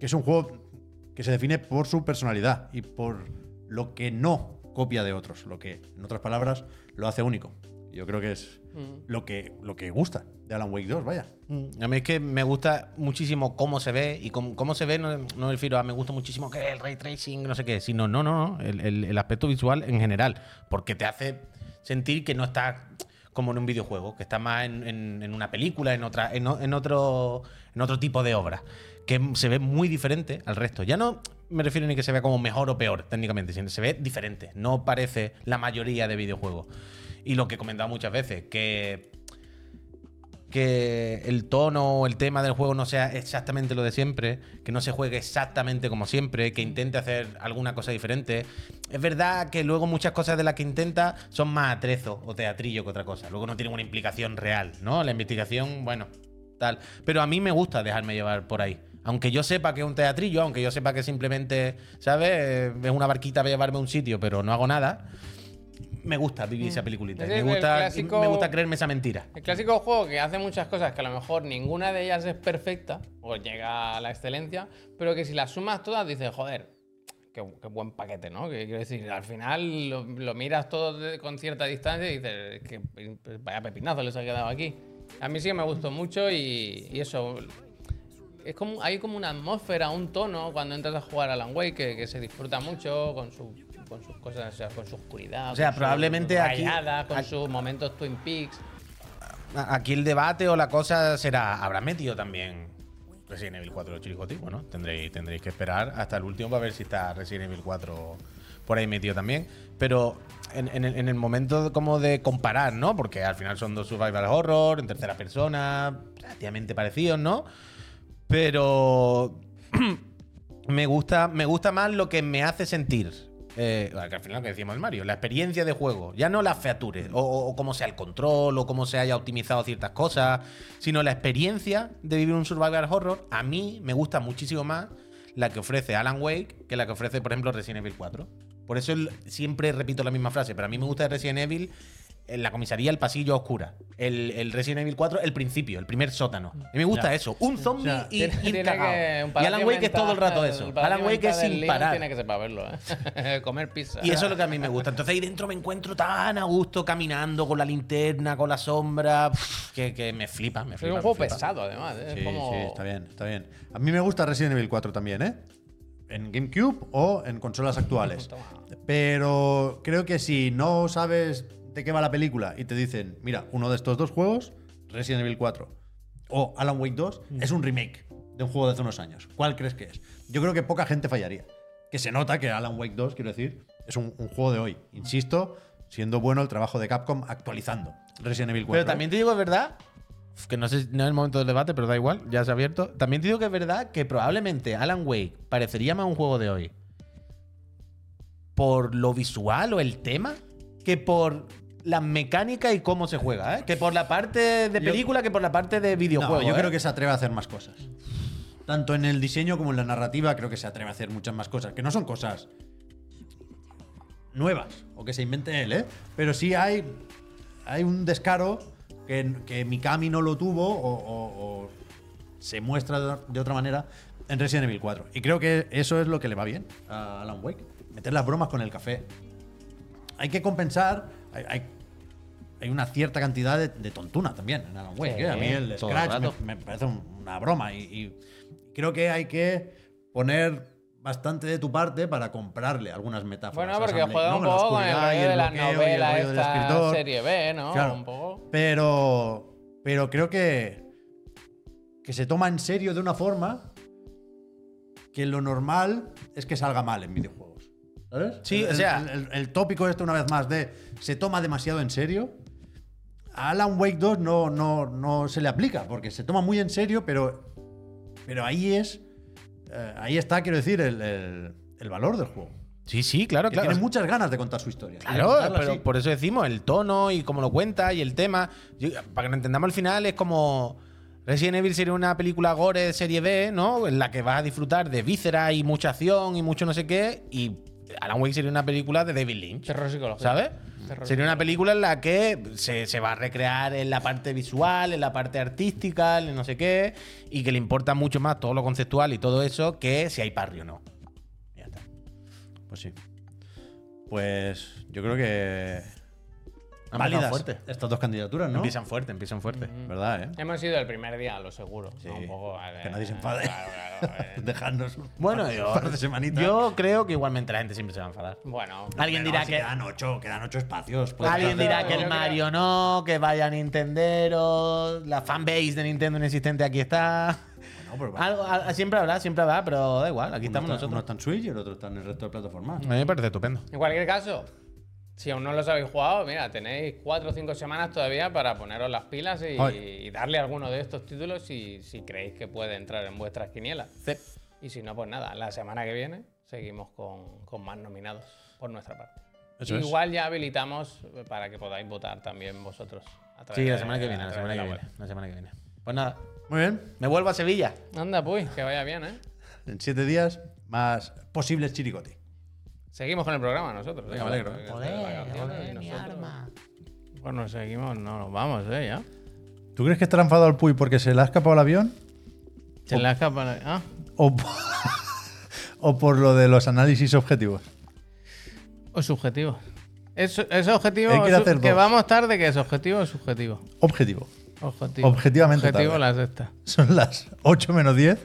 que es un juego que se define por su personalidad y por lo que no copia de otros, lo que, en otras palabras, lo hace único. Yo creo que es lo que, lo que gusta de Alan Wake 2, vaya. Mm, A mí es que me gusta muchísimo cómo se ve y cómo, cómo se ve, no, no me refiero a me gusta muchísimo que el ray tracing, no sé qué, sino no, no, no, el, el- el aspecto visual en general, porque te hace sentir que no estás como en un videojuego, que está más en, en- en una película, en, otra, en, en otro, en otro tipo de obra, que se ve muy diferente al resto. Ya no me refiero ni que se vea como mejor o peor técnicamente, sino que se ve diferente, no parece la mayoría de videojuegos. Y lo que he comentado muchas veces, que que el tono o el tema del juego no sea exactamente lo de siempre, que no se juegue exactamente como siempre, que intente hacer alguna cosa diferente. Es verdad que luego muchas cosas de las que intenta son más atrezo o teatrillo que otra cosa. Luego no tienen una implicación real, ¿no? La investigación, bueno, tal. Pero a mí me gusta dejarme llevar por ahí. Aunque yo sepa que es un teatrillo, aunque yo sepa que simplemente, ¿sabes? Eh, Es una barquita para llevarme a un sitio, pero no hago nada. Me gusta vivir esa peliculita. Es Me gusta, clásico- me gusta creerme esa mentira. El clásico juego que hace muchas cosas que a lo mejor ninguna de ellas es perfecta o llega a la excelencia, pero que si las sumas todas dices, joder, qué, qué buen paquete, ¿no? Que quiero decir, al final lo, lo miras todo de- con cierta distancia y dices, que vaya pepinazo les ha quedado aquí. A mí sí que me gustó mucho y, y eso. Es como, hay como una atmósfera, un tono cuando entras a jugar a Alan Wake que, que se disfruta mucho con, su, con sus cosas, o sea, con su oscuridad. O sea, con su probablemente aquí- rayada, con aquí- sus momentos Twin Peaks. Aquí el debate o la cosa será, ¿habrá metido también Resident Evil 4 Chiricoti? Bueno, tendréis, tendréis que esperar hasta el último para ver si está Resident Evil 4 por ahí metido también. Pero en, en el- en el momento como de comparar, ¿no? Porque al final son dos survival horror en tercera persona, relativamente parecidos, ¿no? Pero me gusta, me gusta más lo que me hace sentir. Eh, al final lo que decíamos el Mario, la experiencia de juego, ya no las features, o, cómo sea el control, o cómo se haya optimizado ciertas cosas, sino la experiencia de vivir un survival horror, a mí me gusta muchísimo más la que ofrece Alan Wake que la que ofrece, por ejemplo, Resident Evil 4. Por eso siempre repito la misma frase, pero a mí me gusta de Resident Evil en la comisaría el pasillo oscura. El, el Resident Evil 4, el principio, el primer sótano. A mí me gusta Ya. eso. Un zombie O sea, y cagao. un Y palacio Alan Wake es todo el rato el eso. palacio Alan Wake es sin parar. Tiene que sepa verlo, ¿eh? Comer pizza. Y eso es lo que a mí me gusta. Entonces ahí dentro me encuentro tan a gusto caminando con la linterna, con la sombra, que, que me flipa, me Es flipa. un me juego pesado, además. ¿eh? Es Sí, como... sí, está bien, está bien. A mí me gusta Resident Evil 4 también, ¿eh? En GameCube o en consolas actuales. Pero creo que si no sabes de qué va la película y te dicen, mira, uno de estos dos juegos, Resident Evil 4 o Alan Wake 2, es un remake de un juego de hace unos años. ¿Cuál crees que es? Yo creo que poca gente fallaría. Que se nota que Alan Wake 2, quiero decir, es un, un juego de hoy. Insisto, siendo bueno el trabajo de Capcom actualizando Resident Evil 4. Pero también te digo, es verdad, que no sé, no es el momento del debate, pero da igual, ya se ha abierto. También te digo que es verdad que probablemente Alan Wake parecería más un juego de hoy por lo visual o el tema que por la mecánica y cómo se juega, ¿eh? Que por la parte de Yo- película que por la parte de videojuego. No, yo ¿eh? creo que se atreve a hacer más cosas. Tanto en el diseño como en la narrativa, creo que se atreve a hacer muchas más cosas. Que no son cosas nuevas o que se invente él, ¿eh? Pero sí hay, hay un descaro que, que Mikami no lo tuvo o, o- o se muestra de otra manera en Resident Evil 4. Y creo que eso es lo que le va bien a Alan Wake. Meter las bromas con el café. Hay que compensar. Hay, hay- hay una cierta cantidad de, de tontuna también en Alan Wake. Sí, ¿eh? A mí el Scratch me, parece un- una broma. Y, y creo que hay que poner bastante de tu parte para comprarle algunas metáforas. Bueno, porque juega un poco con el rollo de la novela esta serie B, ¿no? Claro. Un poco. Pero, pero creo que, que se toma en serio de una forma que lo normal es que salga mal en videojuegos. ¿Sabes? Sí, El- o sea- El, el- el tópico este, una vez más, de se toma demasiado en serio. A Alan Wake 2 no, no, no se le aplica, porque se toma muy en serio, pero, pero ahí es. eh, ahí está, quiero decir, el, valor del juego. Sí, sí, claro, Que claro. tiene muchas ganas de contar su historia. Claro, pero así. por eso decimos el tono y cómo lo cuenta y el tema. Para que lo entendamos al final, es como. Resident Evil sería una película gore de serie B, ¿no? En la que vas a disfrutar de vísceras y mucha acción y mucho no sé qué. Y Alan Wake sería una película de David Lynch. Terror psicológico. ¿Sabes? Terror Sería una película en la que se, se va a recrear en la parte visual, en la parte artística, en no sé qué, y que le importa mucho más todo lo conceptual y todo eso que si hay parry o no. Ya está. Pues sí. Pues yo creo que válidas fuerte. estas dos candidaturas, ¿no? Empiezan fuerte, empiezan fuerte. ¿Verdad, eh? Hemos ido el primer día, lo seguro. Sí. ¿no? Un poco, Que nadie se enfade. claro, claro. Dejarnos un Bueno, par- yo, un par de semanitas. yo creo que igualmente la gente siempre se va a enfadar. Bueno, Alguien dirá si que Quedan ocho, quedan ocho espacios. puedes Alguien dirá que el creo- Mario no, que vaya Nintendero, la fanbase de Nintendo inexistente aquí está. Algo, al- siempre habrá, siempre habrá, pero da igual, aquí uno estamos está, uno nosotros. está en Switch y el otro está en el resto de plataformas. A mí me parece estupendo. en cualquier caso, si aún no los habéis jugado, mira, tenéis cuatro o cinco semanas todavía para poneros las pilas y, darle alguno de estos títulos si, si creéis que puede entrar en vuestras quinielas. Y si no, pues nada, la semana que viene seguimos con, con más nominados por nuestra parte. Eso es. Igual ya habilitamos para que podáis votar también vosotros. a través Sí, la de- semana que viene, la semana que la viene. La semana que viene. Pues nada, Muy bien. me vuelvo a Sevilla. Anda, pues, que vaya bien, ¿eh? En siete días, más posibles chiricoti. Seguimos con el programa nosotros. Venga, me alegro, eh. Joder, Bueno, seguimos, no nos vamos, ¿eh? Ya. ¿Tú crees que estará enfadado el Puy porque se le ha escapado el avión? Se le escapa. la- Ah, ¿O, o por lo de los análisis objetivos? o subjetivo. ¿Es, es objetivo? Quiere o su- que vamos tarde, que es objetivo o subjetivo? Objetivo. Objetivo. Objetivamente Objetivo tarde. la sexta. Son las 8 menos 10.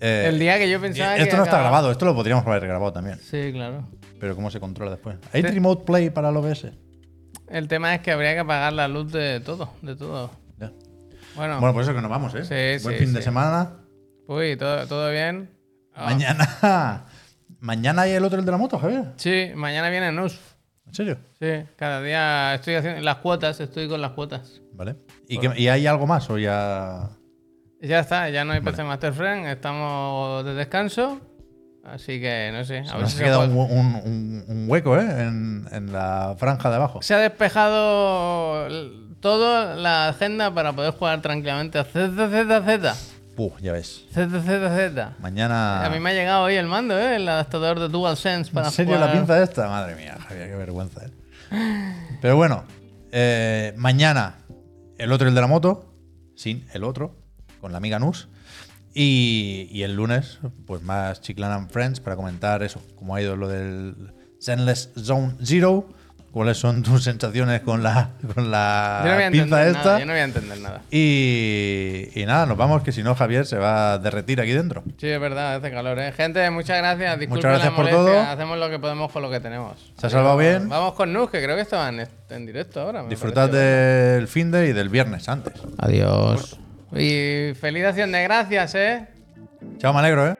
Eh, El día que yo pensaba que Esto no está grabado, esto lo podríamos haber grabado también. Sí, claro. Pero ¿cómo se controla después? ¿Hay Sí. Remote Play para el OBS? El tema es que habría que apagar la luz de todo, de todo. Ya. Bueno, Bueno, por eso que nos vamos, ¿eh? Sí, Buen sí, fin de semana. uy, ¿todo, todo bien? Ah, Mañana. Mañana hay el otro el de la moto, Javier. Sí, mañana viene Nus. ¿En serio? Sí, cada día estoy haciendo las cuotas, estoy con las cuotas. Vale. ¿Y, y hay algo más o ya.? Ya está, ya no hay PC Master Friend, estamos de descanso. Así que no sé. A ver Nos si ha se quedado puede- un, un- un- un hueco, ¿eh? En, en la franja de abajo. Se ha despejado toda la agenda para poder jugar tranquilamente a ZZZ. Puh, ya ves. ZZZ. Mañana. A mí me ha llegado hoy el mando, ¿eh? El adaptador de DualSense para ¿En serio jugar. la pinza esta? Madre mía, Javier, qué vergüenza, ¿eh? Pero bueno, eh, mañana el otro, el de la moto, sin el otro, con la amiga Nus. Y, y el lunes, pues más Chiclan and Friends para comentar eso, cómo ha ido lo del Zenless Zone Zero, cuáles son tus sensaciones con la, con la Yo no voy a pinza entender esta. nada, yo no voy a entender nada. y, y nada, nos vamos, que si no Javier se va a derretir aquí dentro. Sí, es verdad, hace calor, ¿eh? Gente, muchas gracias. Disculpen Muchas gracias la por molestia, todo. Hacemos lo que podemos con lo que tenemos. Se ha salvado bien. Vamos con Nus, que creo que estaban en, en directo ahora. Disfrutad del fin de y del viernes antes. Adiós. Y feliz acción de gracias, ¿eh? Chao, me alegro, ¿eh?